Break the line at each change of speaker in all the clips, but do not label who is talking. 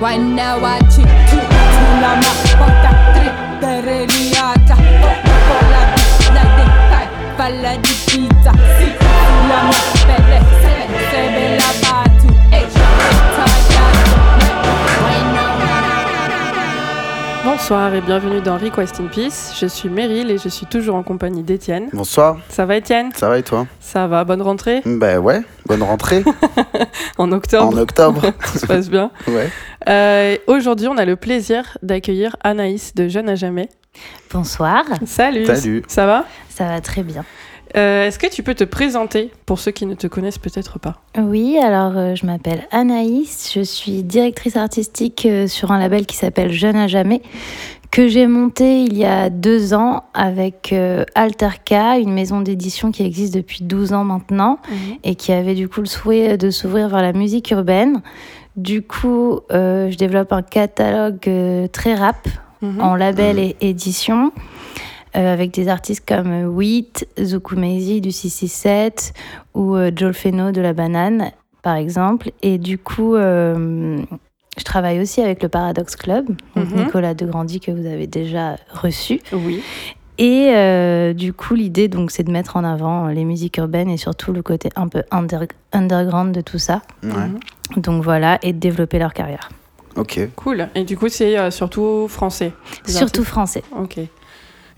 Wanawachi Tunama Pota Trippereliata Cola La de Falla di pizza Si Tunama Pelle Sebe Sebe la bata
Bonsoir et bienvenue dans Request in Peace. Je suis Meryl et je suis toujours en compagnie d'Étienne.
Bonsoir,
Ça va Étienne?
Ça va et toi?
Ça va, bonne rentrée?
Ben ouais, bonne rentrée
en octobre.
en octobre.
Tout se passe bien.
Ouais.
Euh, Aujourd'hui, on a le plaisir d'accueillir Anaïs de Jeune à Jamais.
Bonsoir,
Salut
Salut.
Ça va?
Ça va très bien.
Euh, Est-ce que tu peux te présenter pour ceux qui ne te connaissent peut-être pas
Oui, alors euh, je m'appelle Anaïs, je suis directrice artistique euh, sur un label qui s'appelle Jeune à jamais, que j'ai monté il y a deux ans avec euh, Alterca, une maison d'édition qui existe depuis 12 ans maintenant et qui avait du coup le souhait de s'ouvrir vers la musique urbaine. Du coup, euh, je développe un catalogue euh, très rap
Mhm.
en label
Mhm.
et édition, avec des artistes comme euh, Wheat, Zukumezi du 667 ou euh, Joel Feno de La Banane, par exemple. Et du coup, euh, je travaille aussi avec le Paradox Club, donc
Mhm.
Nicolas Degrandi que vous avez déjà reçu.
Oui.
Et euh, du coup, l'idée, donc, c'est de mettre en avant les musiques urbaines et surtout le côté un peu under- underground de tout ça.
Ouais.
Mhm.
Donc voilà, et de développer leur carrière.
Ok.
Cool. Et du coup, c'est euh, surtout français.
Surtout
artistes.
français.
Ok.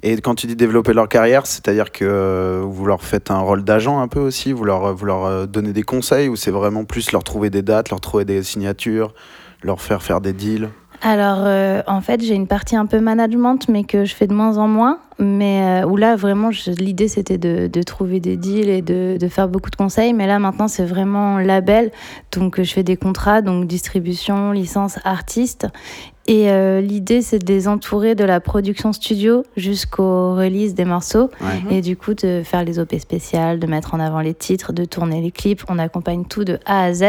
Et quand tu dis développer leur carrière, c'est-à-dire que euh, vous leur faites un rôle d'agent un peu aussi, vous leur, vous leur euh, donnez des conseils ou c'est vraiment plus leur trouver des dates, leur trouver des signatures, leur faire faire des deals?
Alors, euh, en fait, j'ai une partie un peu management, mais que je fais de moins en moins. Mais où là, vraiment, l'idée, c'était de, trouver des deals et de, de faire beaucoup de conseils. Mais là, maintenant, c'est vraiment label. Donc, je fais des contrats, donc distribution, licence, artiste. Et euh, l'idée, c'est de les entourer de la production studio jusqu'au release des morceaux.
Ouais.
Et du coup, de faire les OP spéciales, de mettre en avant les titres, de tourner les clips. On accompagne tout de A à Z.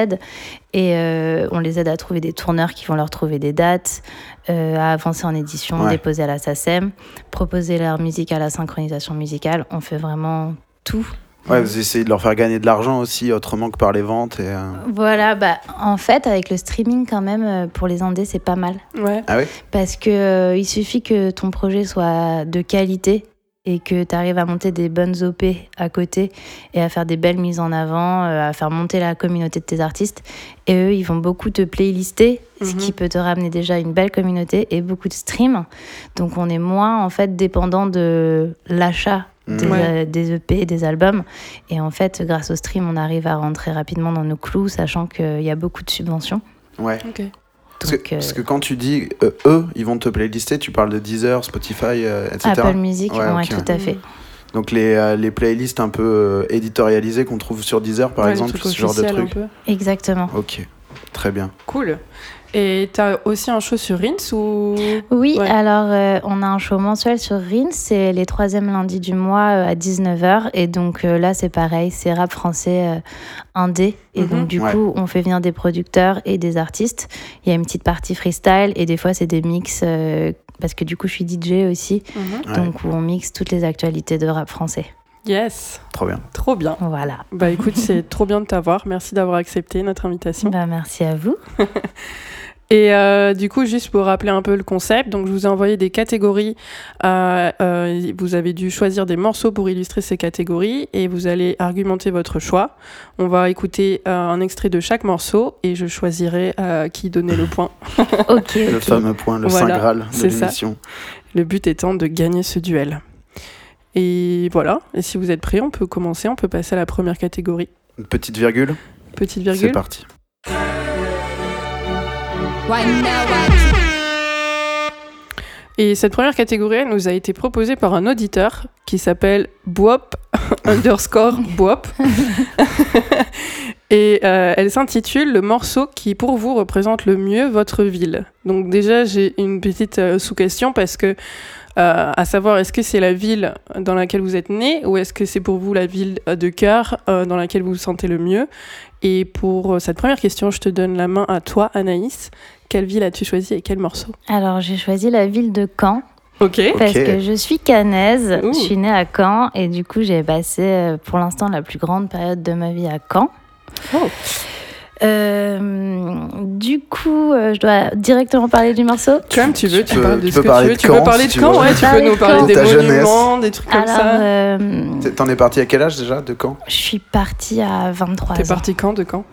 Et euh, on les aide à trouver des tourneurs qui vont leur trouver des dates, euh, à avancer en édition,
Ouais.
déposer à la SACEM, proposer leur musique à la synchronisation musicale. On fait vraiment tout.
Ouais, vous essayez de leur faire gagner de l'argent aussi, autrement que par les ventes. Et, euh,
Voilà, bah, en fait, avec le streaming, quand même, euh, pour les indés, c'est pas mal.
Ouais.
Ah oui?
Parce que euh, il suffit que ton projet soit de qualité et que tu arrives à monter des bonnes OP à côté et à faire des belles mises en avant, euh, à faire monter la communauté de tes artistes. Et eux, ils vont beaucoup te playlister, ce
Mhm.
qui peut te ramener déjà une belle communauté et beaucoup de streams. Donc on est moins en fait dépendant de l'achat des.
Ouais.
euh, des EP, des albums. Et en fait, grâce au stream, on arrive à rentrer rapidement dans nos clous, sachant qu'il y a beaucoup de subventions.
Ouais.
Ok.
Parce,
Donc,
que,
euh,
parce que quand tu dis euh, eux, ils vont te playlister, tu parles de Deezer, Spotify, euh, etc.
Apple Music,
Ouais,
ouais,
ok,
tout à fait.
Donc les, euh, les playlists un peu euh, éditorialisées qu'on trouve sur Deezer, par exemple, ce genre de
peu.
Exactement.
Ok, très bien.
Cool. Et t'as aussi un show sur Rins ou?
Oui,
Ouais.
alors euh, on a un show mensuel sur Rins, c'est les troisièmes lundis du mois euh, à 19h. Et donc euh, là, c'est pareil, c'est rap français euh, indé. Et
Mhm.
donc du
Ouais.
coup, on fait venir des producteurs et des artistes. Il y a une petite partie freestyle et des fois, c'est des mix. euh, parce que du coup, je suis DJ aussi,
Mhm.
Donc où on mixe toutes les actualités de rap français.
Yes.
trop bien.
Trop bien.
Voilà.
Bah écoute, c'est trop bien de t'avoir. Merci d'avoir accepté notre invitation.
Bah, merci à vous.
Et euh, du coup, juste pour rappeler un peu le concept, donc je vous ai envoyé des catégories. Euh, euh, vous avez dû choisir des morceaux pour illustrer ces catégories et vous allez argumenter votre choix. On va écouter euh, un extrait de chaque morceau et je choisirai euh, qui donnait le point.
Ok,
Le fameux point, le
Voilà,
saint graal de
c'est ça.
l'émission.
Le but étant de gagner ce duel. Et voilà. Et si vous êtes prêts, on peut commencer. On peut passer à la première catégorie.
Une petite virgule,
Petite
c'est
virgule.
parti.
Et cette première catégorie, elle nous a été proposée par un auditeur qui s'appelle Boop underscore Boop. Et euh, elle s'intitule Le morceau qui pour vous représente le mieux votre ville. Donc déjà, j'ai une petite euh, sous-question parce que, euh, à savoir, est-ce que c'est la ville dans laquelle vous êtes né ou est-ce que c'est pour vous la ville de cœur dans laquelle vous vous sentez le mieux? Et pour euh, cette première question, je te donne la main à toi, Anaïs. Quelle ville as-tu choisi et quel morceau
Alors, j'ai choisi la ville de Caen.
Ok.
Parce que je suis canaise,
Ouh.
je suis née à Caen et du coup j'ai passé euh, pour l'instant la plus grande période de ma vie à Caen.
Oh.
Euh, du coup, euh, je dois directement parler du morceau.
Comme tu veux, tu,
Tu peux-
parles de
tu
ce
peux
que
parler
tu veux.
de
Tu peux parler de
veux.
ouais, tu
Parler
peux nous parler des
De ta jeunesse.
monuments, des trucs comme
Alors,
ça.
euh,
T'es- T'en es parti à quel âge déjà De quand
je suis partie à 23
T'es
ans.
parti quand de Caen?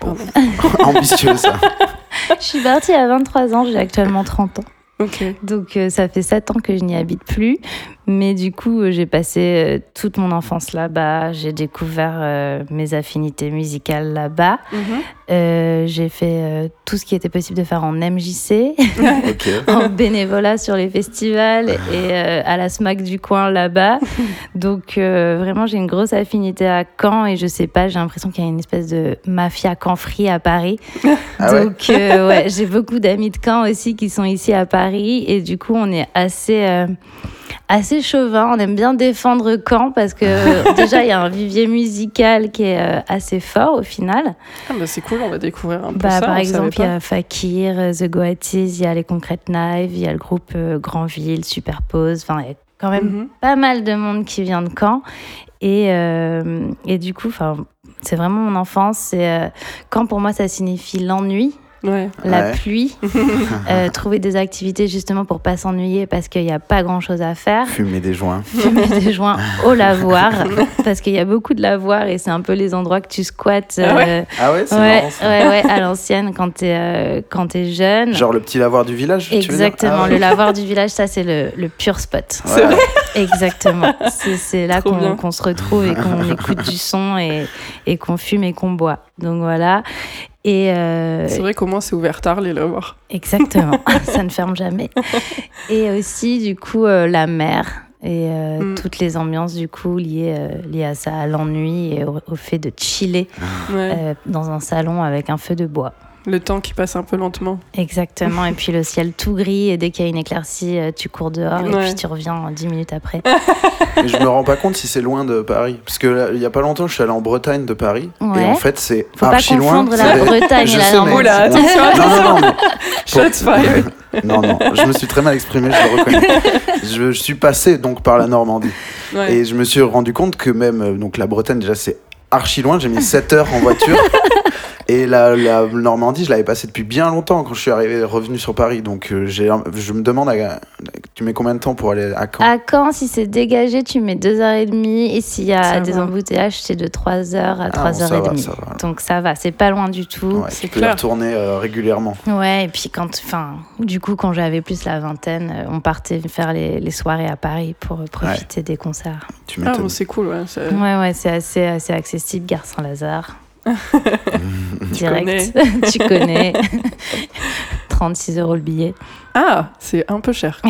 Ambitieux ça.
Je suis partie à 23 ans, j'ai actuellement 30 ans.
Ok.
Donc euh, ça fait 7 ans que je n'y habite plus. Mais du coup, euh, j'ai passé euh, toute mon enfance là-bas. J'ai découvert euh, mes affinités musicales là-bas.
Mhm.
Euh, j'ai fait euh, tout ce qui était possible de faire en MJC, en bénévolat sur les festivals et euh, à la SMAC du coin là-bas. Donc euh, vraiment, j'ai une grosse affinité à Caen et je sais pas, j'ai l'impression qu'il y a une espèce de mafia Caen-free à Paris.
Ah ouais?
Donc euh, ouais, j'ai beaucoup d'amis de Caen aussi qui sont ici à Paris et du coup, on est assez euh, assez chauvin. On aime bien défendre Caen parce que déjà il y a un vivier musical qui est euh, assez fort au final.
Ah bah c'est cool, on va découvrir un peu
Bah,
ça.
par exemple, il y a Fakir, euh, The Goatees, il y a les Concrete Knives, il y a le groupe euh, Grandville, Superpose. Enfin, il y a quand même
Mhm.
pas mal de monde qui vient de Caen. Et, euh, et du coup, c'est vraiment mon enfance. Euh, Caen, pour moi, ça signifie l'ennui.
Ouais.
La
Ouais.
pluie, euh, trouver des activités justement pour pas s'ennuyer parce qu'il n'y a pas grand chose à faire.
Fumer des joints.
Fumer des joints au lavoir parce qu'il y a beaucoup de lavoirs et c'est un peu les endroits que tu squattes.
Ah ouais
euh,
Ah ouais, c'est
ouais,
marrant ça.
ouais, ouais, à l'ancienne quand t'es euh, quand t'es jeune.
Genre le petit lavoir du village tu veux dire?
Exactement,
Ah ouais.
le lavoir du village, ça c'est le, le pur spot.
C'est vrai?
Exactement. C'est là qu'on se retrouve et qu'on écoute du son et, et qu'on fume et qu'on boit. Donc voilà. Et euh,
C'est vrai qu'au moins c'est ouvert tard les lavoirs.
exactement, ça ne ferme jamais. Et aussi du coup euh, la mer et euh,
Mm.
toutes les ambiances du coup liées, liées à ça, à l'ennui et au, au fait de chiller
Ouais.
dans un salon avec un feu de bois.
Le temps qui passe un peu lentement.
Exactement, et puis le ciel tout gris, et dès qu'il y a une éclaircie, euh, tu cours dehors, et puis tu reviens dix minutes après.
Et je me rends pas compte si c'est loin de Paris. Parce que là, il y a pas longtemps, je suis allé en Bretagne de Paris.
Ouais.
Et en fait, c'est
Faut pas
archi loin.
confondre la
C'est-
Bretagne et la
mais-.
Oula,
Non, non, non, mais-
Shots fired.
non, non, je me suis très mal exprimé, je le reconnais. Je, je suis passé donc par la Normandie.
Ouais.
Et je me suis rendu compte que même euh, donc la Bretagne, déjà, c'est archi loin. J'ai mis 7 heures en voiture. Et la, la Normandie, je l'avais passé depuis bien longtemps quand je suis arrivé, revenu sur Paris. Donc euh, j'ai, je me demande, à- tu mets combien de temps pour aller à Caen?
À Caen, si c'est dégagé, tu mets 2h30, et s'il y
Ça
a des
va.
embouteillages, c'est de 3h à
Ah, bon, ça va,
3h30.
ça va.
Donc ça va, c'est pas loin du tout.
Ouais,
c'est
tu peux y retourner euh, régulièrement.
Ouais, et puis quand, enfin, du coup, quand j'avais plus la vingtaine, euh, on partait faire les, les soirées à Paris pour profiter des concerts.
Tu
Ah bon, c'est cool, ouais. c'est-
Ouais, ouais, c'est assez, assez accessible, Gare Saint-Lazare. Direct, tu connais. 36 euros le billet.
Ah, c'est un peu cher.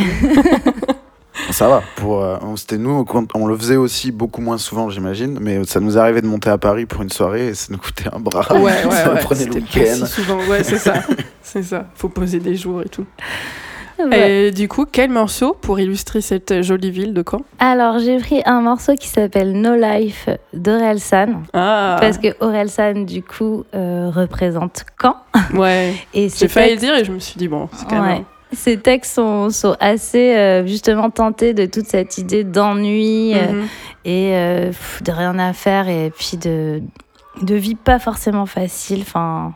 Ça va. Pour, euh, on- c'était nous, on le faisait aussi beaucoup moins souvent, j'imagine. Mais ça nous arrivait de monter à Paris pour une soirée et ça nous coûtait un bras.
Ouais, ouais,
ça
ouais.
prenait le
C'était pas
week-end.
si souvent. Ouais, c'est ça. C'est ça. Faut poser des jours et tout.
Ouais.
Et du coup, quel morceau pour illustrer cette jolie ville de Caen?
Alors, j'ai pris un morceau qui s'appelle No Life d'Orelsan.
Ah,
Parce que Orelsan, du coup, euh, représente Caen.
ouais.
Et
J'ai failli le dire et je me suis dit, bon, c'est quand
Ouais.
même.
ses textes sont, sont assez, euh, justement, tentés de toute cette idée d'ennui euh,
Mhm.
et euh, pff, de rien à faire et puis de, de vie pas forcément facile. Enfin,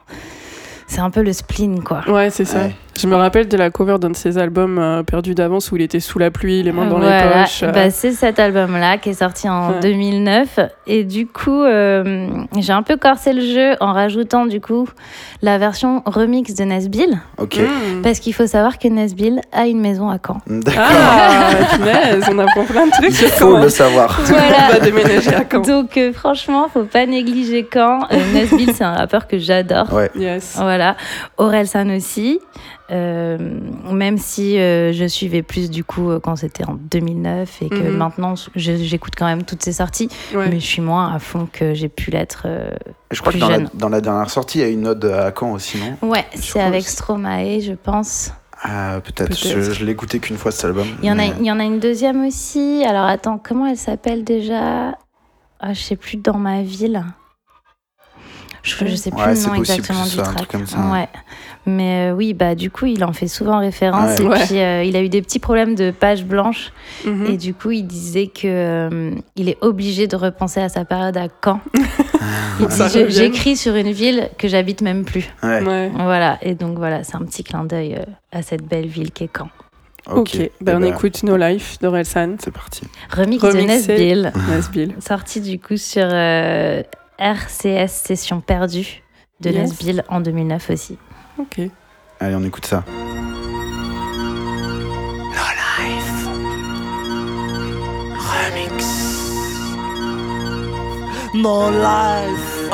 c'est un peu le spleen, quoi.
Ouais, c'est ça.
Ouais.
Je me rappelle de la cover d'un de ses albums euh, perdus d'avance où il était sous la pluie, les mains dans les
Voilà.
poches. euh.
Bah, c'est cet album-là qui est sorti en
Ouais.
2009. Et du coup, euh, j'ai un peu corsé le jeu en rajoutant du coup la version remix de Nesbill.
Ok.
Hmm.
Parce qu'il faut savoir que Nesbill a une maison à Caen.
D'accord.
Ah, punaise, on apprend plein de trucs
Il faut le savoir.
Voilà.
On va déménager à Caen.
Donc euh, franchement, faut pas négliger Caen. Euh, Nesbill, c'est un rappeur que j'adore.
Ouais.
Yes.
Voilà. Orelsan aussi. Euh, même si euh, je suivais plus du coup euh, quand c'était en 2009 et que
Mhm.
maintenant j'écoute quand même toutes ses sorties,
Ouais.
mais je suis moins à fond que j'ai pu l'être. euh.
Je crois
Plus
que dans la,
jeune.
dans la dernière sortie, il y a une ode à Caen aussi, non?
Ouais, c'est avec. Stromae, je pense.
Ah, peut-être. Je, je l'ai écouté qu'une fois cet album.
Il y, en a,
mais-
il y en a une deuxième aussi. Alors attends, comment elle s'appelle déjà? Ah, je sais plus, dans ma ville. Je, je sais plus
Ouais,
le nom exactement du track.
truc comme ça.
Ouais. Mais euh, oui, bah du coup, il en fait souvent référence.
Ouais.
Et
Ouais.
puis, euh, il a eu des petits problèmes de page blanche.
Mhm.
Et du coup, il disait que euh, il est obligé de repenser à sa période à Caen. Il dit,
revienne.
J'écris sur une ville que j'habite même plus.
Ouais.
Ouais.
Voilà. Et donc voilà, c'est un petit clin d'œil euh, à cette belle ville qu'est Caen.
Ok,
Eh
ben on
ben,
écoute No Life d'Orelsan,
C'est parti.
Remix de. Nesbill,
Nasbil.
sorti du coup sur euh, RCS Session perdue de
Yes.
Nesbill en 2009 aussi.
Ok.
Allez, on écoute ça.
No life.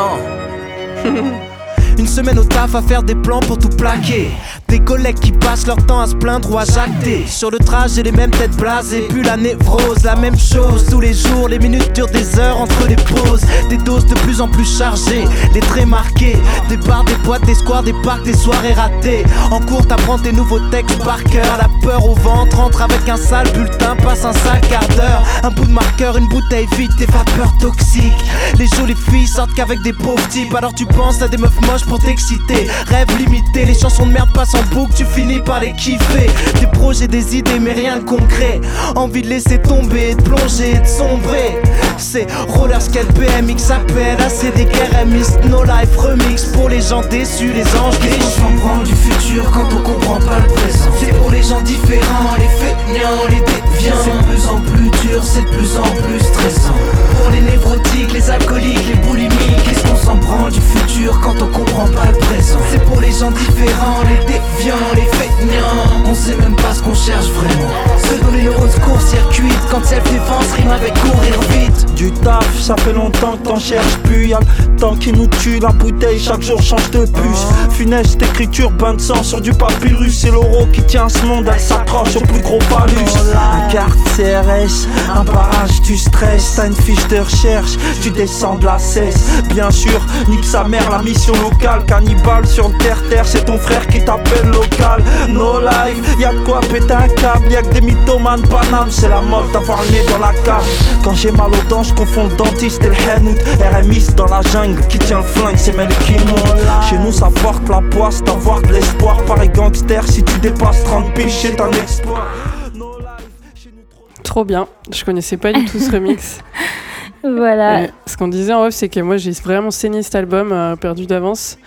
Une semaine au taf à faire des plans pour tout plaquer. Des collègues qui passent leur temps à se plaindre ou à jacter. Sur le trajet, les mêmes têtes blasées, puis la névrose. La même chose tous les jours, les minutes durent des heures entre les pauses. Des doses de plus en plus chargées, les traits marqués. Des bars, des boîtes, des squares, des parcs, des soirées ratées. En cours, t'apprends tes nouveaux textes par cœur. La peur au ventre, entre avec un sale bulletin, passe un sale quart d'heure. Un bout de marqueur, une bouteille vide, des vapeurs toxiques. Les jolies filles sortent qu'avec des pauvres types. Alors tu penses à des meufs moches pour t'exciter. Rêve limité, les chansons de merde passent en boucle, tu finis par les kiffer. Des projets, des idées, mais rien de concret. Envie de laisser tomber, de plonger, de sombrer. C'est roller skate BMX appel, assez des guerremistes, no life remix pour les gens déçus, les anges gris.
On prend du futur quand on comprend pas le présent. C'est pour les gens différents, les feignants, les déviants. C'est de plus en plus dur, c'est de plus en plus stressant. Pour les névrotiques, les alcooliques, les boulimiques. Qu'est-ce qu'on s'en prend du futur quand on comprend pas le présent? C'est pour les gens différents, les déviants, les feignants. On sait même pas ce qu'on cherche vraiment. Ceux dont les neurones court-circuitent quand self-défense rime avec courir vite.
Du taf, ça fait longtemps que t'en cherches plus. Y'a le temps qui nous tue, la bouteille chaque jour change de puce. Funeste écriture, bain de sang sur du papyrus. C'est l'euro qui tient ce monde, elle s'accroche au plus gros palus. Un carte CRS, un barrage, tu stresses. T'as une fiche de recherche, tu descends de la cesse. Bien sûr, nique sa mère, la mission locale. Cannibale sur le terre-terre, c'est ton frère qui t'appelle local. No life, y'a de quoi péter un câble. Y'a que des mythomanes Paname, c'est la mode d'avoir le nez dans la cave. Quand j'ai mal aux dents, je confonds le dentiste et le Henout. RMiste dans la jungle qui tient le flingue, c'est Mel qui monte. Chez nous, ça porte la poisse, d'avoir de l'espoir. Pareil gangster, si tu dépasses 30 piges, c'est un exploit. No life, chez nous trop
Trop bien. Je connaissais pas du tout ce remix.
Voilà.
Et ce qu'on disait en off, c'est que moi j'ai vraiment saigné cet album euh, perdu d'avance.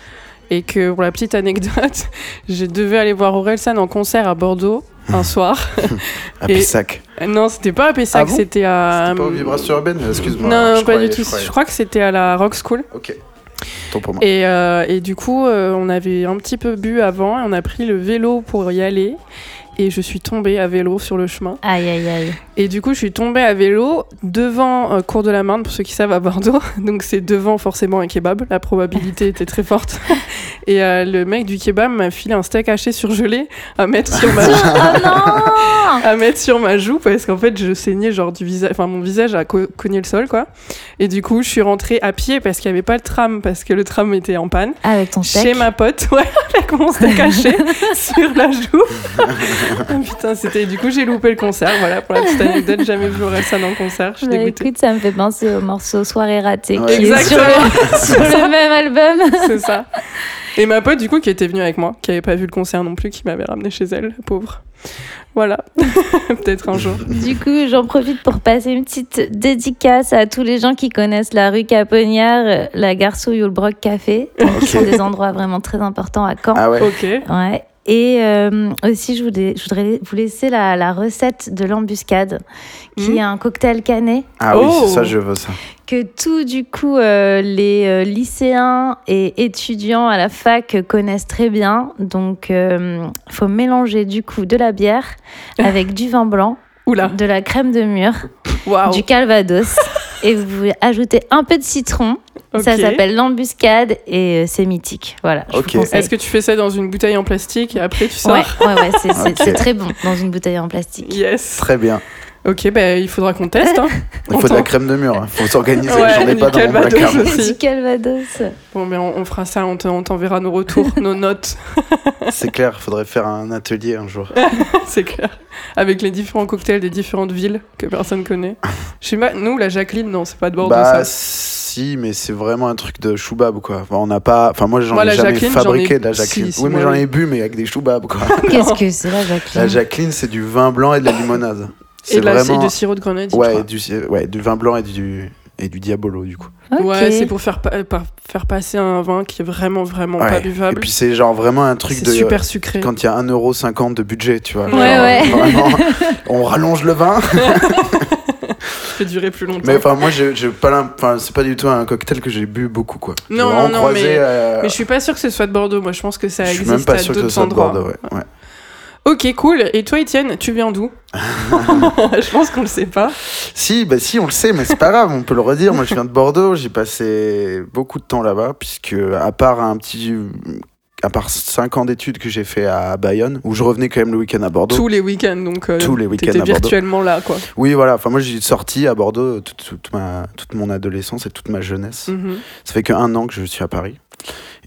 Et que pour la petite anecdote, je devais aller voir Orelsan en concert à Bordeaux un soir.
À
Et-
Pissac.
non, c'était pas à Pessac,
Ah bon
c'était à.
C'était pas aux vibrations urbaines Excuse-moi.
Non, pas
croyais,
du tout.
je
crois que c'était à la Rock School.
Ok. Tant pour moi.
Et, euh, et du coup, euh, on avait un petit peu bu avant et on a pris le vélo pour y aller. Et je suis tombée à vélo sur le chemin.
Aïe, aïe, aïe.
Et du coup, je suis tombée à vélo devant euh, Cours de la Marne, pour ceux qui savent, à Bordeaux. Donc, c'est devant forcément un kebab. La probabilité était très forte. Et euh, le mec du kebab m'a filé un steak haché surgelé à mettre sur ma,
Oh non
à mettre sur ma joue parce qu'en fait, je saignais genre du visage. Enfin, mon visage a co- cogné le sol, quoi. Et du coup, je suis rentrée à pied parce qu'il n'y avait pas le tram, parce que le tram était en panne.
Avec ton steak.
Chez ma pote, ouais, avec mon steak haché sur la joue. Oh, putain, c'était. Du coup, j'ai loupé le concert. Voilà, pour la petite anecdote, jamais vu ça en concert. Je suis
Bah,
dégoûtée.
écoute, ça me fait penser au morceau Soirée ratée
Ouais.
qui est sur
Exactement.
le, sur le même album.
C'est ça. Et ma pote, du coup, qui était venue avec moi, qui avait pas vu le concert non plus, qui m'avait ramené chez elle, pauvre. Voilà. Peut-être un jour.
Du coup, j'en profite pour passer une petite dédicace à tous les gens qui connaissent la rue Capognard, la Garçouille ou le Broc Café, qui sont des endroits vraiment très importants à Caen.
Ah ouais.
Ok.
Ouais. Et euh, aussi, je voudrais vous laisser la, la recette de l'embuscade, qui
Mhm.
est un cocktail canet
Ah oui,
Oh.
ça je veux ça.
que tous, du coup, euh, les euh, lycéens et étudiants à la fac connaissent très bien. Donc, il faut mélanger, du coup, de la bière avec du vin blanc,
Oula.
de la crème de mûre, du calvados. et vous ajoutez un peu de citron. Ça s'appelle l'embuscade et euh, c'est mythique. Voilà.
Est-ce que tu fais ça dans une bouteille en plastique et après tu sors
Ouais, ouais, ouais, c'est très bon dans une bouteille en plastique.
Yes.
Très bien.
Ok, bah, il faudra qu'on teste. Hein.
Il faut de la crème de mur. hein. faut s'organiser.
Ouais,
J'en ai pas dans mon placard.
aussi.
Du calvados.
Bon, mais on, on fera ça, on te- on t'enverra nos retours, nos notes.
C'est clair, il faudrait faire un atelier un jour.
C'est clair. Avec les différents cocktails des différentes villes que personne connaît. Je sais pas, nous, la Jacqueline, non, c'est pas de Bordeaux,
Bah,
ça.
Si, mais c'est vraiment un truc de choubab quoi. Enfin, on n'a pas. Enfin, moi, j'en ai
la
jamais
Jacqueline, j'en ai-
fabriqué de la Jacqueline.
si,
oui, mais
moi,
j'en ai bu, mais avec des choubabs quoi.
Qu'est-ce que c'est la Jacqueline
la Jacqueline, c'est du vin blanc et de la limonade.
Et
C'est
de, la,
vraiment.
et de sirop de grenade. je
Ouais, du, ouais, du vin blanc et du, et du diabolo du coup.
Ouais, c'est pour faire, pa- faire passer un vin qui est vraiment, vraiment pas
Ouais. Et
buvable.
puis c'est genre vraiment un truc de.
super sucré.
Quand il y a 1,50€ de budget, tu vois.
Ouais,
Genre,
ouais.
vraiment, on rallonge le vin.
Fait durer plus longtemps.
Mais enfin, moi, j'ai pas enfin, c'est pas du tout un cocktail que j'ai bu beaucoup, quoi.
Non, non, non, mais-
euh,
Mais je suis pas sûre que ce soit de Bordeaux. Moi, je pense que ça existe
même pas
à
sûr
d'autres endroits.
Bordeaux, ouais. ouais.
Ok, cool. Et toi, Étienne, tu viens d'où? Je pense qu'on le sait pas.
Si, bah si, on le sait, mais c'est pas grave, on peut le redire. Moi, je viens de Bordeaux, j'ai passé beaucoup de temps là-bas, puisque à part un petit. À part 5 ans d'études que j'ai fait à Bayonne, où je revenais quand même le week-end à Bordeaux.
Tous les week-ends, donc. euh,
Tous les week-ends à Bordeaux.
virtuellement là, quoi.
Oui, voilà. Enfin, moi, j'ai sorti à Bordeaux toute, toute ma, toute mon adolescence et toute ma jeunesse.
Mhm.
Ça fait qu'un an que je suis à Paris.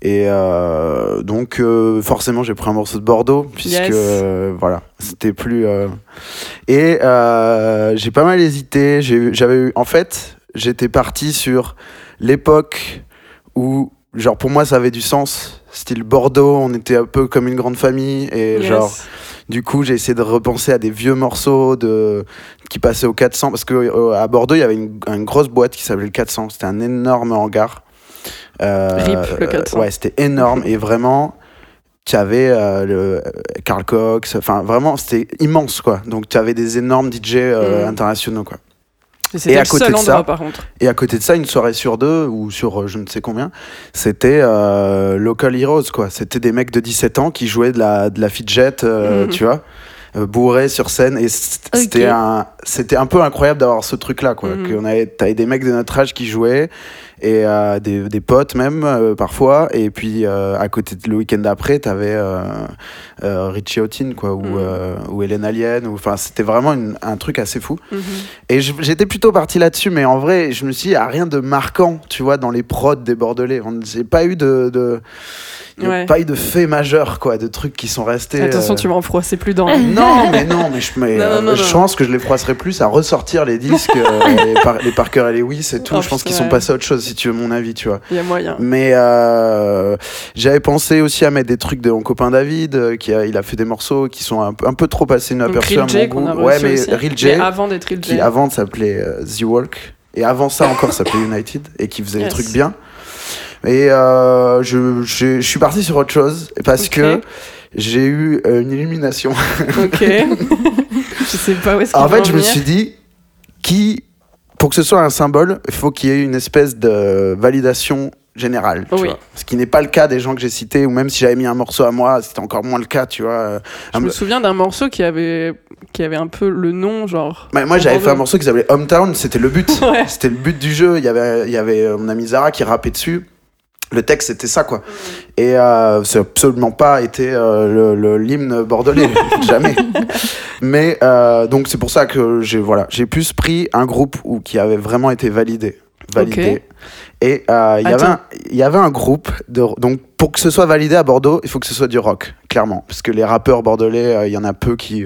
Et euh, donc, euh, forcément, j'ai pris un morceau de Bordeaux, puisque
Yes.
voilà, c'était plus. Et j'ai pas mal hésité. J'avais eu. En fait, j'étais parti sur l'époque où, genre, pour moi, ça avait du sens. Style Bordeaux, on était un peu comme une grande famille. Et
Yes.
genre, du coup, j'ai essayé de repenser à des vieux morceaux de... qui passaient au 400. Parce qu'à Bordeaux, il y avait une, une grosse boîte qui s'appelait le 400. C'était un énorme hangar. Euh,
Rip, le 400.
Ouais, c'était énorme. et vraiment, tu avais euh, le euh, Carl Cox. Enfin, vraiment, c'était immense, quoi. Donc, tu avais des énormes DJ euh,
Mm.
internationaux, quoi.
Et
à côté de
endroit,
ça-
par contre.
Et à côté de ça, une soirée sur deux, ou sur euh, je ne sais combien, c'était euh, Local Heroes, quoi. C'était des mecs de 17 ans qui jouaient de la, de la fidget, euh,
Mhm.
tu vois, euh, bourrés sur scène. Et c'était un, c'était un peu incroyable d'avoir ce truc-là, quoi.
Mhm.
Qu'on avait, t'avais des mecs de notre âge qui jouaient, et euh, des, des potes même, euh, parfois. Et puis, euh, à côté, de- le week-end d'après, t'avais Richie Houghton, quoi, ou,
Mhm.
ou Hélène Alien. ou- Enfin, c'était vraiment une- un truc assez fou.
Mhm.
Et j'étais plutôt parti là-dessus, mais en vrai, je me suis dit, il n'y a rien de marquant, tu vois, dans les prods des Bordelais. On- J'ai pas eu de. de il y a
Ouais.
pas eu de faits majeurs, quoi, de trucs qui sont restés.
Attention,
euh,
tu vas en froisser plus dans.
Non, mais non, mais je, mais,
Non, non,
euh,
non,
je
non.
pense que je les froisserai plus à ressortir les disques, euh, les, par, les Parker et les Lewis et tout.
Oh,
je pense qu'ils sont passés à autre chose, si tu veux mon avis, tu vois.
Il y a moyen.
Mais euh, j'avais pensé aussi à mettre des trucs de mon copain David, euh, qui a, il a fait des morceaux qui sont un, peu- un peu trop passés inaperçus à
Real J
mon
qu'on a
goût. Ouais, mais
aussi.
Real J,
Mais avant d'être Real
qui
J.
avant s'appelait euh, The Walk et avant ça encore s'appelait United et qui faisait
Yes.
des trucs bien et euh, je, je, je suis parti sur autre chose parce que j'ai eu euh, une illumination
Ok. je sais pas où est-ce
en fait je me suis dit qui pour que ce soit un symbole il faut qu'il y ait une espèce de validation générale tu
Oui.
vois. ce qui n'est pas le cas des gens que j'ai cités ou même si j'avais mis un morceau à moi c'était encore moins le cas tu vois
Je
un-
me souviens d'un morceau qui avait, qui avait un peu le nom, genre.
Bah, moi j'avais fait un morceau qui s'appelait Hometown, c'était le but.
Ouais.
C'était le but du jeu. Il y avait, il y avait euh, mon ami Zara qui rappait dessus. Le texte c'était ça quoi. Et euh, c'est absolument pas été euh, le- l'hymne bordelais, jamais. Mais euh, donc c'est pour ça que j'ai voilà, j'ai plus pris un groupe où, qui avait vraiment été validé. validé. Et il y avait un- groupe de donc pour que ce soit validé à Bordeaux, il faut que ce soit du rock, clairement, parce que les rappeurs bordelais, il y en a peu qui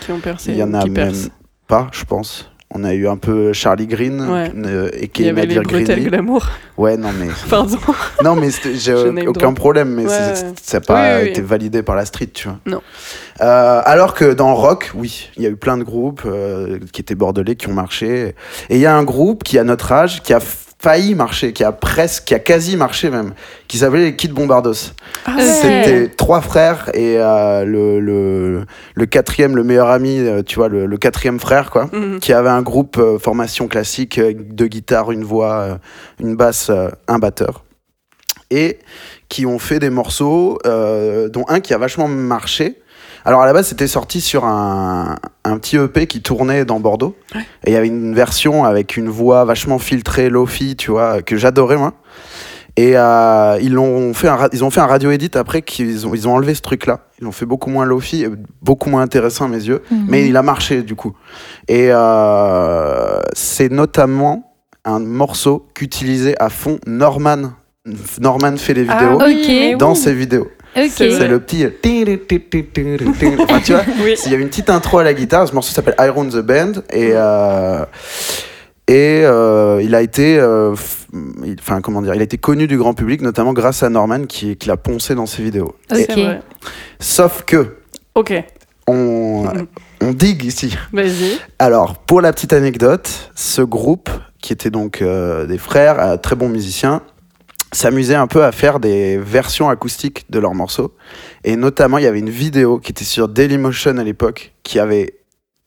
Qui ont percé.
il y en a même
percent.
pas, je pense. On a eu un peu Charlie Green
Ouais.
euh, et
Il y
qui
avait les
Nadir Greenlee.
glamour.
Ouais, non mais
Pardon.
non mais j'ai aucun problème, mais
Ouais,
ça n'a pas
Oui, oui,
été validé par la street, tu vois.
Non.
Euh, alors que dans rock, oui, il y a eu plein de groupes euh, qui étaient bordelais qui ont marché. Et il y a un groupe qui a notre âge qui a failli marcher, qui a presque, qui a quasi marché même, qui s'appelait les Kids Bombardos.
Ah
Ouais.
C'était trois frères et euh, le, le, le quatrième, le meilleur ami, euh, tu vois, le, le quatrième frère, quoi,
Mhm.
qui avait un groupe euh, formation classique, deux guitares, une voix, euh, une basse, euh, un batteur. Et qui ont fait des morceaux, euh, dont un qui a vachement marché. Alors à la base, c'était sorti sur un, un petit EP qui tournait dans Bordeaux.
Ouais.
Et il y avait une version avec une voix vachement filtrée, lofi, tu vois, que j'adorais moi. Et euh, ils, l'ont fait un, ils ont fait un radio edit après qu'ils ont, ils ont enlevé ce truc-là. Ils l'ont fait beaucoup moins lofi, beaucoup moins intéressant à mes yeux.
Mhm.
Mais il a marché du coup. Et euh, c'est notamment un morceau qu'utilisait à fond Norman. Norman fait les vidéos
Ah mais
dans
oui.
ses vidéos.
C'est
le petit. Enfin, tu vois,
Oui.
il y a une petite intro à la guitare. Ce morceau s'appelle Iron the Band. Et, euh, Et euh, il a été, euh, enfin comment dire, il a été connu du grand public, notamment grâce à Norman qui, qui l'a poncé dans ses vidéos.
C'est
Ok.
vrai.
Sauf que
Ok,
on, on digue ici.
vas-y.
Alors, pour la petite anecdote, ce groupe, qui était donc euh, des frères, euh, très bons musiciens, s'amusait un peu à faire des versions acoustiques de leurs morceaux. Et notamment, il y avait une vidéo qui était sur Dailymotion à l'époque, qui avait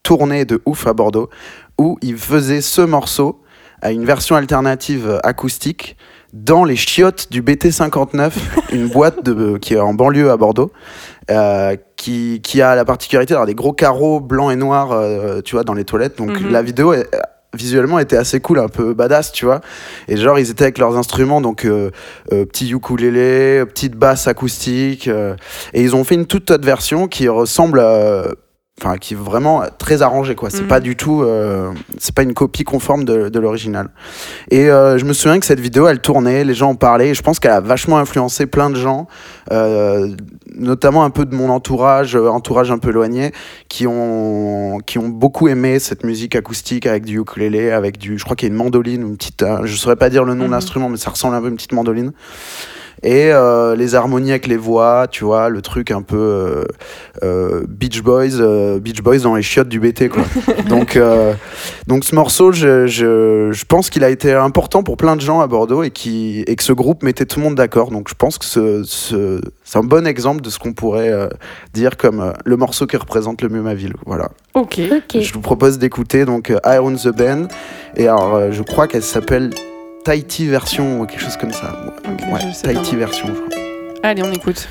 tourné de ouf à Bordeaux, où ils faisaient ce morceau à une version alternative acoustique dans les chiottes du BT59, une boîte de, qui est en banlieue à Bordeaux, euh, qui, qui a la particularité d'avoir des gros carreaux blancs et noirs, euh, tu vois, dans les toilettes. Donc
Mhm.
la vidéo, visuellement, était assez cool, un peu badass, tu vois. Et genre, ils étaient avec leurs instruments, donc euh, euh, petit ukulélé, petite basse acoustique. euh, et ils ont fait une toute autre version qui ressemble à enfin qui est vraiment très arrangé quoi c'est
Mhm.
pas du tout euh, c'est pas une copie conforme de, de l'original et euh, je me souviens que cette vidéo elle tournait les gens en parlaient et je pense qu'elle a vachement influencé plein de gens euh, notamment un peu de mon entourage euh, entourage un peu éloigné qui ont qui ont beaucoup aimé cette musique acoustique avec du ukulélé avec du je crois qu'il y a une mandoline une petite euh, je saurais pas dire le nom
Mhm.
de l'instrument mais ça ressemble un peu à une petite mandoline et euh, les harmonies avec les voix, tu vois, le truc un peu euh, euh, Beach Boys, euh, Beach Boys dans les chiottes du BT, quoi. donc, euh, donc ce morceau, je, je, je pense qu'il a été important pour plein de gens à Bordeaux et, qui, et que ce groupe mettait tout le monde d'accord. Donc je pense que ce, ce, c'est un bon exemple de ce qu'on pourrait euh, dire comme euh, le morceau qui représente le mieux ma ville. Voilà.
Ok.
Je vous propose d'écouter donc euh, Iron the Band et alors euh, je crois qu'elle s'appelle Tahiti version ou quelque chose comme ça.
Ok,
Ouais, Tahiti version. je crois.
Allez, on écoute.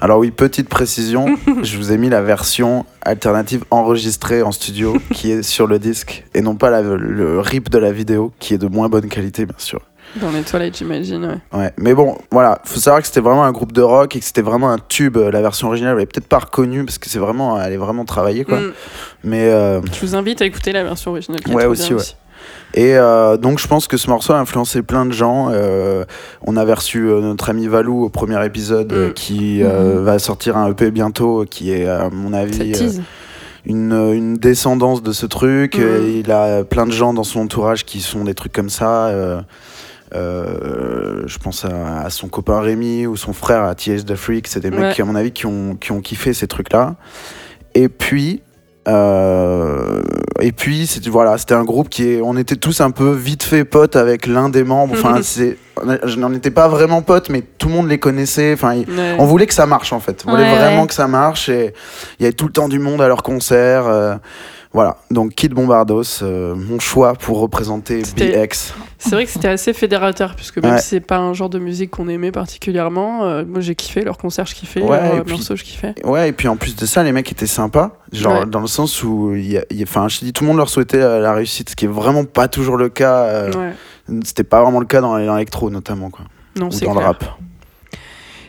Alors oui, petite précision, je vous ai mis la version alternative enregistrée en studio qui est sur le disque et non pas la- le rip de la vidéo qui est de moins bonne qualité bien sûr.
Dans les toilettes, j'imagine. Ouais.
Ouais, mais bon, voilà, faut savoir que c'était vraiment un groupe de rock et que c'était vraiment un tube. La version originale, elle est peut-être pas reconnue parce que c'est vraiment, elle est vraiment travaillée quoi.
Mm.
Mais euh,
Je vous invite à écouter la version originale. qui
Ouais, aussi,
bien
ouais. Et euh, donc je pense que ce morceau a influencé plein de gens. Euh, on avait reçu euh, notre ami Valou au premier épisode euh,
Mm.
qui euh, va sortir un EP bientôt qui est à mon avis une, une descendance de ce truc. Euh, Il a plein de gens dans son entourage qui sont des trucs comme ça. Euh, je pense à, à son copain Rémi ou son frère à TH The Freak. C'est des mecs qui, à mon avis, qui ont, qui ont kiffé ces trucs-là. Et puis, Euh, et puis c'était voilà, c'était un groupe qui est, on était tous un peu vite fait potes avec l'un des membres. Enfin, c'est, je n'en étais pas vraiment potes, mais tout le monde les connaissait. Enfin, il-
Ouais.
on voulait que ça marche en fait. On voulait
Ouais,
vraiment
ouais.
que ça marche et il y avait tout le temps du monde à leur concert. euh, voilà, donc Kid Bombardos, euh, mon choix pour représenter BX.
C'est vrai que c'était assez fédérateur, puisque même
Ouais.
si c'est pas un genre de musique qu'on aimait particulièrement, euh, moi j'ai kiffé leurs concerts, je kiffais,
Ouais, puis-
morceaux, je kiffais.
Ouais, et puis en plus de ça, les mecs étaient sympas. Genre,
Ouais.
dans le sens où, enfin, je dis, tout le monde leur souhaitait euh, la réussite, ce qui est vraiment pas toujours le cas. euh. C'était pas vraiment le cas dans l'électro, notamment, quoi.
Non,
Ou
c'est
dans
clair.
le rap.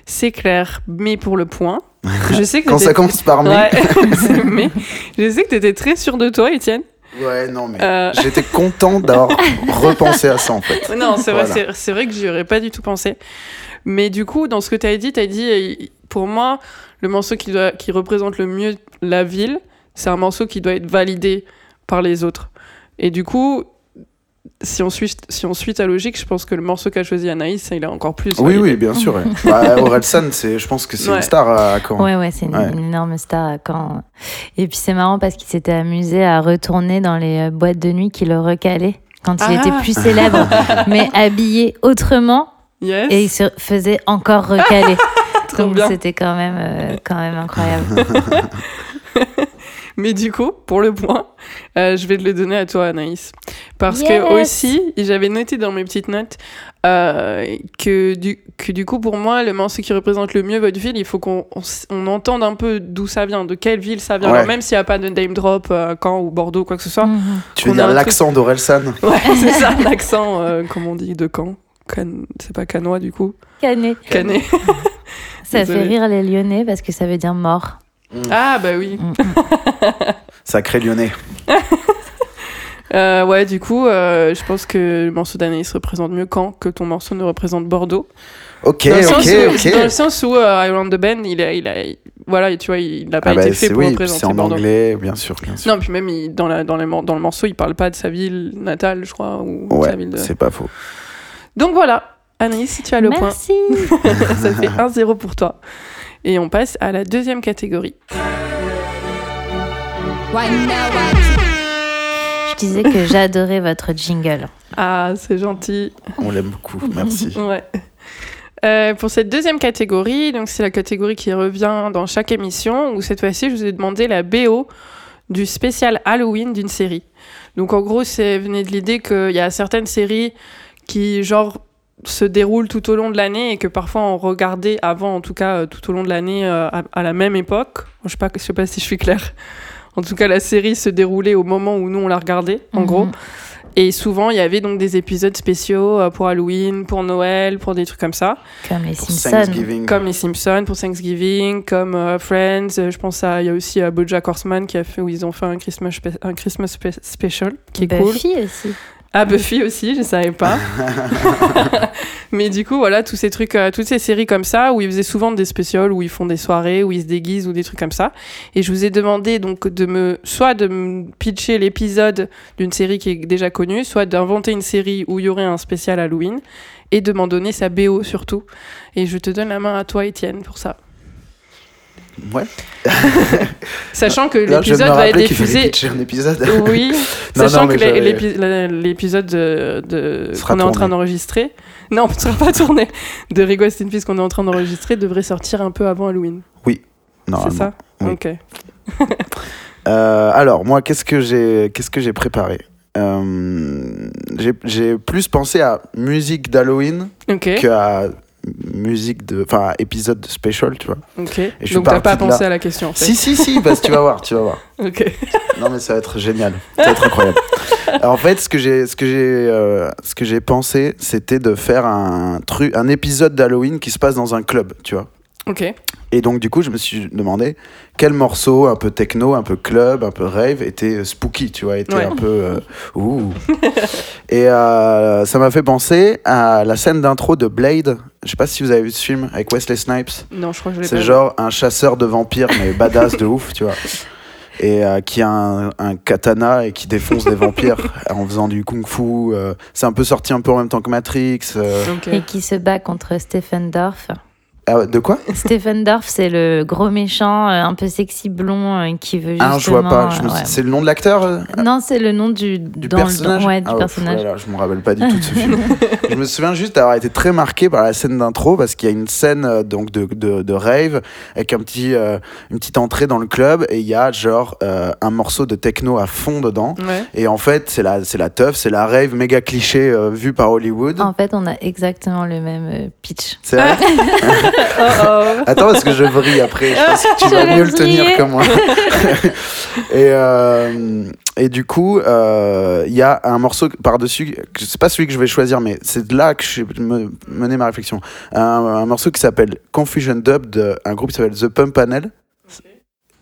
C'est clair, mais pour le point, je sais que
Quand ça commence par mais.
Ouais, c'est mais. Je sais que t'étais très sûr de toi, Étienne.
Ouais, non, mais
Euh,
j'étais content d'avoir repensé à ça, en fait.
Non, c'est vrai,
Voilà.
vrai que j'y aurais pas du tout pensé. Mais du coup, dans ce que tu as dit, tu as dit, euh, pour moi, le morceau qui, doit, qui représente le mieux la ville, c'est un morceau qui doit être validé par les autres. Et du coup, si on suit, si on suit ta logique, je pense que le morceau qu'a choisi Anaïs, il est encore plus.
Oui,
validé.
oui, bien sûr. ouais. bah, Orelsan, c'est, je pense que c'est
Ouais.
une star à, Caen.
Ouais, ouais, c'est une,
Ouais.
une énorme star à Caen. Et puis c'est marrant parce qu'il s'était amusé à retourner dans les euh, boîtes de nuit qui le recalaient quand il
Ah.
était plus célèbre, mais habillé autrement
Yes.
et il se faisait encore recaler. Donc c'était quand même, euh, quand même incroyable.
Mais du coup, pour le point, euh, je vais te le donner à toi, Anaïs. Parce
Yes.
que aussi, j'avais noté dans mes petites notes euh, que, du, que du coup, pour moi, le morceau qui représente le mieux votre ville, il faut qu'on on, entende un peu d'où ça vient, de quelle ville ça vient.
Ouais.
Alors, même s'il n'y a pas de name drop euh, à Caen ou Bordeaux, quoi que ce soit.
Mhm.
Tu veux dire
un truc-
l'accent d'Orelsan
Ouais, c'est ça, l'accent, euh, comme on dit, de Caen. Can... C'est pas canois, du coup.
Canet.
Canet.
Ça fait rire les Lyonnais parce que ça veut dire mort.
Ah, bah oui.
Mm.
Sacré lyonnais.
Euh, ouais, du coup, euh, je pense que le morceau d'Anaïs représente mieux Caen que ton morceau ne représente Bordeaux.
Ok,
dans, le
ok,
sens où,
ok.
dans le sens où euh, Iron the Band, il a, il a, il- voilà, tu vois, il n'a pas
Ah bah,
été fait pour
oui,
représenter
c'est en
Bordeaux.
anglais, bien sûr, bien sûr.
Non, puis même il- dans, la, dans, les mor- dans le morceau, il parle pas de sa ville natale, je crois, ou de sa
Ouais,
ville de...
c'est pas faux.
Donc voilà, Anaïs, si tu as le
Merci.
point, ça fait 1-0 pour toi. Et on passe à la deuxième catégorie.
Je disais que j'adorais votre jingle.
Ah, c'est gentil.
On l'aime beaucoup, merci.
Ouais. Euh, pour cette deuxième catégorie, donc c'est la catégorie qui revient dans chaque émission, où cette fois-ci, je vous ai demandé la BO du spécial Halloween d'une série. Donc en gros, c'est venu de l'idée qu'il y a certaines séries qui, genre, se déroulent tout au long de l'année et que parfois on regardait avant, en tout cas, euh, tout au long de l'année euh, à, à la même époque. Je sais pas, je sais pas si je suis claire. En tout cas, la série se déroulait au moment où nous on la regardait, en
Mhm.
gros. Et souvent, il y avait donc des épisodes spéciaux euh, pour Halloween, pour Noël, pour des trucs comme ça.
Comme les
Pour
Simpsons.
Thanksgiving.
Comme les Simpsons pour Thanksgiving, comme euh, Friends. je pense à, il y a aussi euh, BoJack Horseman qui a fait, où ils ont fait un Christmas, un Christmas special, qui est cool.
Buffy aussi.
Ah, Buffy aussi, je savais pas. Mais du coup, voilà, tous ces trucs, euh, toutes ces séries comme ça, où ils faisaient souvent des spéciales, où ils font des soirées, où ils se déguisent, ou des trucs comme ça. Et je vous ai demandé donc de me, soit de me pitcher l'épisode d'une série qui est déjà connue, soit d'inventer une série où il y aurait un spécial Halloween, et de m'en donner sa BO surtout. Et je te donne la main à toi, Étienne, pour ça.
Ouais.
Sachant que l'épisode va être diffusé.
un épisode.
Oui,
Non,
sachant
non,
que l'épisode de, qu'on est en train d'enregistrer, non, ne sera pas tourné, de Rigo West in Peace qu'on est en train d'enregistrer devrait sortir un peu avant Halloween. C'est
Normalement.
ça
oui.
Ok.
Euh, alors, moi, qu'est-ce que j'ai qu'est-ce que j'ai préparé? Euh, j'ai- plus pensé à musique d'Halloween qu'à musique de. Enfin, épisode de special, tu vois.
Ok.
je
Donc t'as pas pensé
là.
à la question en fait.
Si, si, si, parce que tu vas voir, tu vas voir.
Ok.
Non, mais ça va être génial. Ça va être incroyable. Alors, en fait, ce que j'ai, ce que j'ai, euh, ce que j'ai pensé, c'était de faire un truc, un épisode d'Halloween qui se passe dans un club, tu vois.
Ok.
Et donc, du coup, je me suis demandé quel morceau, un peu techno, un peu club, un peu rave, était spooky, tu vois, était
Ouais.
un peu. euh, ouh. Et euh, ça m'a fait penser à la scène d'intro de Blade. Je sais pas si vous avez vu ce film avec Wesley Snipes.
Non, je crois que je l'ai
C'est genre un chasseur de vampires, mais badass de ouf, tu vois. Et euh, qui a un, un katana et qui défonce des vampires en faisant du kung-fu. euh, c'est un peu sorti un peu en même temps que Matrix. euh.
Ok.
Et qui se bat contre Stephen Dorff.
Ah, de quoi
Stephen Dorff, c'est le gros méchant, euh, un peu sexy blond, euh, qui veut justement...
Ah, je vois pas. je me
euh, ouais.
C'est le nom de l'acteur
Non, c'est le nom du,
Du
dans le-
personnage
ouais, du
Ah, ouf,
personnage.
voilà, Je me rappelle pas du tout de ce film. je me souviens juste d'avoir été très marqué par la scène d'intro parce qu'il y a une scène euh, donc de, de, de rave avec un petit, euh, une petite entrée dans le club et il y a genre euh, un morceau de techno à fond dedans.
Ouais.
Et en fait, c'est la, c'est la teuf, c'est la rave méga cliché euh, vue par Hollywood.
En fait, on a exactement le même euh, pitch.
C'est vrai
Oh, oh.
Attends, parce que je vrille après. Je pense que tu vas mieux le tenir que moi. et, euh, et du coup, euh, il y a un morceau par-dessus. C'est pas celui que je vais choisir, mais c'est de là que je vais me- mener ma réflexion. Un, un morceau qui s'appelle Confusion Dub d'un groupe qui s'appelle The Pump Panel.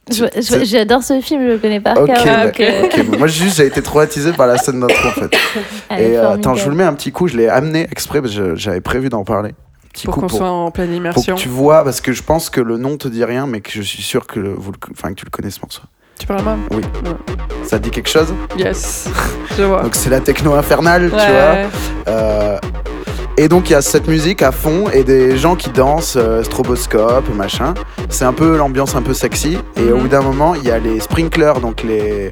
J'adore ce film, je le connais par
Ok,
cœur.
bah,
euh,
bon, moi juste j'ai été traumatisé par la scène d'intro en fait. Et euh, attends, je vous le mets un petit coup, je l'ai amené exprès parce que j'avais prévu d'en parler. Petit
Pour
coup
qu'on
pour,
soit en pleine
pour
immersion.
que tu vois, parce que je pense que le nom te dit rien, mais que je suis sûr que, vous enfin, que tu le connais ce morceau.
Tu parles mal
Ça te dit quelque chose?
Yes. Je vois.
Donc c'est la techno infernale, tu vois.
Ouais.
Euh, et donc il y a cette musique à fond et des gens qui dansent, euh, stroboscope, machin. C'est un peu l'ambiance un peu sexy. Et au
Mhm.
bout d'un moment, il y a les sprinklers, donc les,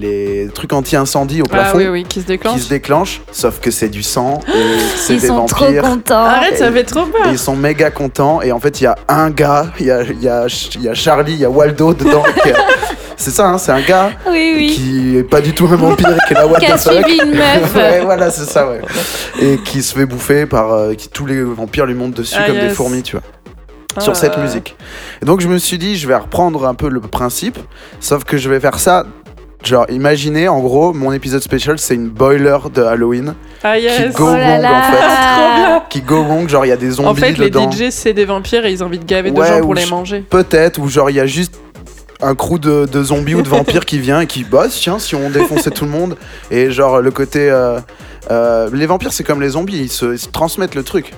les trucs anti-incendie au
Ah
plafond.
oui, oui, qui se déclenche.
Qui se déclenchent, sauf que c'est du sang et c'est
Ils
des
sont trop
vampires.
contents.
Arrête, ça fait trop peur.
Et ils sont méga contents. Et en fait, il y a un gars, il y a, il y, a, il y a Charlie, il y a Waldo dedans. c'est ça, hein, c'est un gars
Oui, oui.
qui est pas du tout un vampire et qui est la what
Qui a
the fuck.
suivi une meuf.
ouais, voilà, c'est ça, ouais. Et qui se fait bouffer par. euh, qui, tous les vampires lui montent dessus
Ah,
comme des fourmis, tu vois.
Ah
sur cette musique. Et donc, je me suis dit, je vais reprendre un peu le principe, sauf que je vais faire ça. Genre, imaginez, en gros, mon épisode spécial, c'est une boiler de Halloween
Ah yes.
go
Oh là
wrong, en fait.
Trop bien.
qui go wrong. Genre, il y a des zombies
En fait, les
dedans.
DJ, c'est des vampires et ils ont envie de gaver de
Ouais,
gens
ou
pour les manger.
Peut-être, ou genre, il y a juste un crew de, de zombies ou de vampires qui vient et qui bosse, tiens, si on défonçait tout le monde. Et genre, le côté. euh, euh, les vampires, c'est comme les zombies, ils se, ils se transmettent le truc.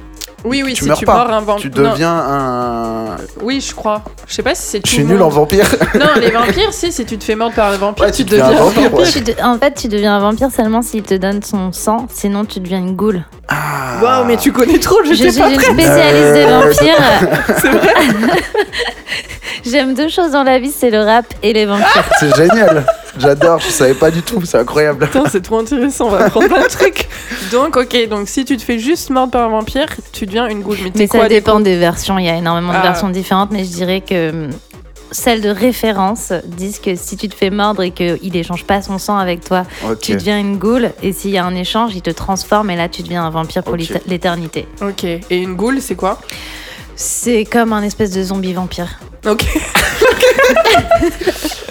Oui, oui,
tu
si
meurs
tu
pas.
mords un vampire.
Tu deviens un.
Oui, je crois. Je sais pas si c'est tout
Je suis nul en vampire.
Non, les vampires, si, si tu te fais mordre par un vampire,
Ouais,
tu,
tu deviens
deviens
un
un
vampire,
vampire.
ouais.
Tu de- En fait, tu deviens un vampire seulement s'il te donne son sang, sinon tu deviens une goule.
Ah.
Waouh, mais tu connais trop,
Je
j'étais
suis
pas
une
prête.
spécialiste des
Euh,
vampires.
C'est vrai
J'aime deux choses dans la vie, c'est le rap et les vampires.
C'est génial. J'adore, je savais pas du tout, c'est incroyable.
Putain, c'est trop intéressant, on va apprendre plein de trucs. Donc, ok, donc si tu te fais juste mordre par un vampire, tu deviens une goutte. Mais, t'es
Mais
quoi
ça dépend des versions, il y a énormément de
Ah.
versions différentes, mais je dirais que hum, celles de référence disent que si tu te fais mordre et qu'il échange pas son sang avec toi, tu deviens une goule, et s'il y a un échange, il te transforme, et là tu deviens un vampire pour l'éternité.
Ok, et une goule, c'est quoi?
C'est comme un espèce de zombie vampire.
Ok.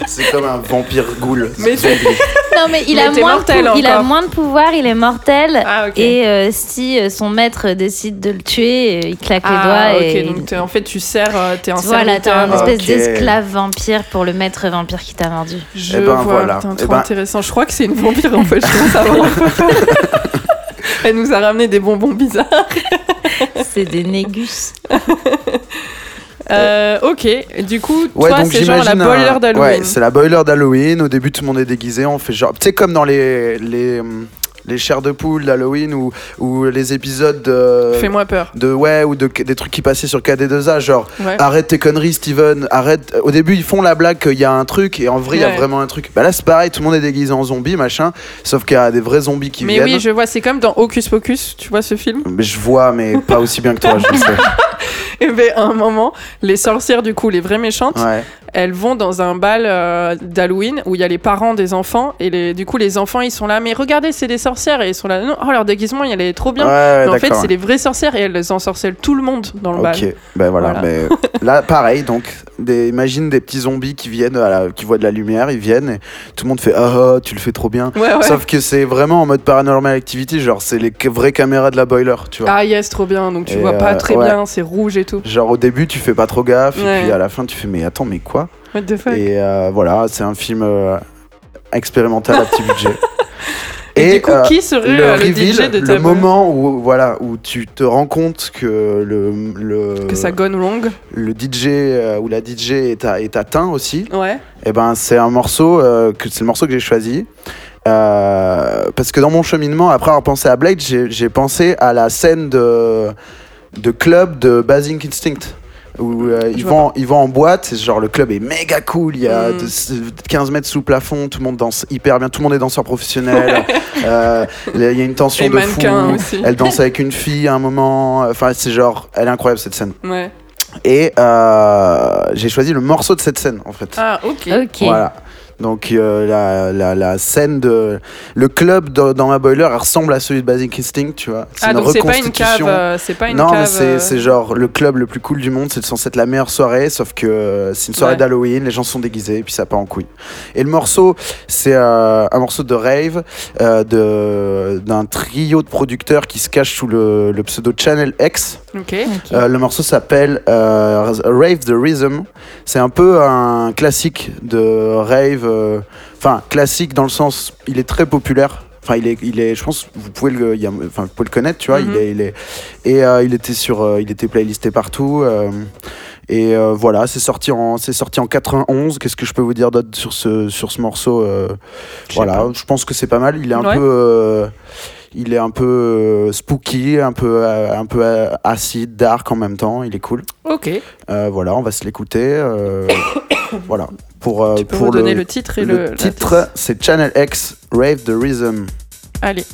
C'est comme un vampire ghoul.
Mais
zombie.
Non, mais il,
Mais
a
t'es
moins, de il a moins de pouvoir, il est mortel.
Ah, ok.
Et euh, si euh, son maître décide de le tuer, il claque les
ah,
doigts
ok,
et
donc t'es- en fait, tu sers, euh, t'es un
voilà, t'as un espèce d'esclave vampire pour le maître vampire qui t'a mordu.
Je
Eh ben,
vois,
voilà.
putain,
Eh ben-
intéressant. Je crois que c'est une vampire en fait, je. Elle nous a ramené des bonbons bizarres.
C'est des négus.
Euh, ok, du coup,
Ouais,
toi, c'est genre la boiler d'Halloween.
Ouais, c'est la boiler d'Halloween. Au début, tout le monde est déguisé. On fait genre. Tu sais, comme dans les. les hum, les chairs de poule d'Halloween ou, ou les épisodes de,
Fais-moi peur.
de ouais ou de, des trucs qui passaient sur KD2A genre
Ouais.
arrête tes conneries Steven arrête au début ils font la blague qu'il y a un truc et en vrai il y a vraiment un truc. Bah là c'est pareil tout le monde est déguisé en zombie machin sauf qu'il y a des vrais zombies qui
Mais
viennent.
oui, je vois, c'est comme dans Hocus Pocus, tu vois ce film?
Mais je vois mais pas aussi bien que toi je sais.
Et ben à un moment, les sorcières, du coup, les vraies méchantes,
ouais
elles vont dans un bal euh, d'Halloween où il y a les parents des enfants et les, du coup les enfants ils sont là. Mais regardez c'est des sorcières et ils sont là. Non oh leur déguisement il est trop bien.
Ouais,
mais en fait c'est les vraies sorcières et elles ensorcellent tout le monde dans le bal.
Ok, ben voilà.
Voilà.
Mais là, pareil, donc, des, imagine des petits zombies qui viennent, à la- qui voient de la lumière, ils viennent, et tout le monde fait ah, ah, tu le fais trop bien.
ouais
Sauf que c'est vraiment en mode paranormal activity, genre c'est les vraies caméras de la boiler, tu vois.
ah yes trop bien. Donc tu
Et,
vois pas
euh,
très bien c'est rouge et tout.
Genre au début tu fais pas trop gaffe, et puis à la fin tu fais mais attends, mais quoi?
What the fuck?
Et euh, voilà, c'est un film euh, expérimental à petit budget.
et, du coup
euh,
qui serait
le
DJ de
le moment où voilà où tu te rends compte que le le
que ça gone wrong.
le DJ euh, ou la DJ est, à- est atteint aussi.
Ouais.
Et ben c'est un morceau euh, que c'est le morceau que j'ai choisi. Parce que dans mon cheminement après avoir pensé à Blade j'ai pensé à la scène de de club de Basing Instinct. Où euh, ils, vont, ils vont en boîte, c'est genre le club est méga cool, il y a
Mm.
de- 15 mètres sous plafond, tout le monde danse hyper bien, tout le monde est danseur professionnel, euh, il y a une tension
Et
de fou,
aussi.
elle danse avec une fille à un moment, enfin c'est genre, elle est incroyable cette scène.
Ouais.
Et euh, j'ai choisi le morceau de cette scène en fait.
Ah, ok.
Ok.
Voilà. Donc euh, la, la, la scène de le club dans, dans ma boiler elle ressemble à celui de Basic Instinct, tu vois. C'est
Ah,
une
donc c'est pas une cave.
reconstitution.
euh, C'est pas une
non,
cave.
mais c'est
euh,
c'est genre le club le plus cool du monde, c'est censé être la meilleure soirée, sauf que euh, c'est une soirée
Ouais.
d'Halloween, les gens sont déguisés et puis ça part en couille. Et le morceau, c'est euh, un morceau de rave euh, de- d'un trio de producteurs qui se cachent sous le, le pseudo Channel X. Euh, le morceau s'appelle euh, Rave the Rhythm. C'est un peu un classique de rave. Euh, Enfin, classique dans le sens, il est très populaire. Enfin, il est, il est, je pense, vous pouvez le, il y a- enfin, vous pouvez le connaître, tu vois.
Mhm.
Il est, il est, et euh, il était sur, euh, il était playlisté partout. euh, et voilà, c'est sorti en, c'est sorti en 91. Qu'est-ce que je peux vous dire d'autre sur ce, sur ce morceau Voilà,
pas.
je pense que c'est pas mal. Il est un
Ouais.
peu, il est un peu spooky, un peu, un peu acide, dark en même temps. Il est cool.
Ok.
Voilà, on va se l'écouter. voilà. Pour, euh,
Tu peux
pour
redonner le, titre et le,
le titre, c'est Channel X Rave the Rhythm.
Allez.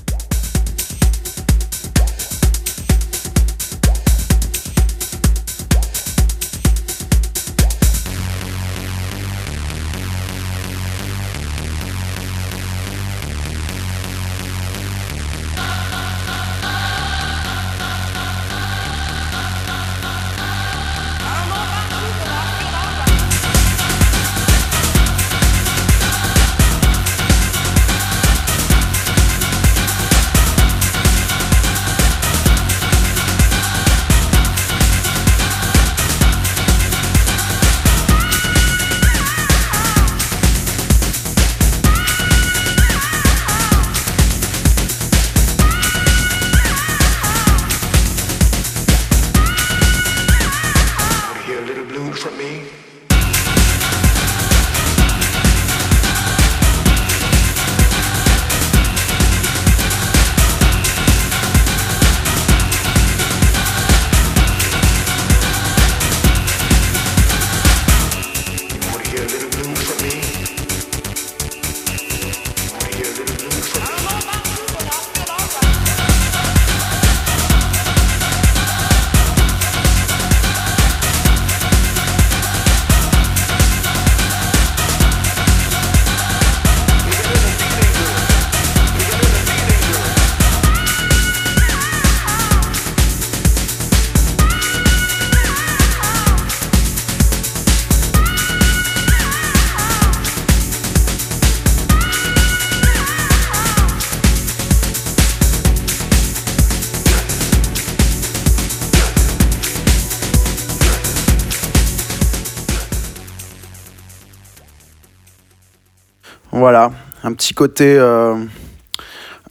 Voilà, un petit côté euh,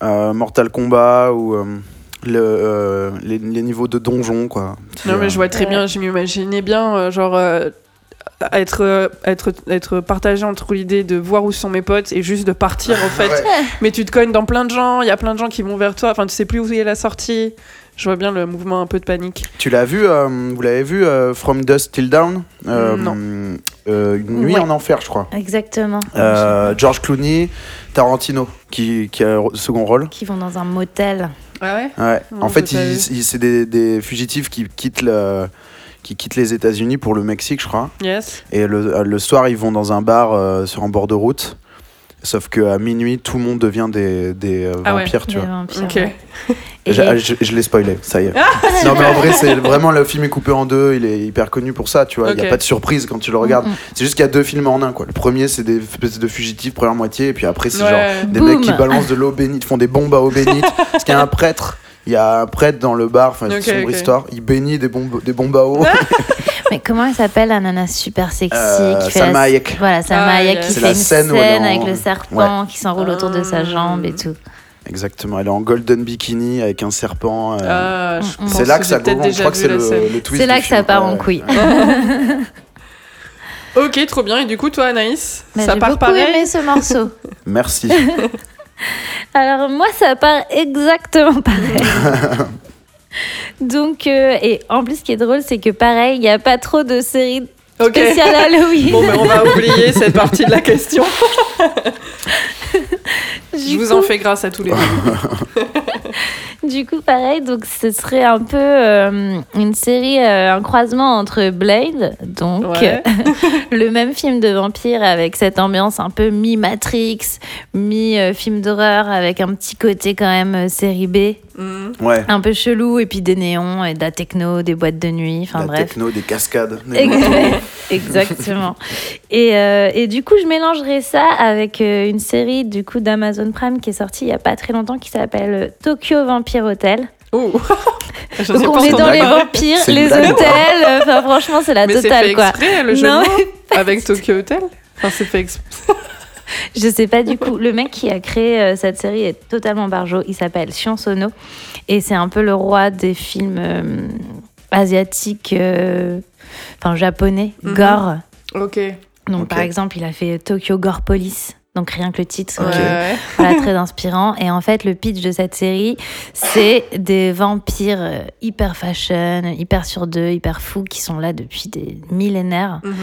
euh, Mortal Kombat ou euh, le, euh, les, les niveaux de donjon, quoi.
Non, mais
euh,
je vois très bien, je m'imaginais bien, euh, genre, euh, être, être, être partagé entre l'idée de voir où sont mes potes et juste de partir, en fait.
Ouais.
Mais tu te cognes dans plein de gens, il y a plein de gens qui vont vers toi, enfin, tu sais plus où est la sortie. Je vois bien le mouvement un peu de panique.
Tu l'as vu, euh, vous l'avez vu, euh, From Dust Till Down Euh,
Non.
euh, Une nuit
Ouais.
en enfer, je crois.
Exactement.
Euh, George Clooney, Tarantino, qui, qui a le second rôle.
Qui vont dans un motel.
Ah ouais?
Ouais.
Non,
en fait, c'est des, des fugitifs qui quittent, le, qui quittent les États-Unis pour le Mexique, je crois.
Yes.
Et le, le soir, ils vont dans un bar euh, sur un bord de route. Sauf qu'à minuit, tout le monde devient des, des euh,
Ah ouais.
vampires, tu
Des
vois.
vampires,
Ok.
ouais. Et-
Je, je- je l'ai spoilé, ça y est. non, mais en vrai, c'est vraiment le film est coupé en deux. Il est hyper connu pour ça, tu vois. Il n'y a pas de surprise quand tu le regardes.
Mm, mm.
C'est juste qu'il y a deux films en un, quoi. Le premier, c'est des espèces de fugitifs, première moitié. Et puis après, c'est
Ouais.
genre des mecs qui balancent de l'eau bénite, font des bombes à eau bénite. Parce qu'il y a un prêtre. Il y a un prêtre dans le bar, enfin, c'est
Ok,
une sombre histoire. Il bénit des bombes, des bombes à eau.
Mais comment elle s'appelle la nana super sexy
Euh,
qui fait
Salma
la...
Hayek.
Voilà, Salma
Ah,
Hayek qui fait
la
une
scène en-
avec le serpent qui s'enroule autour de sa
Ah.
jambe et tout.
Exactement. Elle est en golden bikini avec un serpent. euh,
Ah,
Mm, mm.
c'est là que ça
j'ai.
Je crois que
vu
c'est
la
le,
scène.
le twist.
C'est là que ça part en couille.
Ok, trop bien. Et du coup, toi, Anaïs,
Mais
ça
J'ai
part
beaucoup
pareil
aimé ce morceau.
Merci.
Alors moi, ça part exactement pareil. Donc, euh, et en plus, ce qui est drôle, c'est que pareil, il n'y a pas trop de séries
Ok.
spéciales Halloween.
Bon, mais on va oublier cette partie de la question. Je vous
coup-
en fais grâce à tous les deux.
Du coup, pareil, donc ce serait un peu euh, une série, euh, un croisement entre Blade, donc
Ouais.
le même film de vampire avec cette ambiance un peu mi-Matrix, mi-film d'horreur avec un petit côté quand même euh, série B.
Ouais.
un peu chelou, et puis des néons, et de la techno, des boîtes de nuit, enfin
la
bref.
techno, des cascades. des.
Exactement. Et, euh, et du coup, je mélangerai ça avec une série du coup d'Amazon Prime qui est sortie il y a pas très longtemps qui s'appelle Tokyo Vampire Hotel.
Ouh. Je
Donc on est dans les vampires, les
blague.
hôtels. Enfin, franchement, c'est la
Mais c'est
totale
fait
quoi.
exprès, le jeu
Non,
avec Tokyo Hotel Enfin, c'est fait exprès.
Je sais pas du coup. Le mec qui a créé euh, cette série est totalement barjo. Il s'appelle Shion Sono et c'est un peu le roi des films euh, asiatiques, euh, enfin japonais,
Mhm.
gore.
Ok.
Donc par exemple, il a fait Tokyo Gore Police. Donc rien que le titre,
Ouais.
euh, voilà, très inspirant. Et en fait, le pitch de cette série, c'est des vampires euh, hyper fashion, hyper sur deux, hyper fous, qui sont là depuis des millénaires,
Mhm.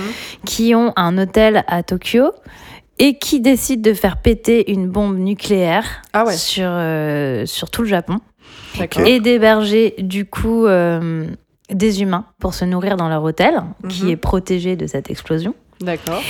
qui ont un hôtel à Tokyo et qui décident de faire péter une bombe nucléaire
Ah ouais.
sur, euh, sur tout le Japon et d'héberger du coup euh, des humains pour se nourrir dans leur hôtel, qui
Mhm.
est protégé de cette explosion.
D'accord.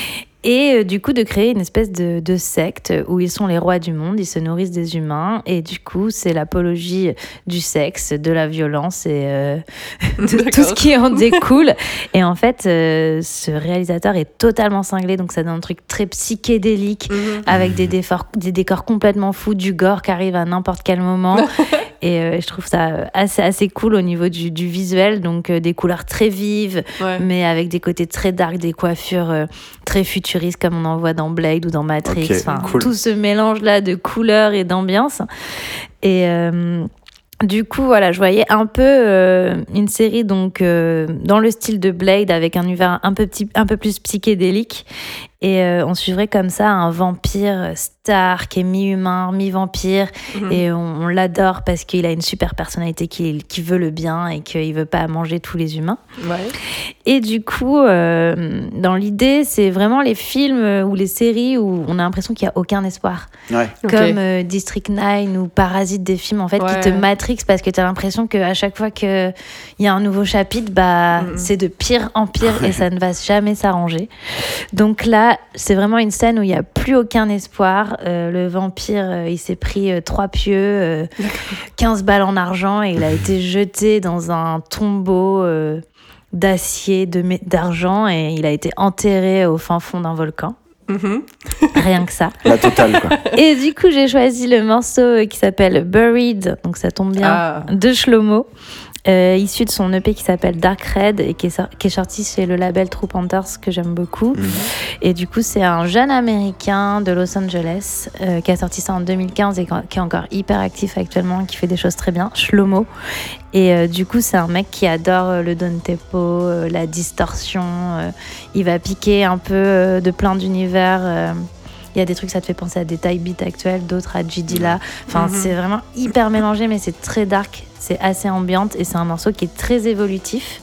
Et euh, du coup, de créer une espèce de, de secte où ils sont les rois du monde, ils se nourrissent des humains. Et du coup, c'est l'apologie du sexe, de la violence et euh, de tout ce qui en découle. Et en fait, euh, ce réalisateur est totalement cinglé, donc ça donne un truc très psychédélique.
Mhm.
Avec des décors, des décors complètement fous, du gore qui arrive à n'importe quel moment. et euh, je trouve ça euh, assez, assez cool au niveau du, du visuel. Donc, euh, des couleurs très vives,
Ouais.
mais avec des côtés très dark, des coiffures euh, très futuristes comme on en voit dans Blade ou dans Matrix.
Ok,
Enfin,
cool.
tout ce mélange là de couleurs et d'ambiance. Et euh, du coup, voilà, je voyais un peu euh, une série donc euh, dans le style de Blade avec un univers un peu petit, un peu plus psychédélique. Et euh, on suivrait comme ça un vampire star qui est mi-humain, mi-vampire.
Mhm.
Et on, on l'adore parce qu'il a une super personnalité qui, qui veut le bien et qu'il veut pas manger tous les humains.
Ouais.
Et du coup, euh, dans l'idée, c'est vraiment les films ou les séries où on a l'impression qu'il n'y a aucun espoir.
Ouais.
Comme euh, District 9 ou Parasite, des films en fait
Ouais.
qui te matrix parce que tu as l'impression qu'à chaque fois qu'il y a un nouveau chapitre, bah,
Mhm.
c'est de pire en pire et ça ne va jamais s'arranger. Donc là, c'est vraiment une scène où il n'y a plus aucun espoir. Euh, le vampire, euh, il s'est pris euh, trois pieux, euh, 15 balles en argent et il a été jeté dans un tombeau. euh, d'acier, d'argent et il a été enterré au fin fond d'un volcan.
Mhm.
Rien que ça.
La totale, quoi.
Et du coup, j'ai choisi le morceau qui s'appelle Buried, donc ça tombe bien,
Ah.
de Shlomo, euh, issu de son EP qui s'appelle Dark Red et qui est, sor- qui est sorti chez le label True Panthers que j'aime beaucoup.
Mhm.
Et du coup, c'est un jeune américain de Los Angeles euh, qui a sorti ça en 2015 et qui est encore hyper actif actuellement, qui fait des choses très bien, Shlomo. Et euh, du coup, c'est un mec qui adore le down tempo, la distorsion. il va piquer un peu de plein d'univers. Il y a des trucs, ça te fait penser à des type beats actuels, d'autres à G.D.La. Enfin,
Mhm.
c'est vraiment hyper mélangé, mais c'est très dark, c'est assez ambiante et c'est un morceau qui est très évolutif.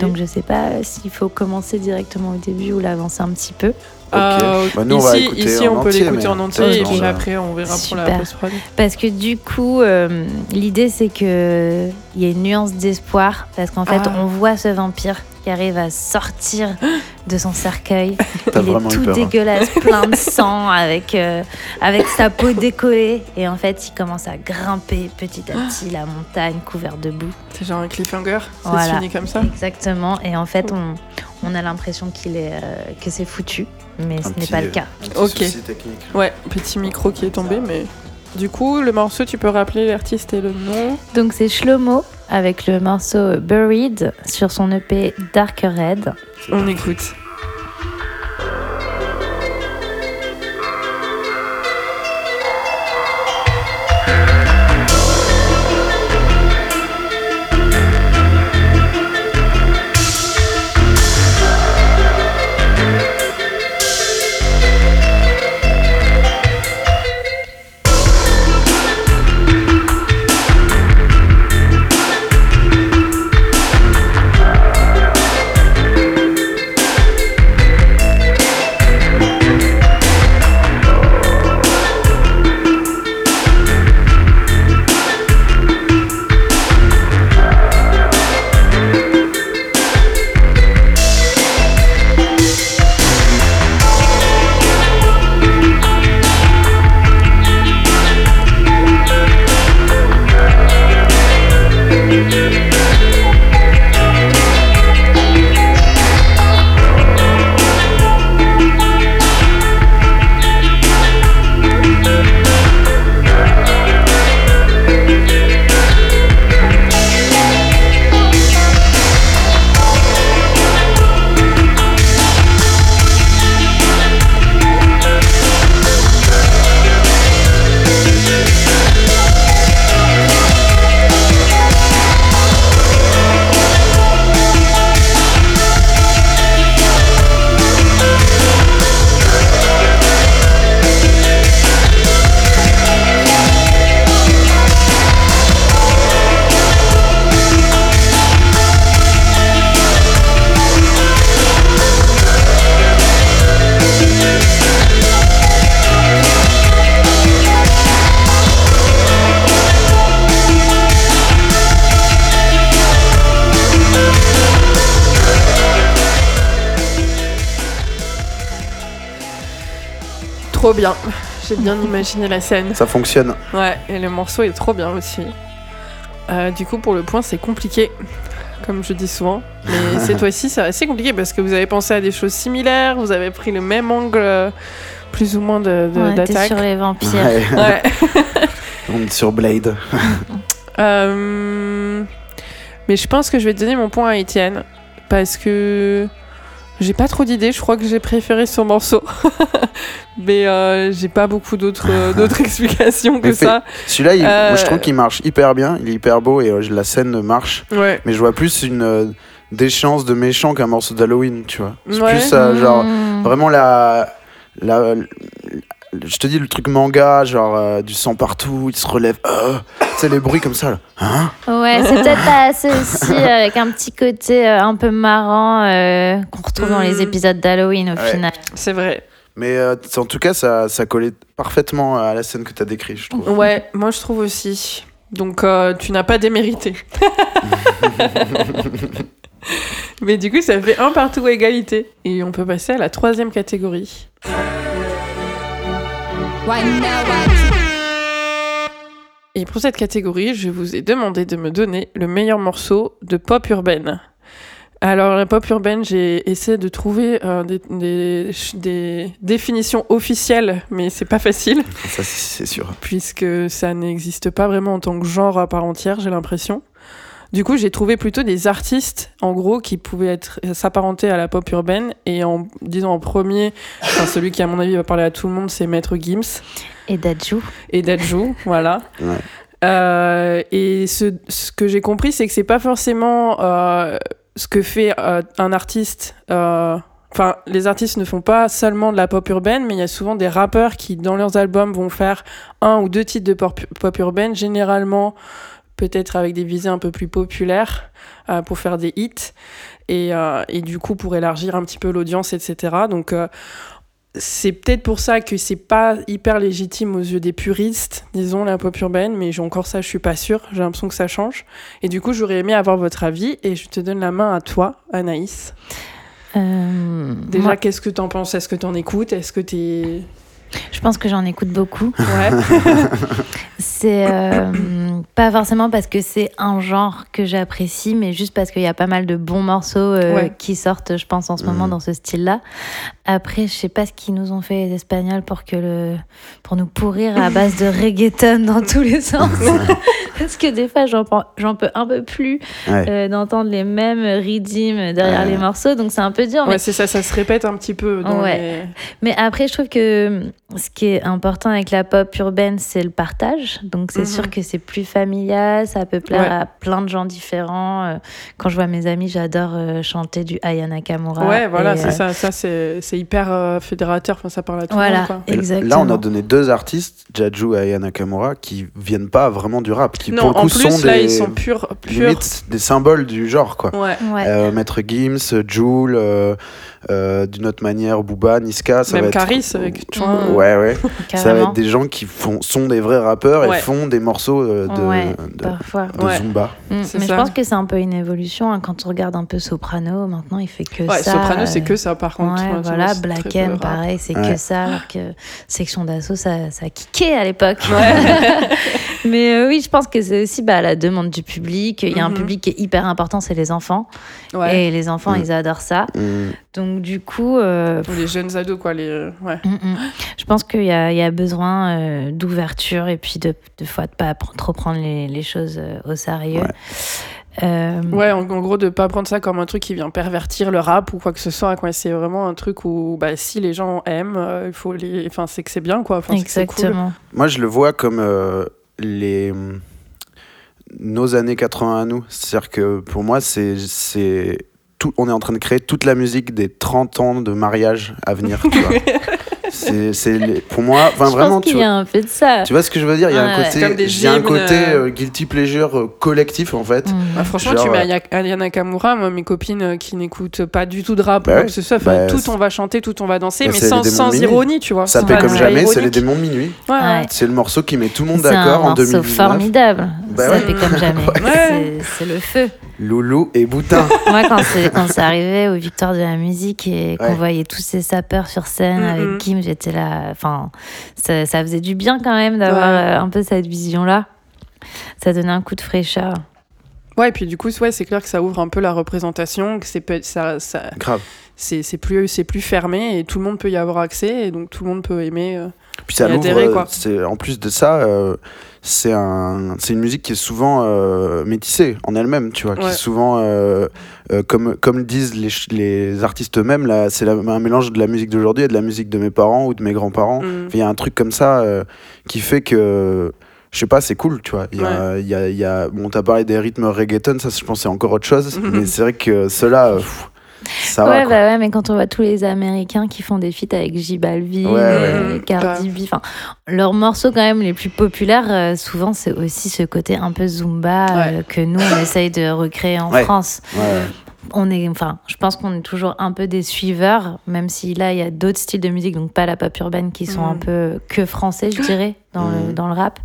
Donc, je sais pas s'il faut commencer directement au début ou l'avancer un petit peu.
Ah,
Bah, nous, on va
ici,
écouter
ici,
en
on peut l'écouter en entier et puis après, on verra pour la
Super.
post-prod.
Parce que du coup, euh, l'idée c'est que il y a une nuance d'espoir parce qu'en fait,
Ah.
on voit ce vampire qui arrive à sortir de son cercueil. Il est tout
peur. hein.
dégueulasse, plein de sang, avec euh, avec sa peau décollée et en fait, il commence à grimper petit à petit la montagne couverte de boue.
C'est genre un cliffhanger. Ça
Voilà.
se finit comme ça.
Exactement. Et en fait, on on a l'impression qu'il est euh, que c'est foutu, mais
Un
ce n'est pas le
euh,
cas.
un petit
Ok.
souci technique.
Ouais, petit micro qui est tombé, mais. Du coup, le morceau, tu peux rappeler l'artiste et le nom
Donc c'est Shlomo avec le morceau Buried sur son EP Dark Red.
On écoute. J'ai bien imaginé la scène.
Ça fonctionne.
Ouais, et le morceau est trop bien aussi. Euh, du coup, pour le point, c'est compliqué, comme je dis souvent. Mais cette fois-ci, c'est assez compliqué parce que vous avez pensé à des choses similaires, vous avez pris le même angle, euh, plus ou moins de- de- d'attaque.
sur les vampires.
Ouais.
Ouais.
On est sur Blade.
Euh, Mais je pense que je vais donner mon point à Étienne parce que j'ai pas trop d'idées. Je crois que j'ai préféré son morceau, mais euh, j'ai pas beaucoup d'autres euh, explications que ça.
Celui-là, il-
Euh,
je trouve qu'il marche hyper bien. Il est hyper beau et euh, la scène marche.
Ouais.
Mais je vois plus une euh, déchéance de méchant qu'un morceau d'Halloween, tu vois. C'est
Ouais.
plus euh, genre
Mmh.
vraiment la, la, je te dis le truc manga, genre euh, du sang partout, il se relève, euh, tu sais les bruits comme ça. Là. Hein
Ouais, c'est peut-être pas assez aussi euh, avec un petit côté euh, un peu marrant euh, qu'on retrouve dans les
Mm.
épisodes d'Halloween au
Ouais.
final.
C'est vrai.
Mais euh, en tout cas, ça, ça collait parfaitement à la scène que tu as décrite, je trouve.
Ouais, moi je trouve aussi. Donc euh, tu n'as pas démérité. Mais du coup, ça fait un partout à égalité. Et on peut passer à la troisième catégorie. Et pour cette catégorie, je vous ai demandé de me donner le meilleur morceau de pop urbaine. Alors, la pop urbaine, j'ai essayé de trouver euh, des, des- des définitions officielles, mais c'est pas facile,
Ça, c'est sûr.
puisque ça n'existe pas vraiment en tant que genre à part entière, j'ai l'impression. Du coup, j'ai trouvé plutôt des artistes, en gros, qui pouvaient être euh, s'apparenter à la pop urbaine. Et en disant en premier, enfin, celui qui, à mon avis, va parler à tout le monde, c'est Maître Gims
Et Dajou.
et Dajou, voilà.
Ouais.
Euh, et ce, ce que j'ai compris, c'est que c'est pas forcément euh, ce que fait euh, un artiste. euh, Enfin, les artistes ne font pas seulement de la pop urbaine, mais il y a souvent des rappeurs qui, dans leurs albums, vont faire un ou deux titres de pop, pop urbaine, généralement peut-être avec des visées un peu plus populaires euh, pour faire des hits et, euh, et du coup pour élargir un petit peu l'audience, etc. Donc euh, c'est peut-être pour ça que c'est pas hyper légitime aux yeux des puristes, disons, la pop urbaine, mais j'ai encore ça, je suis pas sûre, j'ai l'impression que ça change. Et du coup, j'aurais aimé avoir votre avis et je te donne la main à toi, Anaïs. Déjà,
moi,
qu'est-ce que t'en penses? Est-ce que t'en écoutes? Est-ce que t'es.
Je pense que j'en écoute beaucoup.
Ouais.
C'est euh, pas forcément parce que c'est un genre que j'apprécie, mais juste parce qu'il y a pas mal de bons morceaux euh,
Ouais.
qui sortent, je pense, en ce moment
Mhm.
dans ce style-là. Après, je sais pas ce qu'ils nous ont fait les Espagnols pour que le pour nous pourrir à base de reggaeton dans tous les sens. parce que des fois, j'en peux un peu plus
Ouais.
euh, d'entendre les mêmes rythmes derrière
Ouais.
les morceaux, donc c'est un peu dur. mais
ouais, c'est ça, ça se répète un petit peu. Dans
Ouais. mais après, je trouve que ce qui est important avec la pop urbaine, c'est le partage. Donc, c'est
Mhm.
sûr que c'est plus familial, ça peut plaire
Ouais.
à plein de gens différents. Euh, Quand je vois mes amis, j'adore euh, chanter du Aya Nakamura.
Ouais, voilà, c'est
euh,
ça, ça c'est c'est hyper euh, fédérateur, enfin, ça parle à tout le
Voilà,
monde.
Là, on a donné deux artistes, Jaju et Aya Nakamura, qui viennent pas vraiment du rap, qui
Non,
pour le
en
coup
plus,
sont
là,
des,
ils sont purs. purs...
limite des symboles du genre, quoi.
Ouais.
Ouais.
Euh, Maître Gims, Joule, euh, euh, d'une autre manière, Booba, Niska, ça va être...
Caris avec Chouin.
Ouais, ouais. ça va être des gens qui font, sont des vrais rappeurs
Ouais.
et font des morceaux euh, de,
Ouais,
de,
Parfois.
de
Ouais.
Zumba.
Mm,
C'est
Mais
ça.
je pense que c'est un peu une évolution. hein. Quand on regarde un peu Soprano, maintenant, il fait que
Ouais,
ça.
Soprano, c'est
euh,
que ça, par contre.
Voilà, Black M, pareil, c'est
Ouais.
que ça, alors que Section d'Assaut, ça, ça kickait à l'époque. Mais euh, oui, je pense que c'est aussi bah, la demande du public. Il y a un
Mhm.
public qui est hyper important, c'est les enfants.
Ouais.
Et les enfants,
Mhm.
ils adorent ça.
Mm.
Donc du coup, euh,
les jeunes ados, quoi. Les... euh, Ouais.
mm, mm. je pense qu'il y a, il y a besoin euh, d'ouverture et puis de, de fois de pas trop prendre les, les choses au sérieux.
Ouais.
Euh,
Ouais, en, en gros, de pas prendre ça comme un truc qui vient pervertir le rap ou quoi que ce soit. Quoi. C'est vraiment un truc où, bah, si les gens aiment, euh, il faut les. Enfin, c'est que c'est bien, quoi. Enfin, cool.
Exactement.
Moi, je le vois comme euh, les nos années 80 à nous. C'est-à-dire que pour moi, c'est tout. On est en train de créer toute la musique des 30 ans de mariage à venir. C'est c'est pour moi, enfin vraiment,
pense
tu
y
vois.
a un peu de ça.
Tu vois ce que je veux dire? Il y a un côté, il y a un côté
euh,
euh, guilty pleasure euh, collectif en fait.
Mm.
Bah, franchement,
Genre,
tu mets Aya- Aya Nakamura, moi, mes copines qui n'écoutent pas du tout de rap
Bah
ou quoi
ouais.
que ce soit,
Bah,
tout
c'est-
on va chanter, tout on va danser,
Bah,
mais
c'est
sans, ironie, tu vois.
Ça paie comme jamais, c'est les démons de minuit.
Ouais, ouais.
Ouais.
C'est le morceau qui met tout le monde
C'est un
d'accord en
morceau
2019.
formidable.
Bah
ça
ouais.
fait comme jamais. C'est- C'est le feu.
Loulou et Boutin.
Moi, quand c'est quand c'est arrivé aux Victoires de la musique et qu'on
Ouais.
voyait tous ces sapeurs sur scène avec Kim, j'étais là. Enfin, ça, ça faisait du bien quand même d'avoir
Ouais.
euh, un peu cette vision-là. Ça donnait un coup de fraîcheur.
Ouais, et puis du coup, ouais, c'est clair que ça ouvre un peu la représentation, que c'est ça, ça,
Grave.
C'est c'est plus, c'est plus fermé et tout le monde peut y avoir accès et donc tout le monde peut aimer. euh.
Puis ça l'ouvre, euh, c'est- En plus de ça, euh, c'est un, c'est une musique qui est souvent euh, métissée en elle-même, tu vois, qui est souvent, euh, comme, comme disent les, les artistes eux-mêmes, là, c'est un mélange de la musique d'aujourd'hui et de la musique de mes parents ou de mes grands-parents.
Mm.
Il y a un truc comme ça qui fait que, je sais pas, c'est cool, tu vois. Il y a, il y a, il y a- bon, t'as parlé des rythmes reggaeton, ça, je pense, c'est encore autre chose, mais c'est vrai que ceux-là, pff, ça
ouais,
va.
bah ouais, mais quand on voit tous les Américains qui font des feats avec J Balvin,
Ouais, ouais.
euh. Cardi B, enfin, leurs morceaux quand même les plus populaires, euh, souvent c'est aussi ce côté un peu zumba euh, que nous on essaye de recréer en
Ouais.
France. On est, enfin, je pense qu'on est toujours un peu des suiveurs, même si là il y a d'autres styles de musique, donc pas la pop urbaine, qui sont
Mhm.
un peu que français, je dirais, dans, le,
Mhm.
dans le rap.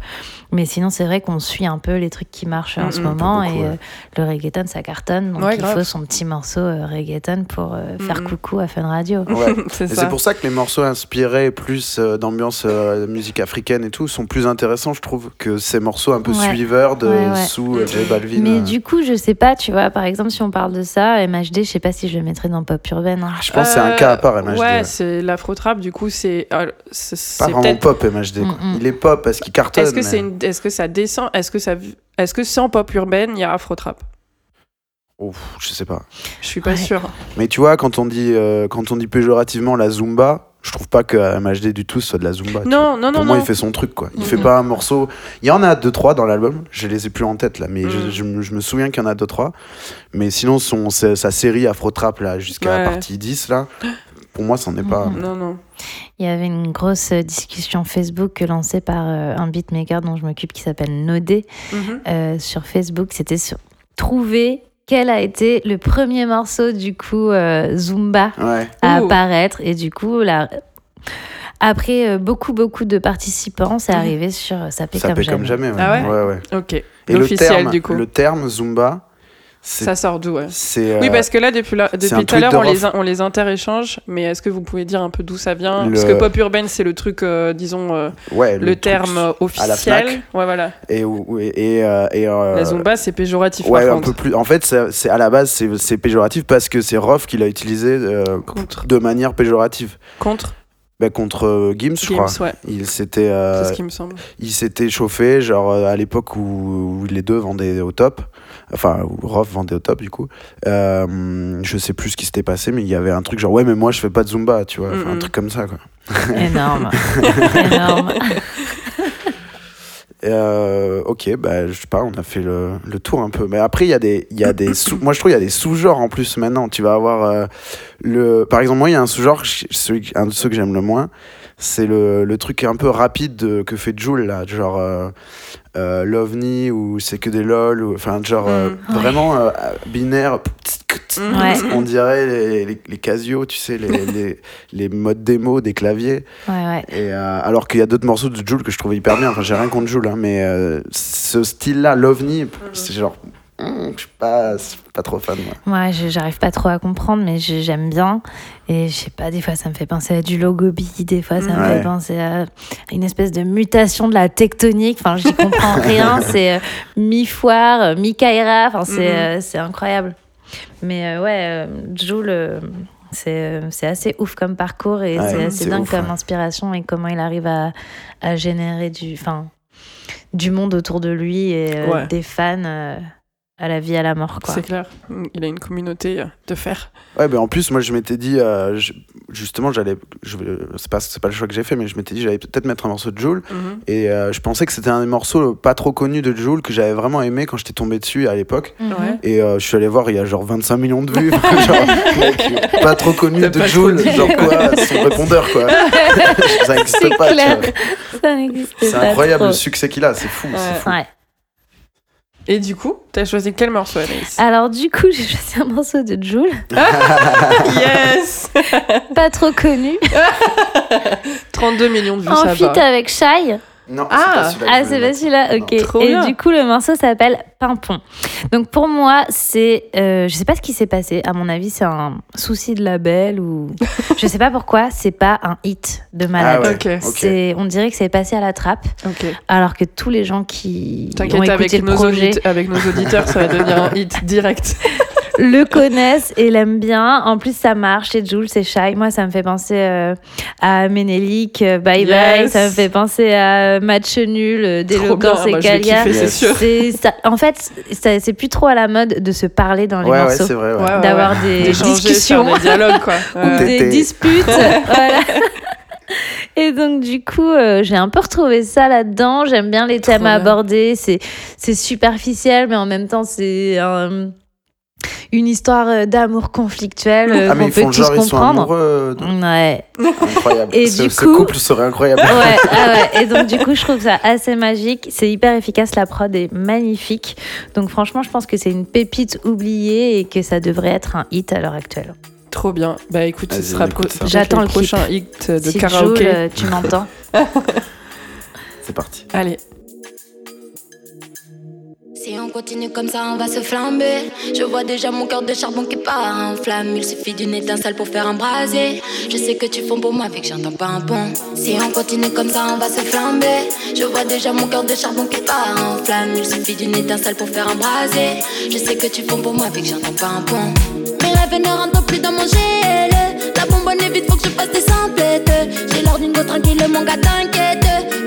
Mais sinon, c'est vrai qu'on suit un peu les trucs qui marchent en ce
Mhm.
moment
Beaucoup,
et
ouais.
euh, le reggaeton ça cartonne, donc
Ouais,
il
grave.
faut son petit morceau euh, reggaeton pour euh, faire
Mhm.
coucou à Fun Radio.
Ouais.
c'est
Et
ça.
c'est pour ça que les morceaux inspirés plus euh, d'ambiance euh, musique africaine et tout sont plus intéressants, je trouve, que ces morceaux un peu
Ouais.
suiveurs de
Ouais, ouais.
sous euh, J Balvin.
Mais
euh.
du coup, je sais pas, tu vois, par exemple, si on parle de ça, MHD, je sais pas si je le mettrais dans pop urbaine. hein.
je pense que c'est un cas à part, MHD.
Euh, Ouais,
ouais.
c'est l'afro-trap, du coup, c'est. euh, c'est
Pas vraiment
peut-être.
pop MHD. quoi.
Mm, mm.
Il est pop parce qu'il cartonne.
Est-ce que, c'est une... est-ce que ça descend Est-ce que, ça... Est-ce que sans pop urbaine, il y a afro-trap?
Ouf, je sais pas.
Je suis pas
Ouais.
sûre.
Mais tu vois, quand on dit, euh, quand on dit péjorativement la Zumba, je trouve pas que MHD du tout soit de la Zumba.
Non, non, non,
Pour moi,
non.
il fait son truc, quoi. Il
Mhm.
fait pas un morceau. Il y en a deux, trois dans l'album. Je les ai plus en tête, là. Mais je, je me- je me souviens qu'il y en a deux, trois. Mais sinon, son, sa, sa série Afro Trap, là, jusqu'à la partie 10, là, pour moi, c'en est pas.
Non, non.
Il y avait une grosse euh, discussion Facebook lancée par euh, un beatmaker dont je m'occupe qui s'appelle Nodé
Mhm.
euh, sur Facebook. C'était sur trouver quel a été le premier morceau du coup euh, Zumba
Ouais.
à
Ouh.
apparaître. Et du coup, là, après euh, beaucoup, beaucoup de participants, c'est
Mhm.
arrivé sur Ça paie
Ça
comme
fait
jamais.
comme jamais. ouais.
Ah ouais
ouais, ouais.
Ok.
Et le terme,
du coup.
le terme Zumba.
Ça sort d'où, ouais Oui,
euh,
parce que là, depuis, la- depuis tout à l'heure, on les, on les interéchange, mais est-ce que vous pouvez dire un peu d'où ça vient?
Le-
Parce que pop urbaine, c'est le truc, euh, disons, euh,
ouais,
le,
truc
terme euh,
à la
officiel.
Fnac.
Ouais, voilà.
Et, et, et, euh, et, euh,
La Zumba, c'est péjoratif,
Ouais, un peu plus. En fait, c'est à la base, c'est péjoratif parce que c'est Rof qui l'a utilisé de manière péjorative.
Contre?
Bah, contre Gims, je crois.
Gims, ouais.
Il s'était, euh,
C'est ce qui me semble.
il s'était chauffé, genre à l'époque où, où les deux vendaient au top. Enfin, où Rof vendait au top, du coup. Euh, je sais plus ce qui s'était passé, mais il y avait un truc genre, ouais, mais moi, je fais pas de Zumba, tu vois. Un truc comme ça, quoi.
Énorme. Énorme.
Euh, ok, bah, je sais pas, on a fait le, le tour un peu. Mais après, il y a des, y a des sous, moi je trouve il y a des sous-genres en plus maintenant. Tu vas avoir euh, le, par exemple, moi il y a un sous-genre, celui, un de ceux que j'aime le moins, c'est le, le truc un peu rapide de- que fait Joule là, genre euh, euh, l'OVNI ou c'est que des lol, ou enfin genre euh,
Mm.
vraiment euh, binaire.
Mm.
Ouais.
On dirait les, les, les Casio, tu sais, les, les, les modes démo des claviers.
Ouais, ouais.
Et euh, alors qu'il y a d'autres morceaux de Joule que je trouvais hyper bien. Enfin, j'ai rien contre Joule, hein, mais euh, ce style-là, l'OVNI, c'est genre. Hum, je suis pas, pas trop fan. Moi.
Moi, je- j'arrive pas trop à comprendre, mais j'aime bien. Et je sais pas, des fois, ça me fait penser à du logobi, des fois, ça me
Ouais.
fait penser à une espèce de mutation de la tectonique. Enfin, j'y comprends rien. C'est euh, mi-foire, euh, mi-Kaira. Enfin, c'est c'est incroyable. Mais ouais, euh, c'est c'est assez ouf comme parcours et
Ouais,
c'est assez dingue
ouf,
comme
ouais.
inspiration et comment il arrive à, à générer du, enfin, du monde autour de lui et
Ouais.
des fans à la vie, à la mort. Quoi.
C'est clair. Il a une communauté de fer.
Ouais, mais en plus, moi, je m'étais dit, euh, je- justement, j'allais. je- C'est pas, c'est pas le choix que j'ai fait, mais je m'étais dit, j'allais peut-être mettre un morceau de Joule.
Mhm.
Et euh, je pensais que c'était un des morceaux pas trop connus de Joule que j'avais vraiment aimé quand j'étais tombé dessus à l'époque.
Mhm.
Et euh, je suis allé voir, il y a genre 25 millions de vues. genre, mec, pas trop connu de Joule. Genre quoi, son répondeur, quoi. Ça n'existe
C'est
pas, C'est incroyable
trop.
le succès qu'il a, c'est fou.
Ouais.
c'est fou.
Ouais.
Et du coup, t'as choisi quel morceau, Anaïs
Alors du coup, j'ai choisi un morceau de Joule,
Yes
pas trop connu,
32 millions de vues,
en
ça
feat
va.
avec Shai.
Non,
Ah.
c'est pas celui-là
Ah,
je
c'est
voulais
pas celui-là, ok.
Trop
Et
bien.
du coup, le morceau s'appelle Pimpon. Donc pour moi, c'est. euh, je sais pas ce qui s'est passé. À mon avis, c'est un souci de label ou. je sais pas pourquoi, c'est pas un hit de malade.
Ah ouais.
C'est, on dirait que c'est passé à la trappe,
Ok.
alors que tous les gens qui
T'inquiète,
projet
avec nos auditeurs, ça va devenir un hit direct.
le connaissent et l'aiment bien. En plus, ça marche. C'est Jules, c'est Shy. Moi, ça me fait penser euh, à Ménélique, euh, Bye Bye.
Yes.
Ça me fait penser à Match Nul, euh,
bien,
et Calia.
kiffer, c'est
Yes.
sûr.
C'est ça- en fait, c'est plus trop à la mode de se parler dans les
Ouais, ouais,
morceaux.
c'est vrai. ouais.
Ouais, ouais,
D'avoir
ouais.
des discussions.
des dialogues, quoi.
ou des disputes. voilà. Et donc, du coup, euh, j'ai un peu retrouvé ça là-dedans. J'aime bien les thèmes
bien.
abordés. C'est, c'est superficiel, mais en même temps, c'est un- une histoire euh, d'amour conflictuel euh,
Ah,
qu'on
ils
peut
font
tous
genre, ils sont
comprendre.
amoureux. de-
Ouais.
Incroyable.
Et
ce,
du
ce
coup-
couple serait incroyable.
Ouais, ah ouais. Et donc, du coup, je trouve ça assez magique. C'est hyper efficace. La prod est magnifique. Donc, franchement, je pense que c'est une pépite oubliée et que ça devrait être un hit à l'heure actuelle.
Trop bien. Bah écoute, ce sera
J'attends
le prochain hit de
si
karaoké.
Jules, euh, tu m'entends
C'est parti.
Allez.
Si on continue comme ça, on va se flamber. Je vois déjà mon cœur de charbon qui part en flamme. Il suffit d'une étincelle pour faire un brasier. Je sais que tu fonds pour moi, vu que j'entends pas un pont. Si on continue comme ça, on va se flamber. Je vois déjà mon cœur de charbon qui part en flamme. Il suffit d'une étincelle pour faire un brasier. Je sais que tu fonds pour moi, vu que j'entends pas un pont. Mes rêves ne rentrent plus dans mon GL. La bonbonne est vite, faut que je fasse des samplettes. J'ai l'air d'une go tranquille, mon gars t'inquiète.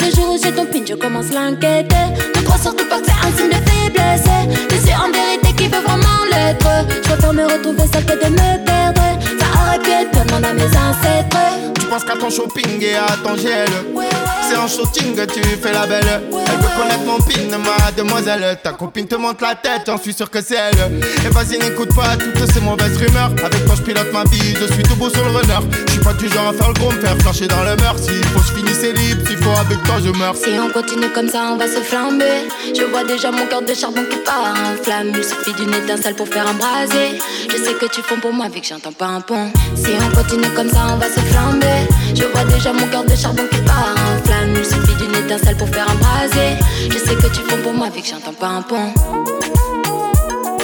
J'ai ton pin, je commence l'enquête. Ne crois surtout pas que c'est un signe de faiblesse. Mais c'est en vérité qui veut vraiment l'être. Je préfère me retrouver seule que de me perdre. Ça aurait pu être toi, demande à mes ancêtres.
Tu penses qu'à ton shopping et à ton gel
Ouais, ouais.
C'est en shooting que tu fais la belle Elle veut connaître mon pin, ma demoiselle Ta copine te monte la tête, j'en suis sûr que c'est elle Et vas-y n'écoute pas toutes ces mauvaises rumeurs Avec toi je pilote ma vie, je suis tout beau sur le runner Je suis pas du genre à faire le gros, me faire flasher dans le mur S'il faut je finisse libre, s'il faut avec toi je meurs
Si on continue comme ça, on va se flamber. Je vois déjà mon cœur de charbon qui part en flamme. Il suffit d'une étincelle pour faire un brasier. Je sais que tu fonds pour moi, vu que j'entends pas un pont. Si on continue comme ça, on va se flamber. Je vois déjà mon cœur de charbon qui part en flamme. Il suffit d'une étincelle pour faire un brasier. Je sais que tu fonds pour moi, vu que j'entends pas un pont.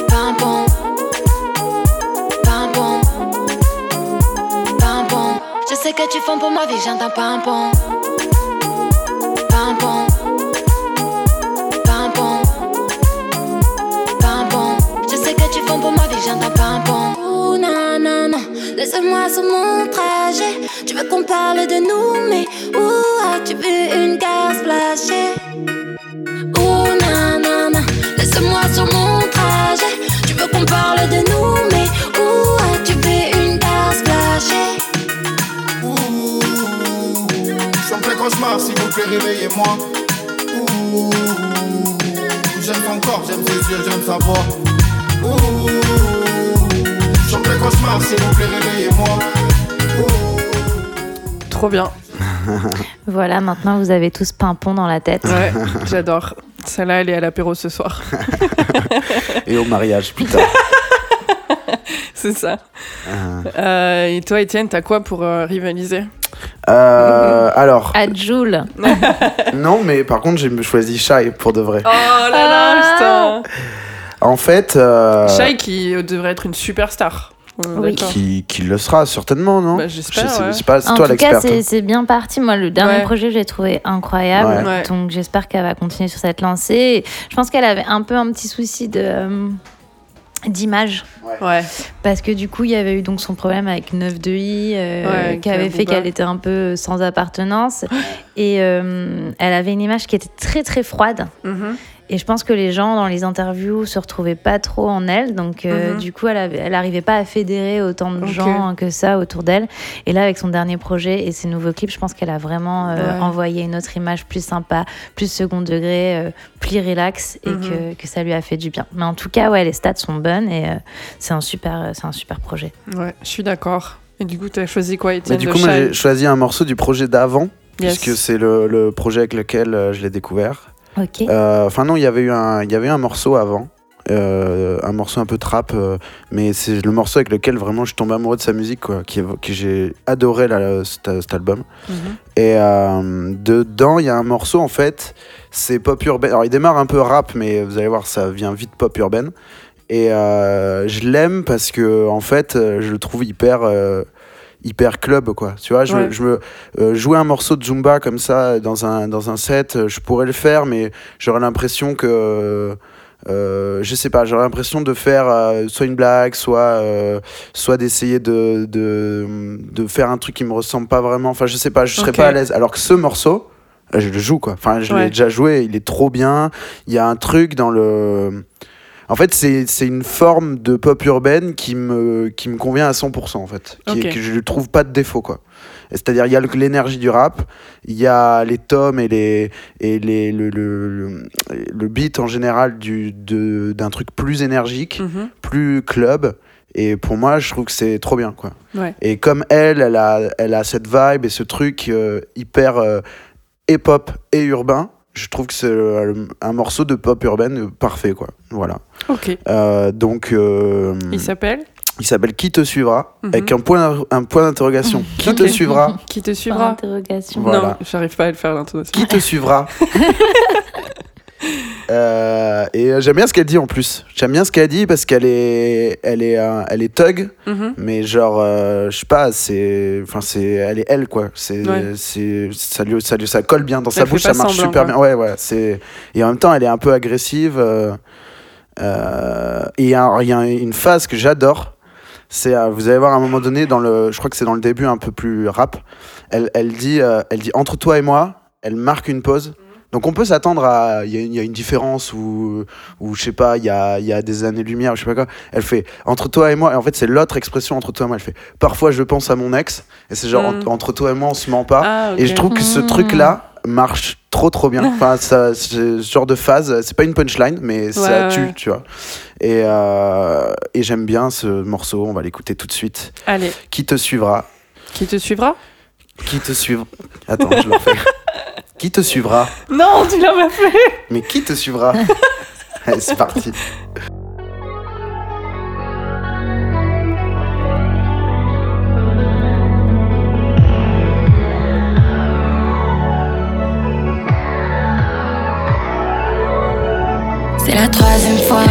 Pas un pont. Pas un pont. Pas un pont. Je sais que tu fonds pour moi, vu que j'entends pas un pont. Pimpon, pimpon, pimpon. Je sais que tu fonds pour moi, vu que j'entends pimpon. Ouh, non, non. Laisse-moi sur mon trajet. Tu veux qu'on parle de nous, mais où as-tu vu une case flashée? Non, non. Laisse-moi sur mon trajet. Tu veux qu'on parle de nous, mais où as-tu vu une case flashée?
Ouh, Je me cauchemar, s'il vous plaît réveillez-moi Ouh, J'aime son corps, j'aime ses yeux, j'aime sa voix cauchemar, s'il vous plaît réveillez-moi
Trop bien.
Voilà, maintenant vous avez tous pimpon dans la tête.
Ouais, j'adore. Celle-là, elle est à l'apéro ce soir.
Et au mariage, putain.
C'est ça.
Ah.
Euh, et toi, Étienne, t'as quoi pour euh, rivaliser?
Euh, alors,
À Joule.
non, mais par contre, j'ai choisi Shai pour de vrai.
Oh là là, putain
En fait, euh,
Shai qui devrait être une superstar.
Oui.
d'accord.
qui, qui le sera certainement, non
Bah, j'espère, ouais.
C'est pas c'est
En
toi
tout cas,
l'experte.
c'est c'est bien parti. Moi, le dernier
Ouais.
projet, je l'ai trouvé incroyable.
Ouais.
Ouais.
Donc, j'espère qu'elle va continuer sur cette lancée. Je pense qu'elle avait un peu un petit souci de. euh, d'image
Ouais.
parce que du coup il y avait eu donc son problème avec 9 de i euh,
Ouais,
qui avait fait
Booba.
qu'elle était un peu sans appartenance et euh, elle avait une image qui était très très froide
Mhm.
Et je pense que les gens dans les interviews se retrouvaient pas trop en elle. Donc, euh,
Mhm.
du coup, elle, avait- elle arrivait pas à fédérer autant de gens que ça autour d'elle. Et là, avec son dernier projet et ses nouveaux clips, je pense qu'elle a vraiment euh,
Ouais.
envoyé une autre image plus sympa, plus second degré, euh, plus relax et
Mhm.
que, que ça lui a fait du bien. Mais en tout cas, ouais, les stats sont bonnes et euh, c'est un, super, c'est un super projet.
Ouais, je suis d'accord. Et du coup, t'as choisi quoi,
Mais
Étienne
du coup, j'ai choisi un morceau du projet d'avant,
Yes.
puisque c'est le, le projet avec lequel je l'ai découvert.
Ok.
Euh, Enfin, non, il y avait eu un, il y avait eu un morceau avant. Euh, un morceau un peu trap, euh, mais c'est le morceau avec lequel vraiment je tombe amoureux de sa musique, quoi, qui, j'ai adoré là, cet, cet album.
Mhm.
Et euh, dedans, il y a un morceau en fait, c'est pop urbain. Alors il démarre un peu rap, mais vous allez voir, ça vient vite pop urbaine. Et je l'aime parce que en fait, je le trouve hyper. Euh, hyper club quoi. Tu vois je,
Ouais.
je me euh, jouer un morceau de zumba comme ça dans un dans un set euh, je pourrais le faire mais j'aurais l'impression que euh, je sais pas j'aurais l'impression de faire euh, soit une blague soit euh, soit d'essayer de, de de faire un truc qui me ressemble pas vraiment. Enfin je sais pas je serais pas à l'aise. Alors que ce morceau euh, je le joue quoi. Enfin je
Ouais.
l'ai déjà joué il est trop bien. Il y a un truc dans le en fait, c'est une forme de pop urbaine qui me, qui me convient à 100%, en fait. Qui,
Ok.
que je ne trouve pas de défaut, quoi. C'est-à-dire, il y a l'énergie du rap, il y a les tomes et, les, et les, le, le, le, le beat en général du- de- d'un truc plus énergique,
Mhm.
plus club. Et pour moi, je trouve que c'est trop bien, quoi.
Ouais.
Et comme elle, elle a, elle a cette vibe et ce truc euh, hyper euh, hip-hop et urbain, je trouve que c'est euh, un morceau de pop urbaine parfait, quoi. Voilà.
Ok.
Euh, donc, euh,
Il s'appelle
il s'appelle Qui te suivra
Mhm.
avec un point, un point d'interrogation. Qui te suivra
Qui te suivra
interrogation.
Voilà.
Non, j'arrive pas à le faire l'intonation.
Qui te suivra Euh, Et euh, j'aime bien ce qu'elle dit en plus. J'aime bien ce qu'elle dit parce qu'elle est, elle est, euh, elle est thug,
Mhm.
mais genre, euh, je sais pas, c'est, enfin c'est, elle est elle quoi. C'est,
Ouais.
ça lui, ça lui, ça colle bien dans sa
Elle
bouche, ça marche
semblant,
super
quoi.
bien. Ouais, ouais. C'est, et en même temps, elle est un peu agressive. euh, et il y, y a une phase que j'adore. C'est, vous allez voir à un moment donné dans le, je crois que c'est dans le début un peu plus rap. Elle, elle dit, elle dit entre toi et moi. Elle marque une pause. Donc on peut s'attendre à, il y, y a une différence ou, ou je sais pas, il y a, y a des années-lumière, je sais pas quoi. Elle fait entre toi et moi. Et en fait c'est l'autre expression entre toi et moi. Elle fait parfois je pense à mon ex et c'est genre
Mm.
entre, entre toi et moi on se ment pas.
Ah.
Et je trouve que ce
Mm.
truc là marche trop trop bien. Enfin ça, ce genre de phase, c'est pas une punchline mais ça tue,
ouais.
tu vois. Et, euh, et j'aime bien ce morceau. On va l'écouter tout de suite.
Allez,
Qui te suivra?
Qui te suivra?
Qui te suivra? Attends, je le refais. Qui te suivra
Non, tu l'as pas fait
Mais qui te suivra Allez, c'est parti.
C'est la troisième fois,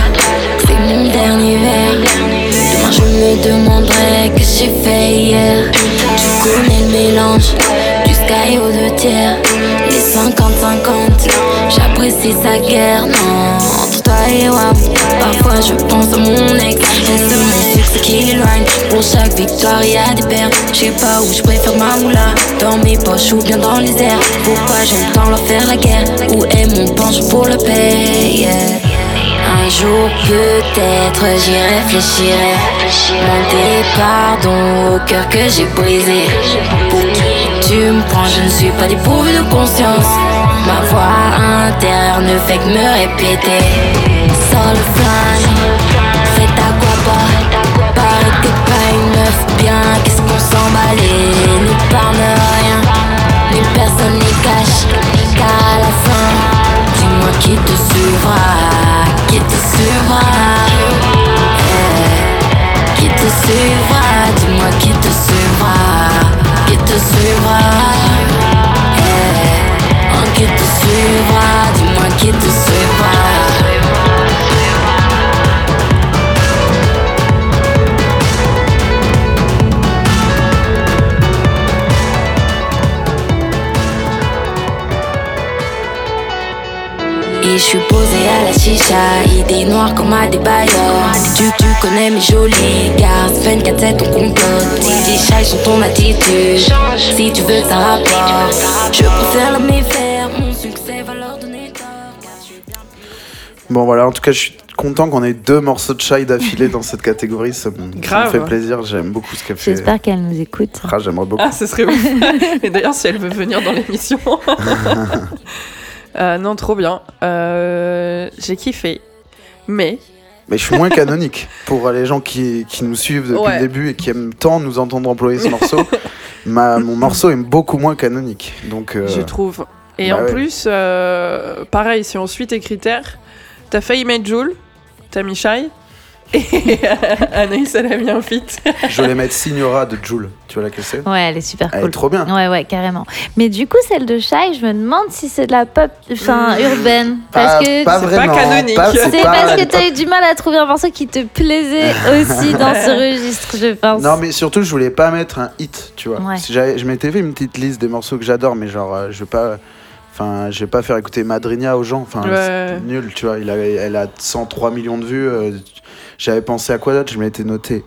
c'est mon dernier verre. Demain je me demanderai que j'ai fait hier. Tu connais le mélange du sky aux deux tiers. Les 50-50, j'apprécie sa guerre. Non, entre toi et moi, parfois je pense à mon ex. Reste mon succès qui l'éloigne. Pour chaque victoire, il y a des pertes. Je sais pas où je préfère ma moula. Dans mes poches ou bien dans les airs. Pourquoi tant leur faire la guerre? Où est mon penche pour le payer? Un jour peut-être j'y réfléchirai. Demander pardon au cœur que j'ai brisé. Pour qui tu me prends, je ne suis pas dépourvu de conscience. Ma voix intérieure ne fait que me répéter. Sors le ta quoi pas je suis posé à la chicha, idée noire comme à des bailleurs. Tu, tu connais mes jolis gars, 24-7 on complote. DJ Shy sur ton attitude, si tu veux ça rapporte. Je préfère le méfaire, mon succès va leur donner tort.
Bon voilà, en tout cas, je suis content qu'on ait deux morceaux de Shai d'affilée dans cette catégorie. Ça me, ça me fait plaisir. J'aime beaucoup ce qu'elle fait.
J'espère qu'elle nous écoute.
Ah, J'aimerais beaucoup.
Ah, ce serait ouf. Et d'ailleurs, si elle veut venir dans l'émission. Euh, non, trop bien. Euh, J'ai kiffé. Mais,
Mais je suis moins canonique pour les gens qui, qui nous suivent depuis
Ouais.
le début et qui aiment tant nous entendre employer ce morceau. Ma, mon morceau est beaucoup moins canonique. Donc, euh,
je trouve. Et
bah
en
ouais.
plus, pareil, si on suit tes critères, t'as failli mettre Joule. t'as mis Shai. Et Anaïs, elle a mis un feat.
Je voulais mettre Signora de Joule. Tu vois laquelle c'est?
Ouais, elle est super
Elle
cool.
est trop bien.
Ouais, ouais, carrément. Mais du coup, celle de Shai, je me demande si c'est de la pop, enfin, urbaine.
Pas,
Parce que
pas
c'est pas
vraiment.
canonique.
pas-
c'est
pas
parce que t'as eu du mal à trouver un morceau qui te plaisait aussi dans ce registre, je pense.
Non, mais surtout, je voulais pas mettre un hit, tu vois.
Ouais.
Si je m'étais fait une petite liste des morceaux que j'adore, mais genre, euh, je vais pas. Enfin, je vais pas faire écouter Madrinia aux gens. Enfin,
Ouais.
c'est nul, tu vois. Il a, elle a 103 millions de vues. euh, J'avais pensé à quoi d'autre? Je m'étais noté.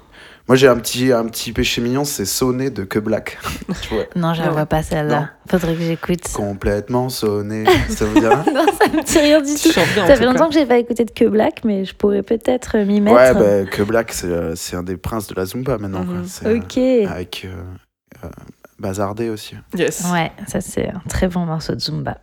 Moi, j'ai un petit, un petit péché mignon, c'est sonner de Que Black. tu vois.
Non, je la vois pas
Non.
celle-là. Faudrait que j'écoute.
Complètement sonné. Ça vous dit rien
non, ça me dit rien du tout.
bien,
Ça fait longtemps que j'ai pas écouté de Que Black, mais je pourrais peut-être m'y mettre.
Ouais, bah, Que Black, c'est euh, c'est un des princes de la Zumba maintenant. quoi.
Mhm.
C'est, euh,
Ok.
avec euh, euh, Bazardé aussi.
Yes.
Ouais, ça c'est un très bon morceau de Zumba.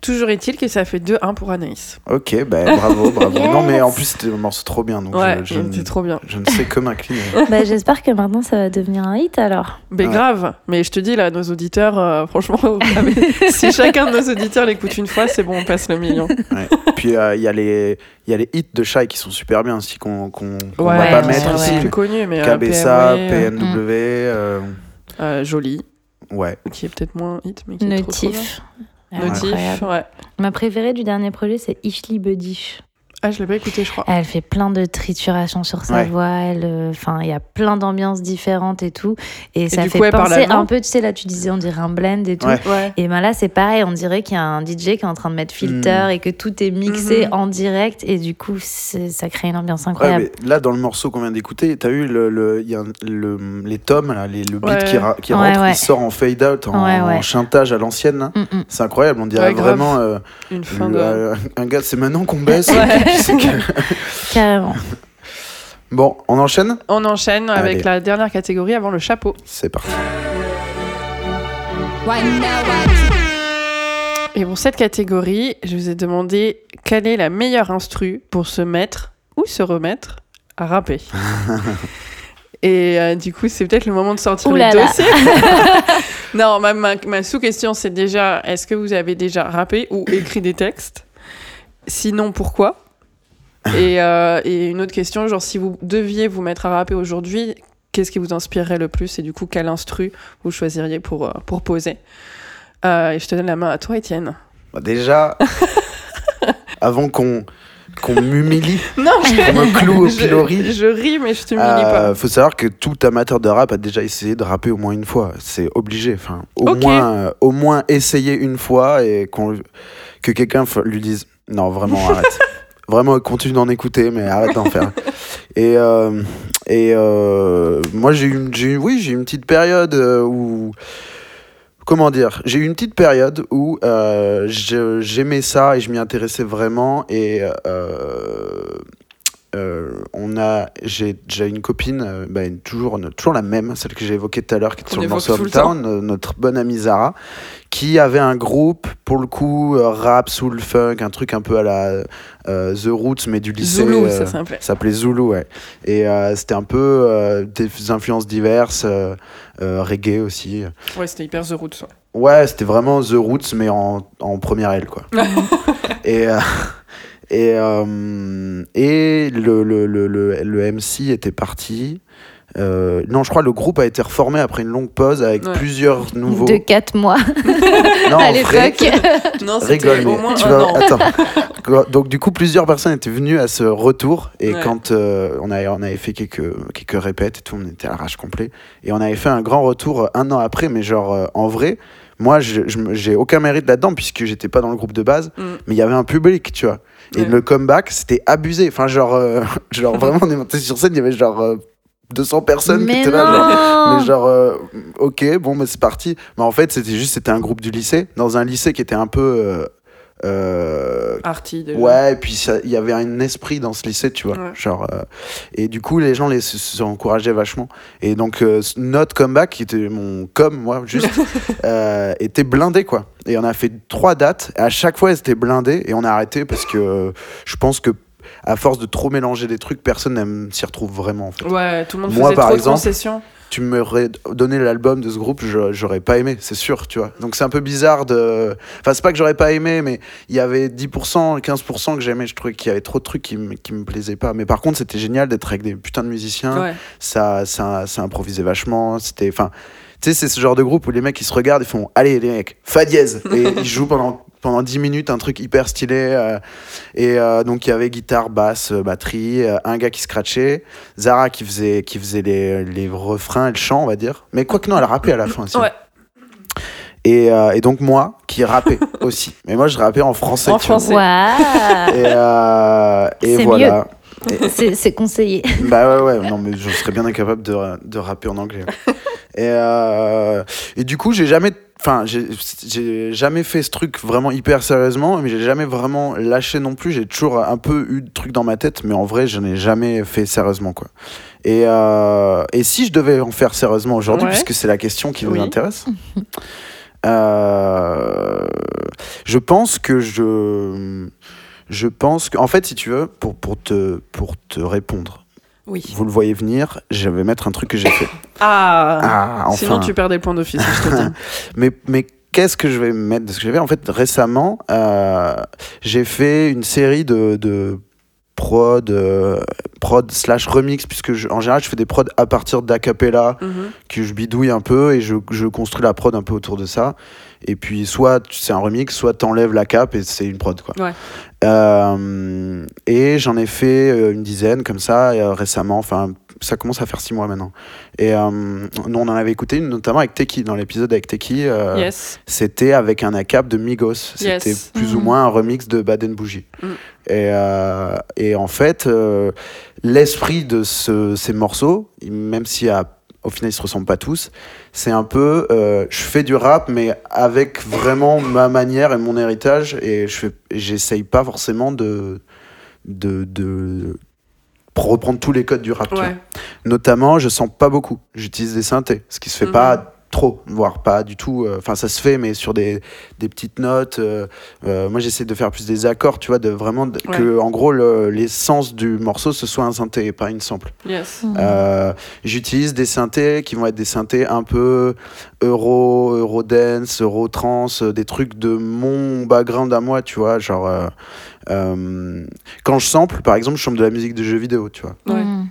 Toujours est-il que ça fait 2-1 pour Anaïs.
Ok, bah, bravo, bravo.
Yes.
Non, mais en plus, c'était un morceau trop bien. Donc
Ouais,
je,
trop bien.
je ne sais que m'incliner.
bah, J'espère que maintenant ça va devenir un hit alors.
Mais
Ouais.
grave, mais je te dis là, nos auditeurs, euh, franchement, si chacun de nos auditeurs l'écoute une fois, c'est bon, on passe le million.
Ouais. Puis euh, il y, a les- il y a les hits de Shai qui sont super bien aussi, qu'on qu'on
Ouais,
va pas mettre ici.
plus connu, mais
KBSA,
PMW,
PNW, euh,
euh, Joli,
ouais.
qui est peut-être moins hit, mais qui est trop, trop
Notif.
bien. Notif, ouais.
Ma préférée du dernier projet, c'est Ishli Buddish.
Ah, je l'ai pas écouté, je crois.
Elle fait plein de triturations sur sa
Ouais.
voix. Euh, enfin, il y a plein d'ambiances différentes et tout. Et, ça
du
fait
coup,
penser un peu, tu sais, là, tu disais, on dirait un blend et tout.
Ouais.
Ouais.
Et ben là, c'est pareil, on dirait qu'il y a un DJ qui est en train de mettre filter
Mm.
et que tout est mixé
Mhm.
en direct. Et du coup, ça crée une ambiance
Ouais,
incroyable.
mais là, dans le morceau qu'on vient d'écouter, t'as eu le, le, il y a le- les tomes, là, les, le beat
Ouais.
qui, ra- qui
Ouais,
rentre,
ouais.
il sort en fade out, en,
Ouais, ouais.
en chantage à l'ancienne.
Mm, mm.
C'est incroyable, on dirait vraiment euh,
Une fin
le-
de.
euh, un gars, c'est maintenant qu'on baisse.
Carrément.
Bon, on enchaîne?
On enchaîne avec
Allez.
la dernière catégorie avant le chapeau.
C'est parti.
Et pour cette catégorie, je vous ai demandé quelle est la meilleure instru pour se mettre ou se remettre à rapper. Et euh, du coup, c'est peut-être le moment de sortir le dossier. non, ma, ma- ma sous-question, c'est déjà est-ce que vous avez déjà rappé ou écrit des textes? Sinon, pourquoi? Et, euh, et une autre question, genre si vous deviez vous mettre à rapper aujourd'hui, qu'est-ce qui vous inspirerait le plus? Et du coup, quel instru vous choisiriez pour, euh, pour poser? Euh, Et je te donne la main à toi, Étienne.
Bah, déjà, avant qu'on qu'on m'humilie, qu'on me cloue au pilori,
je ris, mais je t'humilie
Euh,
pas.
faut savoir que tout amateur de rap a déjà essayé de rapper au moins une fois. C'est obligé. Enfin, au moins, euh, au moins essayer une fois et qu'on que quelqu'un lui dise non vraiment arrête. vraiment continue d'en écouter mais arrête d'en faire. Et euh, et euh, moi j'ai eu une- j'ai eu- oui j'ai eu une petite période euh, où comment dire j'ai eu une petite période où euh, j'aimais ça et je m'y intéressais vraiment et euh, on a j'ai j'ai une copine euh, bah, toujours toujours la même celle que j'ai évoquée tout à l'heure qui est sur le morceau Uptown, notre bonne amie Zara qui avait un groupe pour le coup euh, rap soul funk un truc un peu à la euh, The Roots mais du lycée
Zulu, ça s'appelait.
ça s'appelait Zulu, ouais. Et c'était un peu des influences diverses, reggae aussi.
Ouais, c'était hyper The Roots. ouais.
Ouais, c'était vraiment The Roots, mais en, en première aile, quoi. et et, euh, et le, le, le, le, le MC était parti. Euh, non, je crois que le groupe a été reformé après une longue pause avec
Ouais.
plusieurs nouveaux.
De 4 mois
Non,
à l'époque.
Non, c'était
rigole,
au
mais
moins
tu vas-
an.
attends. Donc du coup, plusieurs personnes étaient venues à ce retour et
Ouais.
quand euh, on, avait, on avait fait quelques, quelques répètes et tout, on était à l'arrache complet. Et on avait fait un grand retour euh, un an après, mais genre euh, en vrai, moi, j'ai aucun mérite là-dedans puisque j'étais pas dans le groupe de base,
Mm.
mais il y avait un public, tu vois. Et
Ouais.
le comeback, c'était abusé. Enfin, genre, euh, genre vraiment, on est monté sur scène, il y avait genre euh, 200 personnes qui
Mais
étaient là. genre, mais genre, euh, ok, bon, mais c'est parti. Mais en fait, c'était juste, c'était un groupe du lycée, dans un lycée qui était un peu. Euh,
Arty, déjà.
ouais, et puis il y avait un esprit dans ce lycée, tu vois.
Ouais.
Genre, euh, et du coup, les gens les, se, se encourageaient vachement. Et donc, euh, notre comeback, qui était mon com, moi, juste, euh, était blindé, quoi. Et on a fait trois dates. Et à chaque fois, elles étaient blindées. Et on a arrêté parce que je pense que. À force de trop mélanger des trucs, personne n'aime- s'y retrouve vraiment. En fait.
Ouais, tout le monde
Moi,
faisait
par
trop
exemple,
de concessions.
Tu m'aurais donné l'album de ce groupe, je- j'aurais pas aimé, c'est sûr, tu vois. Donc c'est un peu bizarre de. Enfin, c'est pas que j'aurais pas aimé, mais il y avait 10%, 15% que j'aimais. Je trouvais qu'il y avait trop de trucs qui, me- qui me plaisaient pas. Mais par contre, c'était génial d'être avec des putains de musiciens.
Ouais.
Ça, ça, ça improvisait vachement. C'était. Enfin. Tu sais, c'est ce genre de groupe où les mecs ils se regardent, ils font Allez, les mecs, fa dièse Et ils jouent pendant, pendant 10 minutes un truc hyper stylé. euh, et euh, donc il y avait guitare, basse, euh, batterie, euh, un gars qui scratchait, Zara qui faisait, qui faisait les, les refrains et le chant, on va dire. Mais quoi que non, elle rappait à la fin aussi.
Ouais.
Et, euh, et donc moi qui rappais aussi. Mais moi je rappais en français.
En français.
Et, euh, voilà.
C'est c'est conseillé.
Bah ouais, ouais, non, mais je serais bien incapable de, de rapper en anglais. et, euh, et du coup, j'ai jamais. Enfin, j'ai jamais fait ce truc vraiment hyper sérieusement, mais j'ai jamais vraiment lâché non plus. J'ai toujours un peu eu de trucs dans ma tête, mais en vrai, je n'ai jamais fait sérieusement, quoi. Et, euh, et si je devais en faire sérieusement aujourd'hui,
Ouais.
puisque c'est la question qui
Oui.
vous intéresse, euh, je pense que je. Je pense que, en fait, si tu veux, pour, pour, te, pour te répondre,
Oui.
vous le voyez venir, je vais mettre un truc que j'ai fait.
Ah,
Ah, enfin.
Sinon, tu perds des points d'office, je te dis.
Mais, mais qu'est-ce que je vais mettre de ce que j'ai fait? En fait, récemment, euh, j'ai fait une série de, de prod, euh, prod slash remix, puisque je- en général, je fais des prods à partir d'acapella
Mhm.
que je bidouille un peu et je, je construis la prod un peu autour de ça. Et puis, soit c'est un remix, soit t'enlèves la cape et c'est une prod, quoi.
Ouais.
Euh, et j'en ai fait euh, une dizaine comme ça euh, récemment. Enfin, ça commence à faire six mois maintenant. Et euh, nous, on en avait écouté une notamment avec Teki, dans l'épisode avec Teki.
Yes.
C'était avec un ACAP de Migos. C'était
Yes.
plus ou moins un remix de Baden Bougie.
Mm.
Et, et en fait, l'esprit de ce- ces morceaux, même si à- au final ils se ressemblent pas tous, c'est un peu, euh, je fais du rap, mais avec vraiment ma manière et mon héritage, et je j'essaye pas forcément de, de, reprendre tous les codes du rap. tu vois.
Ouais.
Notamment, je sens pas beaucoup. J'utilise des synthés, ce qui se fait
Mhm.
pas trop, voire pas du tout. euh, Enfin, ça se fait, mais sur des, des petites notes. euh, euh, moi, j'essaie de faire plus des accords, tu vois, de vraiment de-
Ouais.
que, en gros, le- l'essence du morceau ce soit un synthé et pas une sample.
Yes.
Euh, J'utilise des synthés qui vont être des synthés un peu euro, eurodance, eurotrance, euh, des trucs de mon background à moi, tu vois, genre. euh, euh, quand je sample, par exemple, je sample de la musique de jeux vidéo, tu vois.
Ouais.
Mm.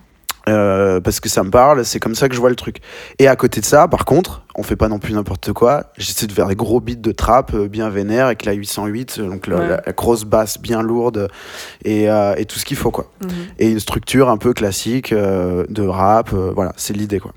Euh, parce que ça me parle, c'est comme ça que je vois le truc. Et à côté de ça, par contre, on fait pas non plus n'importe quoi. J'essaie de faire des gros beats de trap euh, bien vénère avec la 808, euh, donc la,
Ouais.
la- la grosse basse bien lourde et, euh, et tout ce qu'il faut quoi.
Mhm.
Et une structure un peu classique euh, de rap, voilà, c'est l'idée quoi.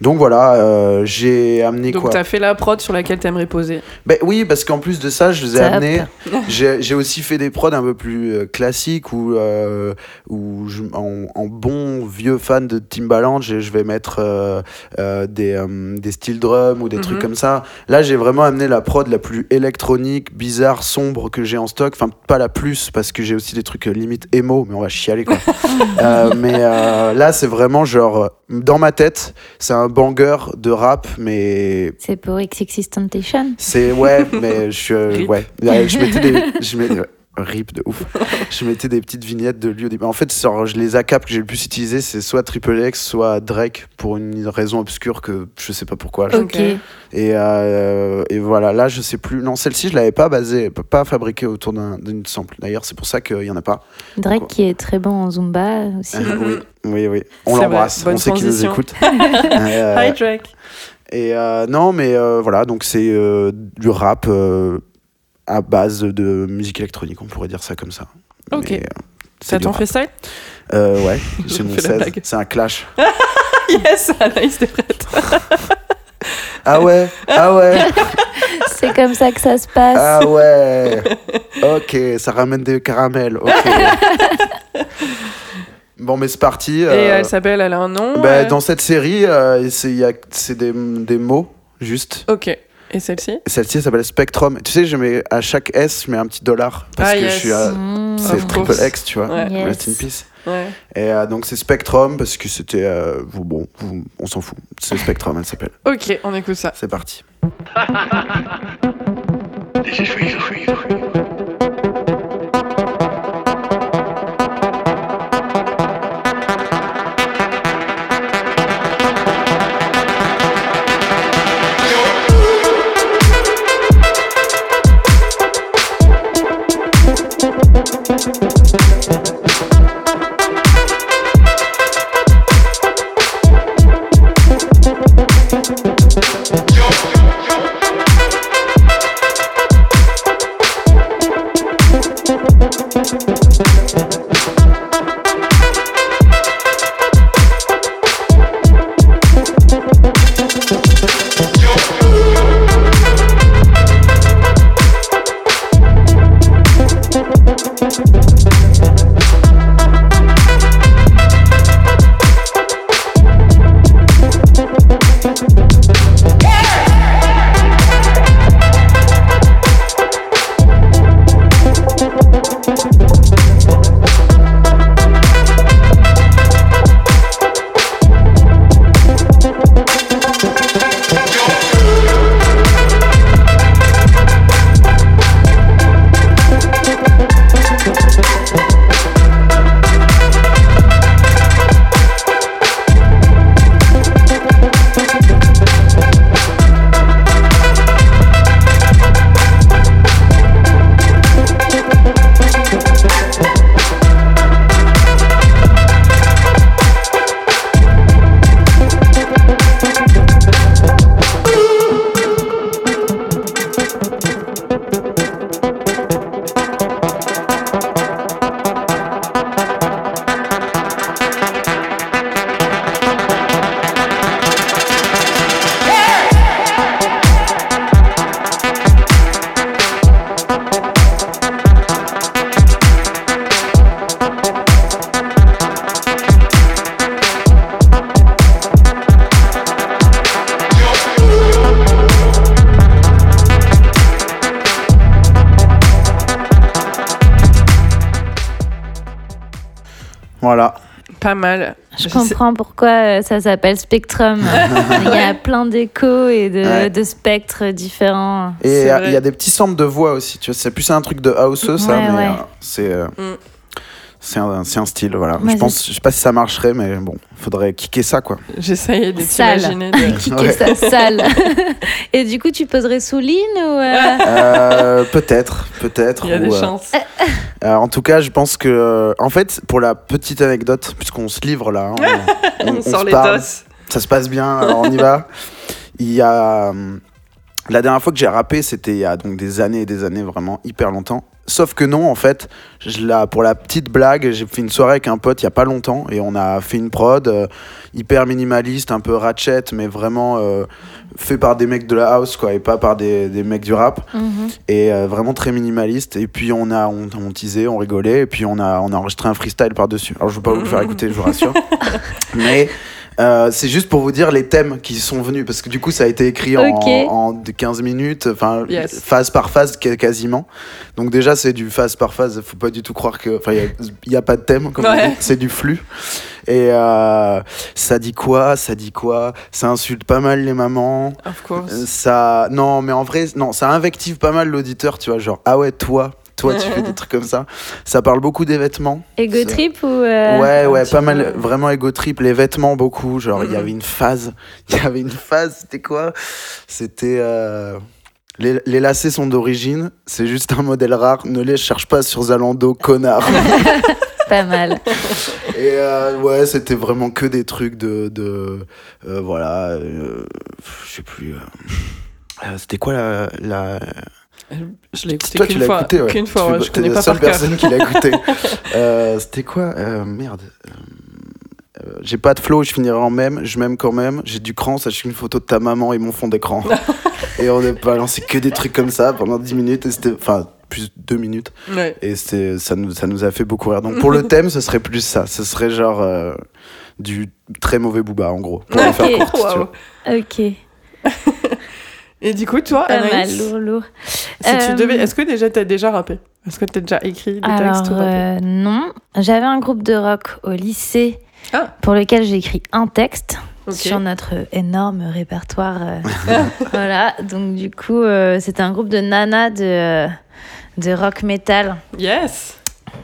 Donc voilà, euh, j'ai amené
Donc,
quoi
t'as fait la prod sur laquelle t'aimerais poser.
ben oui, parce qu'en plus de ça, je vous ai
Top.
amené. J'ai aussi fait des prods un peu plus euh, classiques où, euh, où je- en, en bon vieux fan de Timbaland, je, je vais mettre euh, euh, des, euh, des steel drums ou des
Mhm.
trucs comme ça. Là, j'ai vraiment amené la prod la plus électronique, bizarre, sombre que j'ai en stock. Enfin, pas la plus, parce que j'ai aussi des trucs limite émo, mais on va chialer quoi. Euh, mais euh, là, c'est vraiment genre, dans ma tête, c'est un banger de rap, mais
C'est pour XX Temptation.
c'est ouais, mais je ouais, je mettais des je ouais, rip de ouf. Je mettais des petites vignettes de lui au début. En fait, genre, je- les ACAP que j'ai le plus utilisé, c'est soit Triple X, soit Drake pour une raison obscure que je sais pas pourquoi. Et euh, et voilà, là je sais plus. Non, celle-ci je l'avais pas basée, pas fabriquée autour d'un- d'une sample. D'ailleurs, c'est pour ça qu'il y en a pas.
Drake qui est très bon en Zumba aussi.
oui, oui, oui. On l'embrasse. On sait qu'il nous écoute. Euh,
Hi Drake.
Et euh, non, mais euh, voilà, donc c'est euh, du rap euh, à base de musique électronique, on pourrait dire ça comme ça.
Ok.
Mais, euh, c'est
ton freestyle
Euh, Ouais, j'ai mon
fais la
16.
blague.
C'est un clash.
Yes, Anaïs, t'es prête.
Ah ouais, ah ouais,
C'est comme ça que ça se passe.
ah ouais. Ok, ça ramène des caramels. Ok. bon, mais c'est parti.
Et
euh,
elle s'appelle, elle a un nom.
bah,
euh,
Dans cette série, euh, c'est il y a- c'est des, des mots, juste.
Ok. Et celle-ci
Celle-ci elle s'appelle Spectrum. Tu sais, je mets à chaque S, je mets un petit dollar. Parce
Ah,
que
yes.
je suis à.
Mm.
C'est Triple
course.
X, tu vois.
Ouais.
Yes.
Rest in peace.
Ouais.
Et euh, donc c'est Spectrum parce que c'était. euh, vous- bon, vous- on s'en fout. C'est Spectrum, elle s'appelle.
Ok, on écoute ça.
C'est parti.
comprends pourquoi euh, ça s'appelle Spectrum. Il y a plein d'échos et de,
Ouais.
de spectres différents.
Et il y a- y des petits samples de voix aussi, tu vois. C'est plus un truc de house, ça,
Ouais,
mais
ouais.
euh, c'est. euh,
Mm.
C'est un, c'est un style, voilà. Je pense, je sais pas si ça marcherait, mais bon, faudrait kicker ça, quoi.
J'essayais de
Sale.
t'imaginer. de-
Kicker
Ouais.
ça sale. et du coup, tu poserais sous ligne ou. euh,
Euh, peut-être, peut-être.
Il y a des
ou, euh,
chances.
euh, en tout cas, je pense que, euh, en fait, pour la petite anecdote, puisqu'on se livre là, hein, on,
On,
on
sort
se
les
parle,
dos.
ça se passe bien, alors on y va. Il y a la dernière fois que j'ai rappé, c'était il y a donc des années et des années, vraiment hyper longtemps. Sauf que non, en fait, je, pour la petite blague, j'ai fait une soirée avec un pote il y a pas longtemps et on a fait une prod euh, hyper minimaliste, un peu ratchet, mais vraiment euh, fait par des mecs de la house, quoi, et pas par des, des mecs du rap.
Mhm.
et euh, vraiment très minimaliste. Et puis on a on, on teasait on rigolait et puis on a on a enregistré un freestyle par dessus alors je vais pas vous le faire écouter je vous rassure. Mais euh, c'est juste pour vous dire les thèmes qui sont venus parce que du coup ça a été écrit en, en de 15 minutes enfin
Yes.
phase par phase qua- quasiment donc déjà c'est du phase par phase faut pas du tout croire que enfin il y a- pas de thème comme
Ouais.
c'est du flux et euh, ça dit quoi ça dit quoi ça insulte pas mal les mamans
Of course.
euh, ça non mais en vrai non ça invective pas mal l'auditeur tu vois genre ah ouais toi toi tu fais des trucs comme ça ça parle beaucoup des vêtements
Ego trip ou. euh,
ouais ouais pas mal vraiment ego trip les vêtements beaucoup genre il y
Mhm.
avait une phase il y avait une phase c'était quoi? C'était euh, les, les lacets sont d'origine, c'est juste un modèle rare, ne les cherche pas sur Zalando, connard.
Pas mal.
Et euh, ouais, c'était vraiment que des trucs de. de euh, voilà. euh, je sais plus. c'était quoi la. la...
Je l'ai écouté
Toi, tu
qu'une
l'as
fois.
écouté, ouais.
Qu'une fois,
Tu-
ouais, je connais
la
pas
seule
par cœur.
personne qui l'a écouté. Euh, c'était quoi? Euh, Merde. Euh, j'ai pas de flow, je finirai en même, je m'aime quand même, j'ai du cran, sache une photo de ta maman et mon fond d'écran. et on a balancé que des trucs comme ça pendant 10 minutes, et c'était, enfin, plus 2 minutes,
Ouais.
et c'était, ça, nous, ça nous a fait beaucoup rire. Donc pour le thème, ce serait plus ça, ce serait genre euh, du très mauvais booba en gros. Pour le faire
Ok.
court, veux.
Ok.
Et du coup, toi,
Pas mal,
Anaïs,
lourd, lourd.
si tu
Euh,
devais, est-ce que déjà t'as déjà rappé? Est-ce que t'as déjà écrit des
Alors,
textes ou rappé?
euh, non. J'avais un groupe de rock au lycée
Ah.
pour lequel j'ai écrit un texte sur notre énorme répertoire. euh, voilà. Donc, du coup, euh, c'était un groupe de nanas de, de rock metal.
Yes.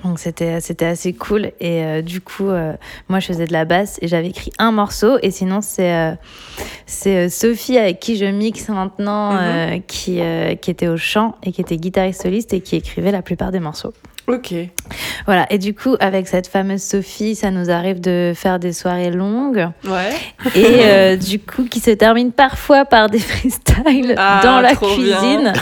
Donc c'était c'était assez cool et euh, du coup euh, moi je faisais de la basse et j'avais écrit un morceau et sinon c'est euh, c'est Sophie avec qui je mixe maintenant
Mhm.
qui qui était au chant et qui était guitariste soliste et qui écrivait la plupart des morceaux.
Ok.
Voilà et du coup avec cette fameuse Sophie ça nous arrive de faire des soirées longues
Ouais.
et euh, du coup qui se terminent parfois par des freestyles
Ah,
dans la cuisine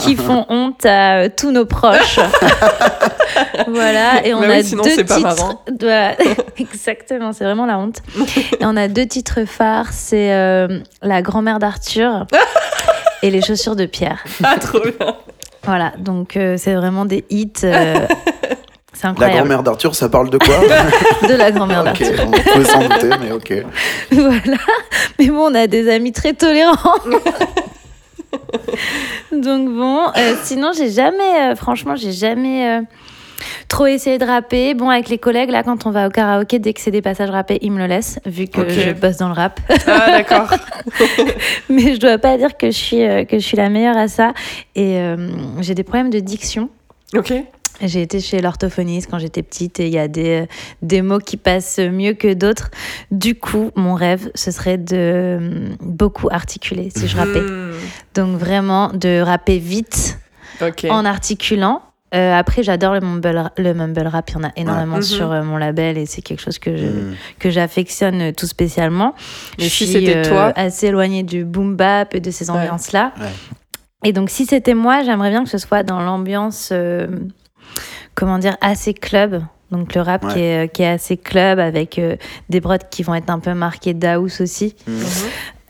qui font honte à euh, tous nos proches. voilà, et on
Bah
a
oui, sinon
deux
pas
titres.
marrant.
Voilà, exactement, c'est vraiment la honte. Et on a deux titres phares, c'est euh, La grand-mère d'Arthur et Les chaussures de Pierre.
Ah, trop bien.
Voilà, donc euh, c'est vraiment des hits. euh, c'est
La
incroyable.
grand-mère d'Arthur, ça parle de quoi
de la grand-mère
Ok,
d'Arthur.
on peut s'en douter, mais ok.
voilà. Mais bon, on a des amis très tolérants. Donc bon, euh, sinon j'ai jamais, euh, franchement, j'ai jamais euh, trop essayé de rapper. Bon, avec les collègues, là, quand on va au karaoké, dès que c'est des passages rappés, ils me le laissent, vu que je bosse dans le rap.
Ah, d'accord.
Mais je dois pas dire que je suis, euh, que je suis la meilleure à ça. Et euh, j'ai des problèmes de diction.
Ok.
J'ai été chez l'orthophoniste quand j'étais petite et il y a des, des mots qui passent mieux que d'autres. Du coup, mon rêve, ce serait de euh, beaucoup articuler si je rappais.
Hmm.
Donc vraiment de rapper vite en articulant. Euh, après, j'adore le mumble, le mumble rap. Il y en a énormément
Mhm.
sur euh, mon label et c'est quelque chose que je,
Hmm.
que j'affectionne euh, tout spécialement.
Mais
je
si
suis euh,
toi
assez éloignée du boom bap et de ces ambiances-là.
Ouais.
Et donc, si c'était moi, j'aimerais bien que ce soit dans l'ambiance, euh, comment dire, assez club. Donc, le rap
Ouais.
qui, est, qui est assez club avec euh, des brodes qui vont être un peu marquées d'house aussi.
Mhm.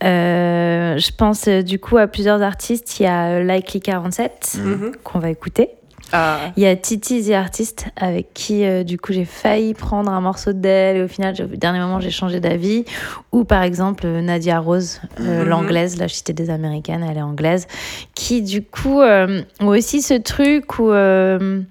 Euh, je pense euh, du coup à plusieurs artistes. Il y a Likely 47
Mhm.
qu'on va écouter.
Ah.
Il y a Titi The Artist avec qui euh, du coup j'ai failli prendre un morceau d'elle et au final au dernier moment j'ai changé d'avis. Ou par exemple euh, Nadia Rose, euh,
Mhm.
l'anglaise, là je citais des américaines, elle est anglaise, qui du coup euh, ont aussi ce truc où euh,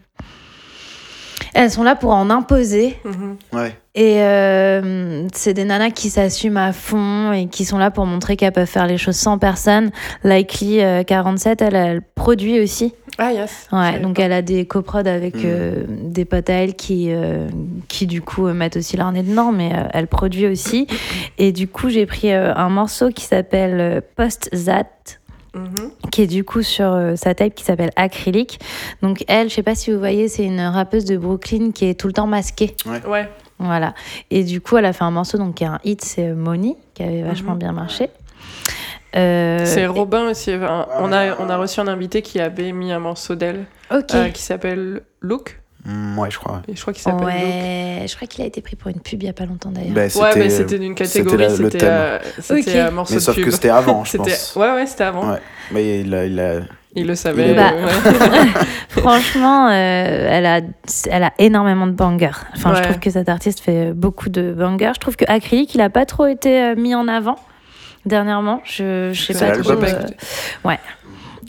Elles sont là pour en imposer.
Mhm.
Ouais.
Et euh, c'est des nanas qui s'assument à fond et qui sont là pour montrer qu'elles peuvent faire les choses sans personne. Likely euh, 47, elle, elle produit aussi.
Ah, yes.
Ouais, donc
pas.
elle a des coprods avec
Mhm.
euh, des potes à elle qui, euh, qui du coup euh, mettent aussi leur nez dedans, mais euh, elle produit aussi. Et du coup, j'ai pris euh, un morceau qui s'appelle euh, Post That
Mhm.
qui est du coup sur euh, sa tape qui s'appelle Acrylic. Donc elle, je sais pas si vous voyez, c'est une rappeuse de Brooklyn qui est tout le temps masquée.
Ouais.
Voilà. Et du coup, elle a fait un morceau donc qui est un hit, c'est Money, qui avait vachement
Mhm.
bien marché. Euh,
C'est Robin aussi. enfin, on, a, on a reçu un invité qui avait mis un morceau d'elle
Ok.
euh, qui s'appelle Look.
Mm, ouais, je crois.
Et je crois qu'il s'appelle Look.
Ouais, je crois qu'il a été pris pour une pub il y a pas longtemps d'ailleurs.
Bah,
Ouais, mais c'était d'une catégorie, c'était
thème.
euh, c'était
Ok.
un morceau
Mais
de
sauf
pub.
que c'était avant, je pense.
Ouais, ouais, c'était avant.
Ouais. Mais il a, il a-
Il le savait.
Bah,
euh, ouais.
Franchement, euh, elle, a, elle a énormément de bangers. Enfin, je trouve que cet artiste fait beaucoup de bangers. Je trouve que Acrylic, il a pas trop été euh, mis en avant dernièrement. Je, je sais
C'est
pas trop. euh, Ouais.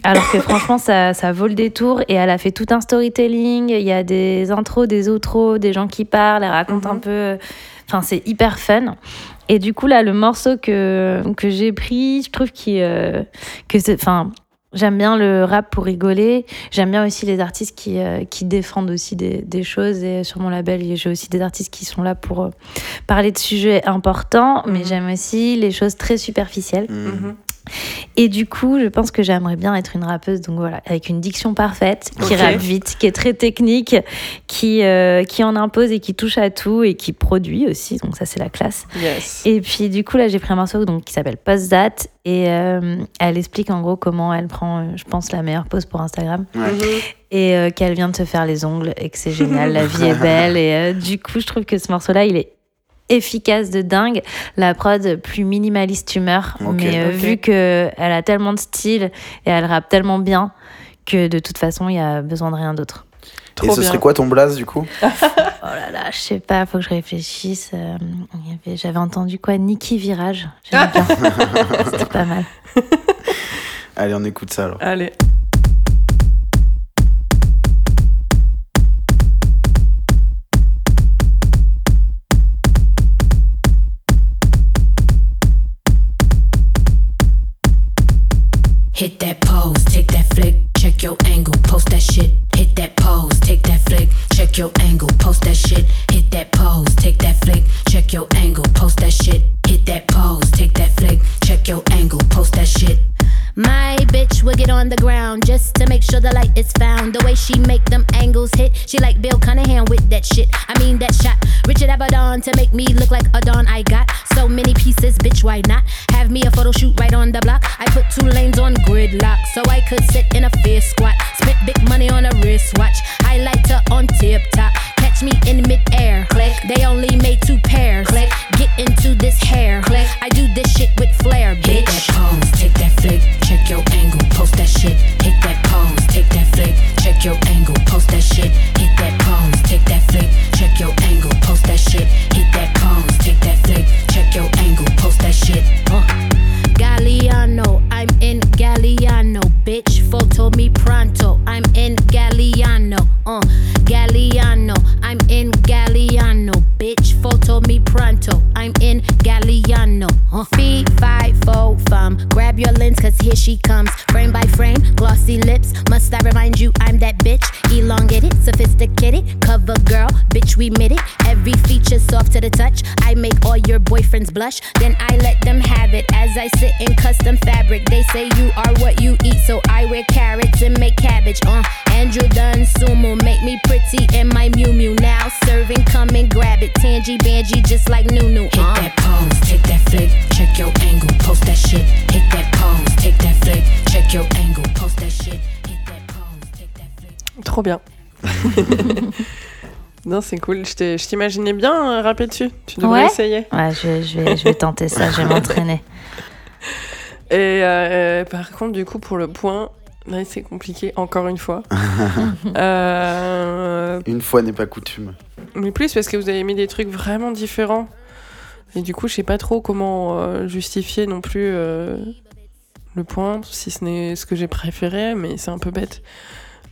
Alors que franchement, ça, ça vaut le détour et elle a fait tout un storytelling. Il y a des intros, des outros, des gens qui parlent, elle raconte
Mhm.
un peu. Enfin, c'est hyper fun. Et du coup, là, le morceau que, que j'ai pris, je trouve euh, que c'est. Enfin, j'aime bien le rap pour rigoler. J'aime bien aussi les artistes qui, euh, qui défendent aussi des, des choses. Et sur mon label, j'ai aussi des artistes qui sont là pour euh, parler de sujets importants. Mais
Mhm.
j'aime aussi les choses très superficielles.
Mm.
Et du coup, je pense que j'aimerais bien être une rappeuse, donc voilà, avec une diction parfaite, qui
Ok.
rappe vite, qui est très technique, qui, euh, qui en impose et qui touche à tout et qui produit aussi, donc ça c'est la classe.
Yes.
Et puis du coup, là j'ai pris un morceau donc, qui s'appelle Post That et euh, elle explique en gros comment elle prend, euh, je pense, la meilleure pose pour Instagram
Ouais.
Mhm.
et euh, qu'elle vient de se faire les ongles et que c'est génial, la vie est belle. Et euh, du coup, je trouve que ce morceau-là, il est efficace de dingue. La prod plus minimaliste humeur, mais euh,
Ok.
vu que elle a tellement de style et elle rappe tellement bien que de toute façon, il y a besoin de rien d'autre.
Et ce
bien.
serait quoi ton blaze du coup?
Oh là là, je sais pas, faut que je réfléchisse. Euh, J'avais entendu quoi? Niki Virage. J'aime bien. C'était pas mal.
Allez, on écoute ça alors.
Allez.
Hit that pose, take that flick, check your angle, post that shit. Hit that pose, take that flick, check your angle, post that shit. Hit that pose, take that flick, check your angle, post that shit. Hit that pose, take that flick, check your angle, post that shit.
My bitch will get on the ground just to make sure the light is found. The way she make them angles hit, she like Bill Cunningham with that shit. I mean that shot. Richard Avedon to make me look like a don. I got so many pieces, bitch. Why not have me a photo shoot right on the block? I put two lanes on gridlock so I could sit in a fair squat. Spent big money on a wristwatch. Highlighter on tip top. Catch me in midair. Click. They only made two pairs. Click. Get into this hair. Click. I do this shit with flair,
Hit
bitch.
that pose, take that flick, check your angle, post that shit. Hit that pose, take that flick, check your angle, post that shit. Hit that pose, take that flick, check your angle, post that shit. Hit that pose, take that flick, check your angle, post that shit.
Uh, Galliano, I'm in Galliano, bitch. Photo me pronto, I'm in Galliano. Uh, Galliano, I'm in Galliano, bitch. Photo me pronto, I'm in Galliano. Uh, fee, five, four, fum. Grab your lens, cause here she comes. Frame by frame, glossy lips. Must I remind you I'm that bitch? Elongated, sophisticated, cover girl, bitch, we made it. Every feature soft to the touch. I make all your boyfriends blush, then I let them have it. As I sit in custom fabric, they say you are what you eat, so I wear carrots and make cabbage. Uh, Andrew Dunn Sumo, make me pretty in my Mew Mew. Now serving, come and grab it. Tangy Bangy, just like Nunu.
Hit
Uh.
that pose, take that flick, check your angle, post that shit. Hit that pose, take that flick, check your angle, post that shit. Hit that pose, take that flick.
Trop bien. non, c'est cool. Je t'imaginais bien euh, rapper dessus. Tu devrais
Ouais.
essayer.
Ouais, je, vais- je, vais, je vais tenter ça, je vais m'entraîner.
Et euh, par contre, du coup, pour le point, là, c'est compliqué, encore une fois. Euh,
Une fois n'est pas coutume.
mais plus parce que vous avez mis des trucs vraiment différents. Et du coup, je sais pas trop comment euh, justifier non plus euh, le point, si ce n'est ce que j'ai préféré, mais c'est un peu bête.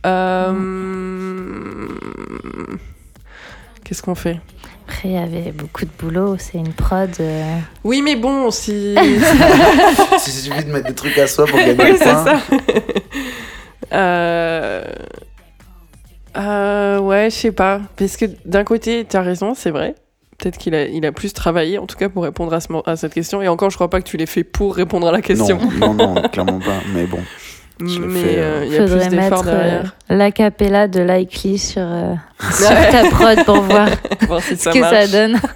Euh, Qu'est-ce qu'on fait?
Après, il y avait beaucoup de boulot. C'est une prod. euh,
Oui, mais bon, si.
Si suffit de mettre des trucs à soi pour gagner
oui,
le
c'est
point.
ça. Euh... euh, ouais, je sais pas. Parce que d'un côté, t'as raison, c'est vrai. Peut-être qu'il a, il a plus travaillé, en tout cas, pour répondre à, ce mo- à cette question. Et encore, je crois pas que tu l'aies fait pour répondre à la question.
Non, non, non, clairement pas. Mais bon. je
Mais euh,
euh,
il y a
faudrait
plus d'efforts
euh, l'acapella de Likely sur, euh, sur ta prod pour voir
Voir si
ce
ça
que ça donne.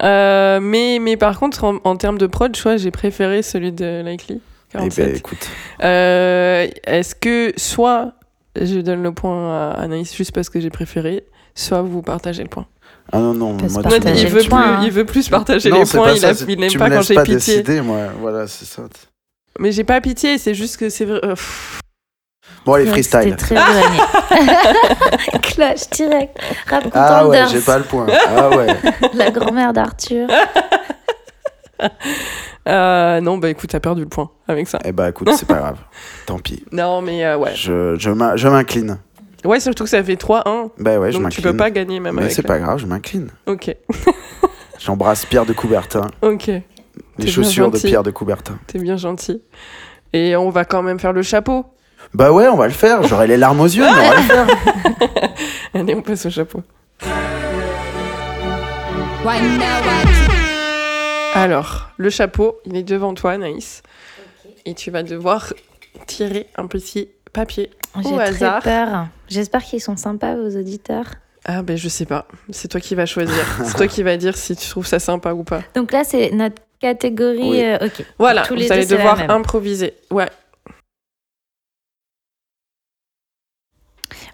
Euh, mais, mais par contre, en, en termes de prod, je crois que j'ai préféré celui de Likely.
Eh
47.
ben, écoute.
Euh, Est-ce que soit je donne le point à Anaïs juste parce que j'ai préféré, soit vous partagez le point.
Ah non, non, moi, tu
il,
le
veut plus,
point, hein.
il veut plus partager
Non,
les points,
pas
il,
ça,
n'aime pas
me
quand j'ai pitié.
décider, moi. Voilà, c'est ça.
Mais j'ai pas pitié, c'est juste que c'est vrai. euh.
Bon, allez, freestyle.
C'était très éloigné. Clash direct. Rap
Ah ouais, j'ai pas le point. Ah ouais.
La grand-mère d'Arthur.
Euh, non, bah écoute, t'as perdu le point avec ça.
Eh bah écoute, c'est pas grave. Tant pis.
Non, mais euh, ouais.
Je, je m'in- je m'incline.
Ouais, surtout que ça fait 3-1.
Bah ouais, je
donc tu
m'incline.
peux pas gagner même
Mais
avec
c'est pas grave, je m'incline.
Ok,
J'embrasse Pierre de Coubertin.
ok.
Les chaussures de. Pierre de Coubertin.
T'es bien gentil. Et on va quand même faire le chapeau.
Bah ouais, on va le faire. J'aurai les larmes aux yeux, mais on va le faire.
Allez, on passe au chapeau. Alors, le chapeau, il est devant toi, Naïs. Et tu vas devoir tirer un petit papier
J'ai
au
très
hasard.
peur. J'espère qu'ils sont sympas, vos auditeurs.
Ah ben je sais pas, c'est toi qui vas choisir. c'est toi qui vas dire si tu trouves ça sympa ou pas.
Donc là, c'est notre catégorie.
Oui.
euh, ok.
Voilà,
Tous les
vous allez
deux,
devoir improviser. Ouais.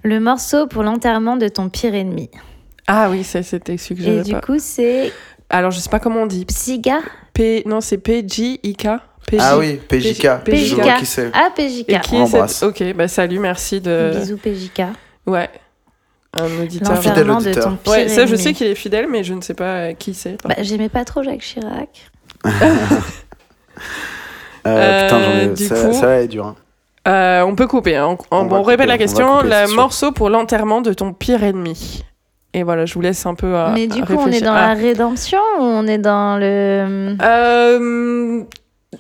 Le morceau pour l'enterrement de ton pire ennemi.
Ah oui, ça c'était que
Et du
pas.
coup, c'est
Alors je sais pas comment on dit.
Psyga.
P non, c'est PJ-I-K. PJ.
Ah oui, PJK.
PJK.
Vois qui c'est.
Ah, PJK.
Et qui
On
est cette... Ok, bah salut, merci de.
Bisous, PJK.
Ouais. Un auditeur.
Fidèle auditeur.
Ouais, ça je sais qu'il est fidèle, mais je ne sais pas euh, qui c'est.
Bah, J'aimais pas trop Jacques Chirac.
Euh, putain, j'en ai...
du
ça,
coup-
ça là est dur. hein.
Euh, on peut couper. Hein. On,
On va
on répète
couper,
la
on va
question.
couper,
le morceau pour l'enterrement de ton pire ennemi. Et voilà, je vous laisse un peu à.
Mais du
à
coup, on est dans
Ah.
la rédemption ou on est dans le
Euh,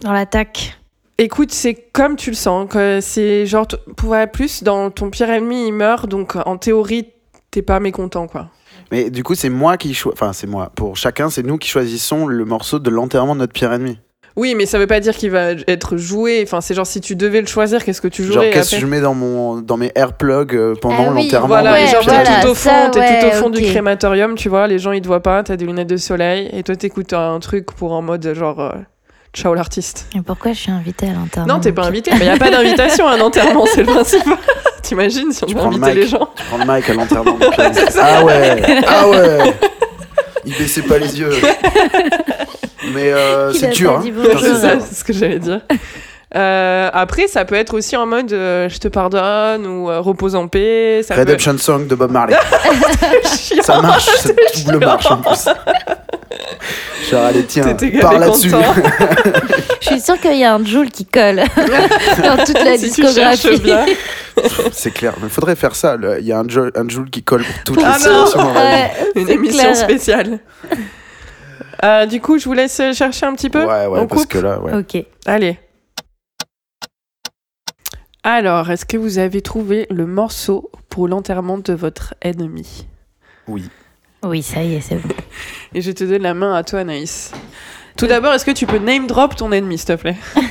dans l'attaque?
écoute, c'est comme tu le sens. que C'est genre, ouais, plus dans ton pire ennemi, il meurt. Donc en théorie, t'es pas mécontent, quoi.
Mais du coup, c'est moi qui choisis. Enfin, c'est moi. Pour chacun, c'est nous qui choisissons le morceau de l'enterrement de notre pire ennemi.
Oui, mais ça veut pas dire qu'il va être joué. Enfin, c'est genre si tu devais le choisir, qu'est-ce que tu
Genre,
jouerais
qu'est-ce que je mets dans, mon, dans mes airplugs euh, pendant
Ah oui,
l'enterrement?
Voilà,
notre
genre
pire
t'es tout au
ça,
fond, t'es
ouais,
tout au fond du crématorium, tu vois, les gens ils te voient pas, t'as des lunettes de soleil, et toi t'écoutes un truc pour en mode genre euh, ciao l'artiste.
Et pourquoi je suis invitée à l'enterrement?
Non, t'es pas invité, mais y a pas d'invitation à un enterrement, c'est le principe. T'imagines si on
Tu
devait
prends le
inviter
mic.
les gens
Tu prends le mic à l'enterrement. Ah ouais Ah ouais Il baissait pas les yeux. Mais euh,
Il
c'est dur. Hein. c'est
ça, c'est ce que j'allais dire. Euh, après, ça peut être aussi en mode euh, je te pardonne ou euh, repose en paix. Ça peut...
Redemption Song de Bob Marley.
Chiant.
Ça marche, ça double marche en plus. Genre, allez, tiens, par là-dessus.
Je suis sûre qu'il y a un Joule qui colle dans toute la
Si
discographie.
C'est clair. Mais faudrait faire ça. Il y a un, jo- un Joule qui colle pour toutes
Ah
les
non.
Ouais,
Une émission
clair.
spéciale. Euh, du coup, je vous laisse chercher un petit peu.
Ouais, ouais,
On
parce
coupe
que là, ouais.
Ok.
Allez. Alors, est-ce que vous avez trouvé le morceau pour l'enterrement de votre ennemi?
Oui.
Oui, ça y est, c'est bon.
Et je te donne la main à toi, Anaïs. Tout d'abord, est-ce que tu peux name drop ton ennemi, s'il te plaît?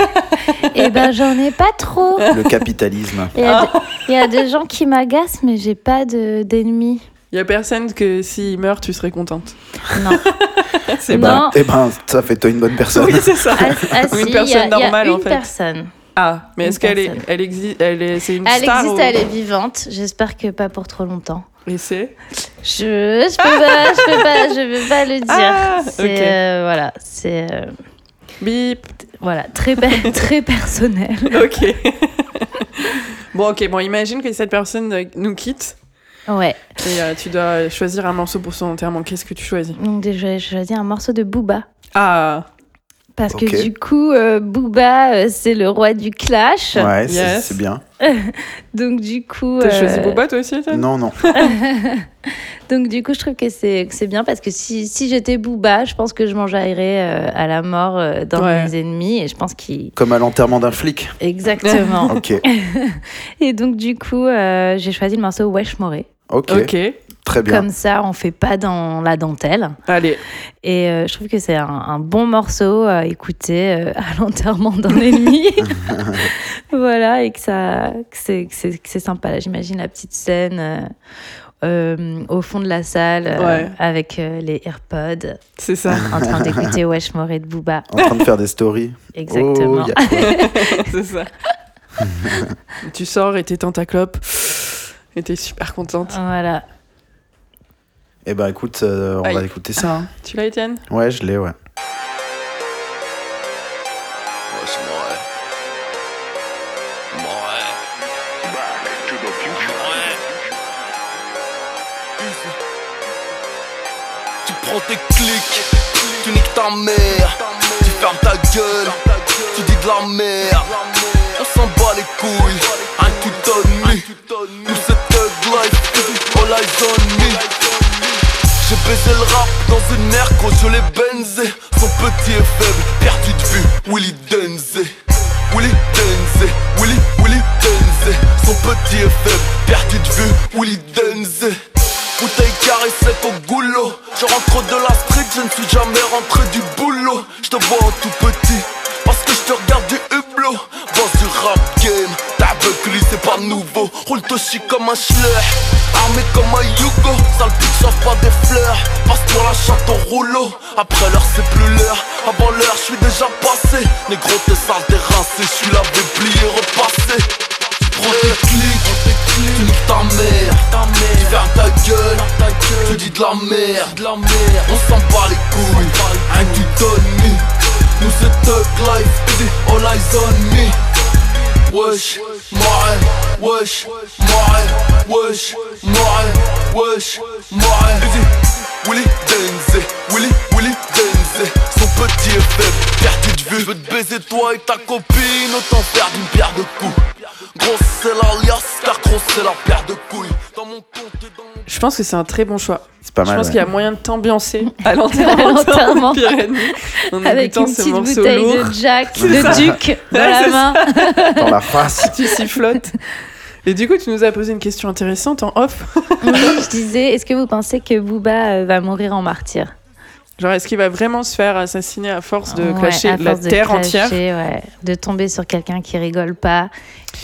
Eh ben, j'en ai pas trop.
Le capitalisme.
Il y, a de- il y a des gens qui m'agacent, mais j'ai pas de- d'ennemis.
Il y a personne que s'il meurt, tu serais contente.
Non.
C'est
Non.
bon.
Eh ben, ça fait toi une bonne personne.
Oui, c'est ça.
Ah, ah,
une
si,
personne
il y a- il y a
normale, en
une
fait.
personne.
Ah, mais
Une
est-ce qu'elle est, elle existe, elle est, c'est une
Elle
star
existe,
ou-
elle est vivante. J'espère que pas pour trop longtemps.
Et c'est
Je, je peux pas, je peux pas, je peux pas le dire.
Ah,
c'est euh, voilà, c'est euh,
Bip.
voilà très per- très personnel.
Ok. bon, ok. Bon, imagine que cette personne euh, nous quitte
Ouais.
et euh, tu dois choisir un morceau pour son enterrement. Qu'est-ce que tu choisis?
Donc déjà, j'ai choisi un morceau de Booba.
Ah.
Parce que du coup, euh, Booba, euh, c'est le roi du clash.
Ouais, c'est-
Yes.
c'est bien.
Donc du coup,
T'as
euh,
choisi Boba toi aussi,
Non, non.
donc du coup, je trouve que c'est que c'est bien parce que si, si j'étais Booba, je pense que je m'enjaillerais euh, à la mort euh, dans
Ouais.
mes ennemis et je pense qu'il
Comme à l'enterrement d'un flic.
exactement.
Ok.
et donc du coup, euh, j'ai choisi le morceau Wesh Moré.
Ok.
Ok.
Très bien.
Comme ça, on fait pas dans la dentelle.
Allez.
Et euh, je trouve que c'est un, un bon morceau à écouter euh, à l'enterrement d'un ennemi. voilà, et que, ça, que c'est, sympa. Là, j'imagine la petite scène euh, euh, au fond de la salle euh,
Ouais.
avec euh, les AirPods
C'est ça.
en train d'écouter Wesh Moré de Booba.
En train de faire des stories.
Exactement.
Oh,
c'est ça. tu sors et t'éteins ta clope. Et t'es super contente.
Voilà.
Eh ben écoute, euh, on
Aïe.
va écouter ça. hein.
Tu l'as, Étienne?
Ouais, je l'ai, ouais.
To the future.
Moré. Tu prends tes clics, tu niques ta mère, tu fermes ta gueule, tu dis de la merde. On s'en bat les couilles, un tout on me. Nous all eyes on me. J'ai baisé le rap dans une ère quand je l'ai benzé. Son petit et faible, perdu de vue, Willy Denze. Willy Denze, Willy, Willy Denze. Son petit et faible, perdu de vue, Willy Denze. Bouteille carrée sec au goulot. Je rentre de la street, je ne suis jamais rentré du boulot. Je te vois en tout petit, parce que je te regarde du hublot. Boss du rap game, ta lui c'est pas nouveau. Roule Toshi comme un schleur Armé comme un Yugo, sale pute sauve pas des fleurs. Passe-toi la chatte au rouleau. Après l'heure c'est plus l'heure. Avant l'heure je suis déjà passé. Négro t'es sale t'es rincé. Je suis lavé plié repassé Tu prends tes clics Tu niques ta mère. Tu fermes ta gueule. Tu dis de la merde. On s'en bat les couilles. Un du donne Nous c'est thug life. All eyes on me Wesh, moi, wesh, moi, wesh, moi, wesh, moi. Willy Denze, Willy, Willy Denze. Son petit est faible, perdu de vue. Je veux te baiser toi et ta copine, autant faire d'une pierre de coups. Grosse c'est l'alias, car grosse c'est la paire de couilles. Dans mon compte
Je pense que c'est un très bon choix.
C'est pas
Je
mal.
pense
ouais.
qu'il y a moyen de t'ambiancer à l'enterrement
À l'enterrement.
de Pyrénées en
Avec une
ce
petite bouteille
lourd.
de Jack, de
ça.
Duc dans
Ouais,
la main.
Dans la face.
Tu sifflotes. Et du coup, tu nous as posé une question intéressante en off.
Oui, je disais, est-ce que vous pensez que Booba euh, va mourir en martyr?
Genre, est-ce qu'il va vraiment se faire assassiner à force de
Ouais,
clasher la
de
terre
clasher,
entière?
ouais. De tomber sur quelqu'un qui rigole pas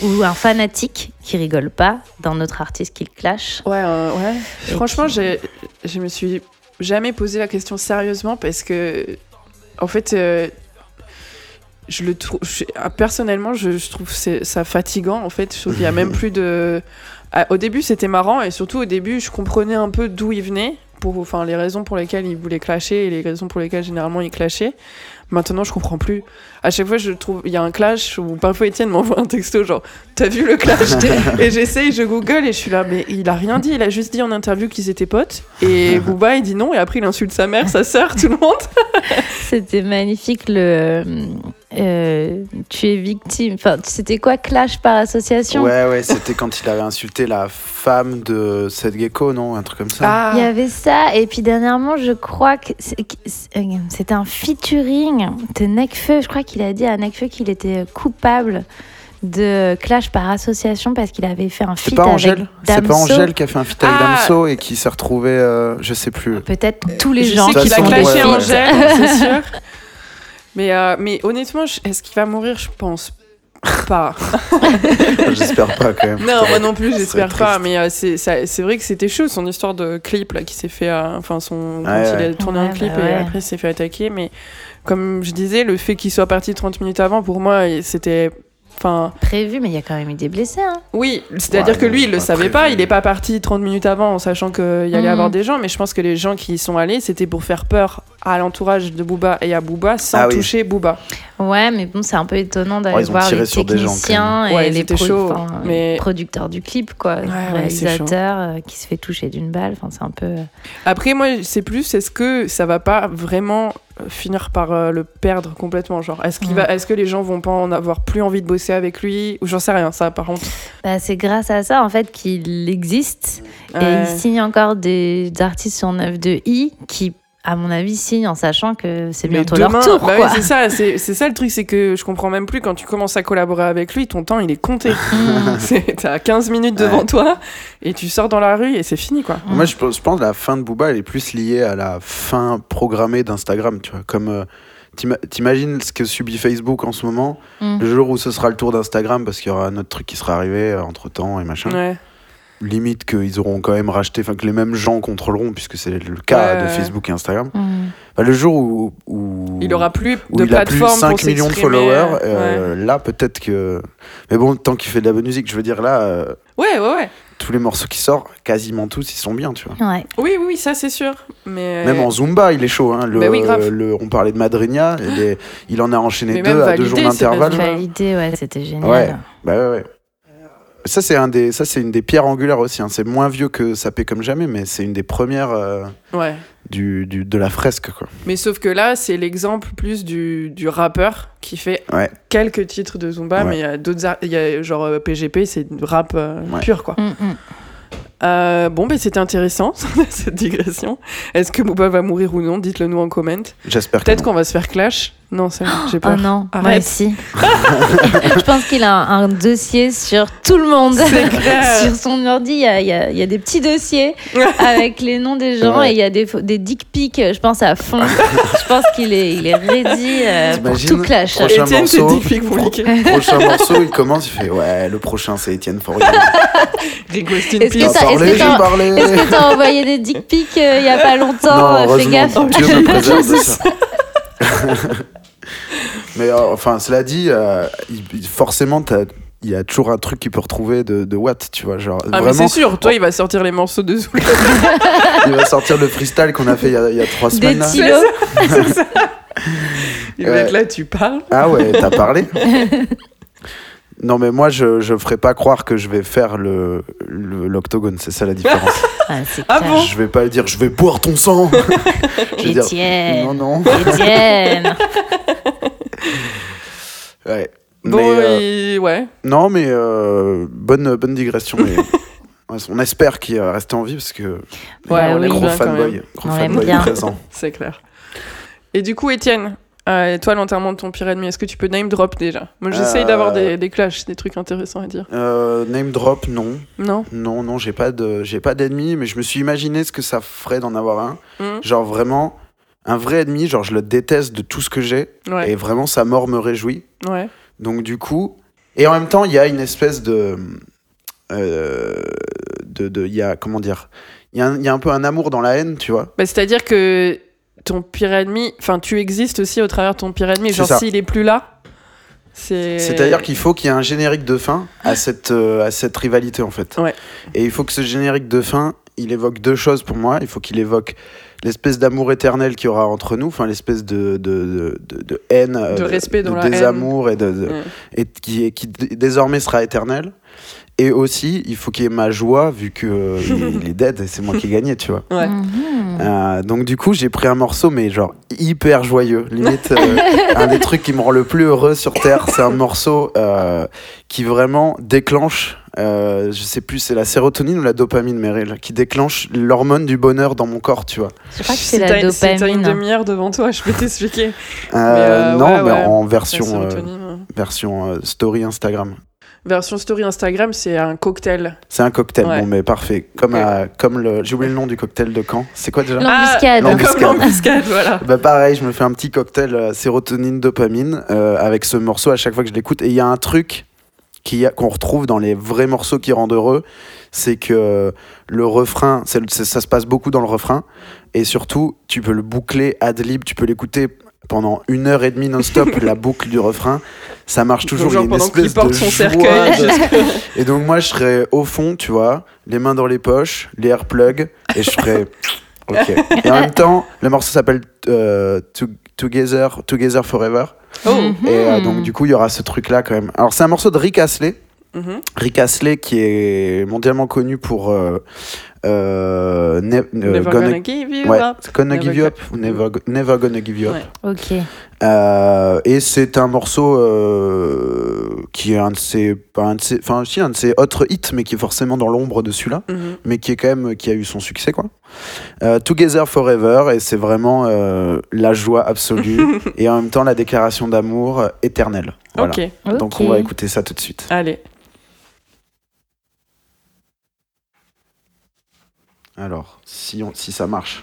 ou un fanatique qui rigole pas dans notre artiste qui le clash.
Ouais, euh, ouais.
Et
Franchement, j'ai, je me suis jamais posé la question sérieusement parce que, en fait, euh, je le trouve. ah, Personnellement, je, je trouve ça fatigant. En fait, je trouve qu'il y a même plus de. Ah, au début, c'était marrant et surtout au début, je comprenais un peu d'où il venait, pour, enfin, les raisons pour lesquelles il voulait clasher et les raisons pour lesquelles généralement il clashait. Maintenant, je comprends plus. À chaque fois, je trouve il y a un clash où parfois Étienne m'envoie un texto genre T'as vu le clash? Et j'essaye, je google et je suis là, mais il a rien dit. Il a juste dit en interview qu'ils étaient potes. Et Booba, il dit non. Et après, il insulte sa mère, sa sœur, tout le monde.
C'était magnifique le euh, tu es victime. Enfin, c'était quoi clash par association?
Ouais, ouais, c'était quand il avait insulté la femme de Seth Gecko, non? Un truc comme ça.
Il y avait ça, et puis dernièrement, je crois que c'est- que c'est- euh, c'était un featuring de Necfeu. Je crois qu'il a dit à Necfeu qu'il était coupable de clash par association parce qu'il avait fait un
C'est
feat
pas
avec
Angèle C'est pas. Angèle qui a fait un feat avec
Ah.
Damso et qui s'est retrouvé, euh, je sais plus.
Peut-être tous les
je
gens
sais
De
qu'il a clashé. Angèle, c'est sûr. Mais, euh, mais honnêtement, est-ce qu'il va mourir? Je pense pas.
J'espère pas quand même.
Non, moi non plus, j'espère pas. Mais euh, c'est vrai que c'était chaud son histoire de clip là qui s'est fait. euh, Enfin, son quand
Ouais,
il a
ouais.
tourné un clip
bah
et après il s'est fait attaquer. Mais comme je disais, le fait qu'il soit parti 30 minutes avant, pour moi, c'était. Enfin,
prévu, mais il y a quand même eu des blessés. hein.
oui, c'est-à-dire
Ouais,
que lui, il le savait
prévu.
pas. Il est pas parti 30 minutes avant en sachant qu'il y allait
Mhm.
avoir des gens. Mais je pense que les gens qui y sont allés, c'était pour faire peur à l'entourage de Booba et à Booba sans
Ah oui.
toucher Booba.
Ouais, mais bon, c'est un peu étonnant d'aller
Ouais, ont
voir les
sur des gens, quand
techniciens.
Ouais,
et
ils
les enfin,
mais-
les producteurs du clip, quoi,
ouais,
réalisateur euh, qui se fait toucher d'une balle. Enfin, c'est un peu. euh,
Après, moi, c'est plus, est-ce que ça va pas vraiment euh, finir par euh, le perdre complètement Genre, est-ce qu'il va, est-ce que les gens vont pas en avoir plus envie de bosser avec lui? Ou j'en sais rien, ça, par contre.
Bah, c'est grâce à ça en fait qu'il existe et
Ouais.
il signe encore des artistes sur 9 de I qui, à mon avis, signent en sachant que c'est bientôt
demain-
leur tour.
bah oui, c'est ça, c'est c'est ça le truc, c'est que je comprends même plus quand tu commences à collaborer avec lui, ton temps il est compté.
Mm.
C'est- T'as 15 minutes devant
Ouais.
toi et tu sors dans la rue et c'est fini quoi.
Moi, je, pense- je pense que la fin de Booba, elle est plus liée à la fin programmée d'Instagram, tu vois. Comme euh, t'ima- t'imagines ce que subit Facebook en ce moment,
Mm.
le jour où ce sera le tour d'Instagram, parce qu'il y aura un autre truc qui sera arrivé entre temps et machin.
Ouais.
Limite qu'ils auront quand même racheté, enfin que les mêmes gens contrôleront, puisque c'est le cas
Ouais,
de
ouais.
Facebook et Instagram. Enfin, le jour où, où
Il aura plus
où
de
il a plus
plateforme
5
pour
millions de followers,
euh,
euh, là peut-être que. Mais bon, tant qu'il fait de la bonne musique, je veux dire là, euh,
Ouais, ouais, ouais.
tous les morceaux qui sortent, quasiment tous, ils sont bien, tu vois.
Ouais.
Oui, oui, ça c'est sûr. Mais
Même en Zumba, il est chaud. Hein. Le,
Bah oui, grave.
le- on parlait de Madrinia, il, est- il en a enchaîné
Mais
deux à deux jours
validé, c'est
d'intervalle.
Validé, ouais, c'était génial.
Ouais, bah ouais, ouais. Ça, c'est un des, ça, c'est une des pierres angulaires aussi. hein. C'est moins vieux que Sapé comme jamais, mais c'est une des premières euh,
ouais.
du, du- de la fresque, quoi.
Mais sauf que là, c'est l'exemple plus du, du rappeur qui fait
Ouais.
quelques titres de Zumba,
Ouais.
mais il y a d'autres. Il y a genre euh, PGP, c'est du rap euh,
Ouais.
pur quoi.
Mm, mm.
Euh, bon, ben c'était intéressant cette digression. Est-ce que Booba va mourir ou non? Dites-le nous en comment.
J'espère que
Peut-être qu'on va se faire clash. Non, c'est j'ai
Oh
peur.
non, moi aussi. je pense qu'il a un, un dossier sur tout le monde. Sur son ordi, il y a, il y a- il y a des petits dossiers avec les noms des gens
Ouais.
et il y a des, dick pics, je pense, à fond. je pense qu'il est, il est ready euh, pour tout clash.
Prochain
Étienne, c'est
morceau?
Mickey.
Prochain morceau, il commence, il fait Ouais, le prochain, c'est Étienne
Est-ce que t'as- est-ce
parlé,
que
j'ai
t'as-
parlé.
Est-ce que t'as envoyé des dick pics euh, il y a pas longtemps
Non,
euh, Fais gaffe.
Dieu me préserve de ça. Mais euh, enfin, cela dit, euh, forcément, t'as- il y a toujours un truc qui peut retrouver de, de Watt, tu vois. Genre,
Ah, mais
vraiment,
c'est sûr, toi, il va sortir les morceaux de
il va sortir le freestyle qu'on a fait il y a, il y a trois
Des
semaines. là.
tilos.
Il va être là, tu parles.
Ah ouais, t'as parlé Non, mais moi, je, je ferai pas croire que je vais faire le le- l'octogone, c'est ça la différence.
Ah,
Ah bon
je vais pas dire, je vais boire ton sang Je vais dire,
Étienne.
non, non.
Étienne.
Ouais.
Bon,
Mais, euh,
ouais.
Non, mais euh, bonne, bonne digression. mais on espère qu'il va rester en vie parce que
Ouais, on
gros fanboy, gros fanboy
bien.
présent.
C'est clair. Et du coup, Étienne, euh, toi, l'enterrement de ton pire ennemi, est-ce que tu peux name drop déjà? Moi, j'essaye
Euh,
d'avoir des, des clashs, des trucs intéressants à dire.
Euh, name drop, non.
Non?
Non, non, j'ai pas de, j'ai pas d'ennemi, mais je me suis imaginé ce que ça ferait d'en avoir un.
Mhm.
Genre vraiment, un vrai ennemi, genre je le déteste de tout ce que j'ai,
Ouais.
et vraiment sa mort me réjouit.
Ouais.
Donc du coup, et en même temps, il y a une espèce de, euh, de, de, il y a comment dire, il y, a un- il y a un peu un amour dans la haine, tu vois.
Bah, C'est-à-dire que ton pire ennemi, enfin, tu existes aussi au travers de ton pire ennemi. Genre, s'il est plus là, c'est.
C'est-à-dire qu'il faut qu'il y ait un générique de fin à cette, euh, à cette rivalité en fait.
Ouais.
Et il faut que ce générique de fin, il évoque deux choses pour moi. Il faut qu'il évoque l'espèce d'amour éternel qu'il y aura entre nous, enfin l'espèce de, de, de, de- haine, euh,
De respect dans la haine.
désamour et, de,
Ouais.
et qui, qui désormais sera éternel. Et aussi, il faut qu'il y ait ma joie vu que euh, il, est dead et c'est moi qui ai gagné, tu vois.
Ouais.
Mhm.
Euh, donc du coup, j'ai pris un morceau, mais genre hyper joyeux. Limite, euh, un des trucs qui me rend le plus heureux sur Terre, c'est un morceau euh, qui vraiment déclenche, euh, je sais plus, c'est la sérotonine ou la dopamine, Meryl, qui déclenche l'hormone du bonheur dans mon corps, tu vois.
Je crois que
Si
c'est la
t'as- si t'as une
dopamine.
demi-heure devant toi, je peux t'expliquer.
Euh,
euh,
non,
ouais,
mais
ouais.
en
La
version, euh, version euh, story Instagram.
Version story Instagram, c'est un cocktail.
C'est un cocktail,
Ouais.
bon, mais parfait. Comme, à- comme le, j'ai oublié le nom du cocktail de Caen. C'est quoi déjà
L'embuscade.
Ah,
L'embuscade.
Comme l'embuscade, voilà.
Bah pareil, je me fais un petit cocktail euh, sérotonine dopamine euh, avec ce morceau à chaque fois que je l'écoute. Et il y a un truc qu'on retrouve dans les vrais morceaux qui rendent heureux, c'est que le refrain, ça se passe beaucoup dans le refrain, et surtout tu peux le boucler ad lib, tu peux l'écouter pendant une heure et demie non-stop la boucle du refrain, ça marche toujours.
Genre
il y a une espèce
porte
de
son cercueil.
de- Et donc moi je serais au fond, tu vois, les mains dans les poches, les airplugs, et je ferais Ok. Et en même temps, le morceau s'appelle euh, To- Together, Together Forever.
Oh.
Et euh, donc, du coup, il y aura ce truc-là quand même. Alors, c'est un morceau de Rick Astley.
Mhm.
Rick Astley qui est mondialement connu pour euh, euh, Ne-
Never
Gonna-
gonna give you
ouais,
up.
Gonna
Never
Give You Up ou Never, Go- Never Gonna Give You Up.
Ouais.
Ok.
Euh, et c'est un morceau euh, qui est un de ses, pas un de ses, enfin si un de ses autres hits, mais qui est forcément dans l'ombre de celui-là,
Mhm.
mais qui est quand même qui a eu son succès quoi. Euh, Together Forever et c'est vraiment euh, la joie absolue et en même temps la déclaration d'amour éternelle. Voilà.
Ok.
Donc on va écouter ça tout de suite.
Allez.
Alors si on, si ça marche.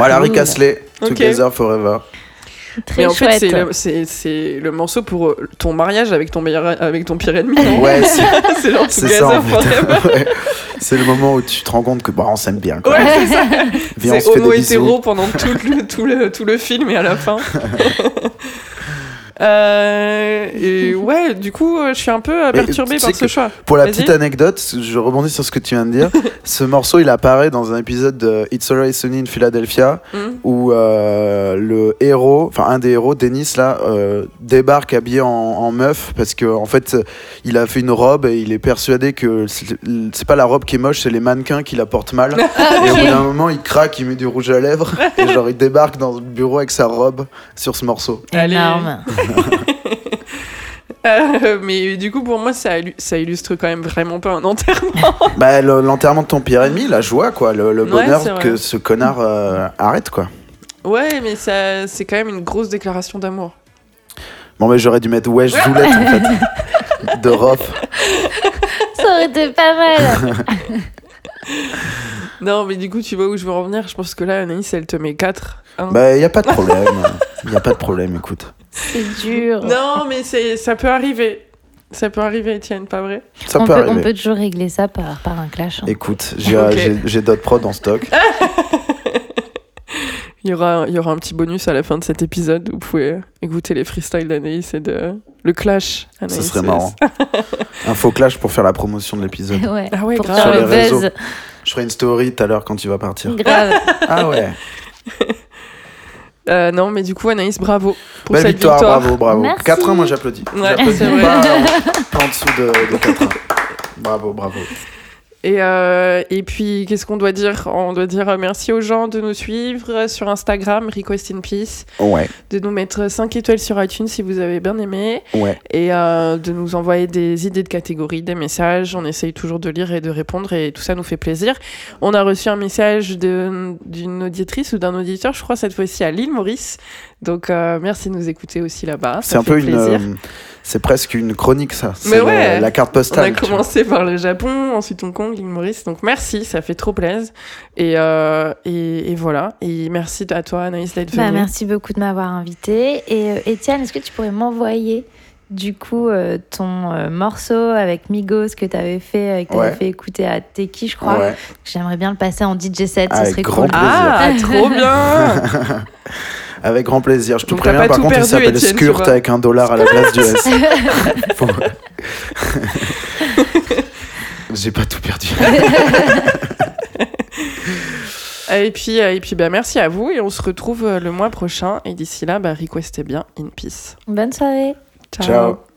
Voilà. Rick Astley,
Ok.
Together Forever.
Très
Mais en fait,
chouette.
c'est le, c'est- c'est le morceau pour euh, ton mariage avec ton, meilleur, avec ton pire ennemi, non
Ouais, c'est-
c'est genre
C'est ça
Together
en fait.
Forever.
Ouais. C'est le moment où tu te rends compte que bah, on s'aime bien. Quoi.
Ouais, c'est ça.
Viens, on
C'est
se fait
homo
des bisous.
hétéro pendant tout le, tout, le, tout le film et à la fin. Euh, et ouais, du coup, euh, je suis un peu perturbée
tu
par ce choix.
Pour la petite anecdote, je rebondis sur ce que tu viens de dire. ce morceau, il apparaît dans un épisode de It's Alright Sunny in Philadelphia
Mhm.
où euh, le héros, enfin un des héros, Dennis là, euh, débarque habillé en, en meuf parce que en fait, il a fait une robe et il est persuadé que c'est pas la robe qui est moche, c'est les mannequins qui la portent mal. Et au bout d'un moment, il craque, il met du rouge à lèvres et genre il débarque dans le bureau avec sa robe sur ce morceau.
Énorme.
Euh, mais du coup, pour moi, ça, illu- ça illustre quand même vraiment pas un enterrement.
Bah, le- l'enterrement de ton pire ennemi, la joie, quoi, le, le
Ouais,
bonheur que ce connard euh, arrête, quoi.
Ouais, mais ça, c'est quand même une grosse déclaration d'amour.
Bon, mais j'aurais dû mettre Wesh Zoulette, en fait, de Rof.
Ça aurait été pas mal.
Non, mais du coup, tu vois où je veux en venir. Je pense que là, Anaïs, elle te met 4.
Bah, y a pas de problème. y a pas de problème, écoute.
C'est dur.
Non, mais c'est, ça peut arriver. Ça peut arriver, Étienne, pas vrai?
Ça
on,
peut
peut,
arriver.
on peut toujours régler ça par, par un clash. hein.
Écoute, j'ai d'autres prods en stock.
Il y, aura, il y aura un petit bonus à la fin de cet épisode. Vous pouvez écouter les freestyles d'Anaïs et de... le clash. Anaïs
Ça serait marrant. Un faux clash pour faire la promotion de l'épisode.
Ouais,
Ah ouais,
pour
grave.
Sur
le
les réseaux.
buzz.
Je ferai une story tout à l'heure quand tu vas partir.
Grave.
Ah ouais.
Euh, non, mais du coup, Anaïs, bravo pour
Belle
cette
victoire,
victoire.
bravo, bravo.
Merci.
4 1 moi j'applaudis.
Ouais,
J'applaudis
c'est vrai.
pas, pas en dessous de, de 4 1 Bravo, bravo.
Et, euh, et puis, qu'est-ce qu'on doit dire? On doit dire euh, merci aux gens de nous suivre sur Instagram, Request in Peace,
Ouais,
de nous mettre 5 étoiles sur iTunes si vous avez bien aimé,
ouais.
et euh, de nous envoyer des idées de catégories, des messages. On essaye toujours de lire et de répondre, et tout ça nous fait plaisir. On a reçu un message d'une auditrice ou d'un auditeur, je crois, cette fois-ci à l'île Maurice. Donc, euh, merci de nous écouter aussi là-bas.
C'est un peu une.
plaisir.
euh, c'est presque une chronique, ça.
Mais
C'est le-
ouais,
la carte
On a
postale. tu vois.
commencé par le Japon, ensuite Hong Kong, l'île Maurice. Donc merci, ça fait trop plaisir. Et, euh, et, et voilà. Et merci à toi, Anaïs, d'être
Bah, merci beaucoup de m'avoir invité. Et euh, Étienne, est-ce que tu pourrais m'envoyer du coup euh, ton euh, morceau avec Migos que tu avais fait, euh, que tu
Ouais.
fait écouter à Teki, je crois?
Ouais.
J'aimerais bien le passer en DJ set, ce serait
grand
cool.
plaisir.
Ah, trop bien
Avec grand plaisir. Je te
Donc,
préviens,
pas
par
tout
contre, il
perdu,
s'appelle
Étienne, tu
Skurt avec un dollar à la place du S. J'ai pas tout perdu.
Et puis, euh, et puis bah, merci à vous. Et on se retrouve euh, le mois prochain. Et d'ici là, bah, requestez bien in peace.
Bonne soirée.
Ciao.
Ciao.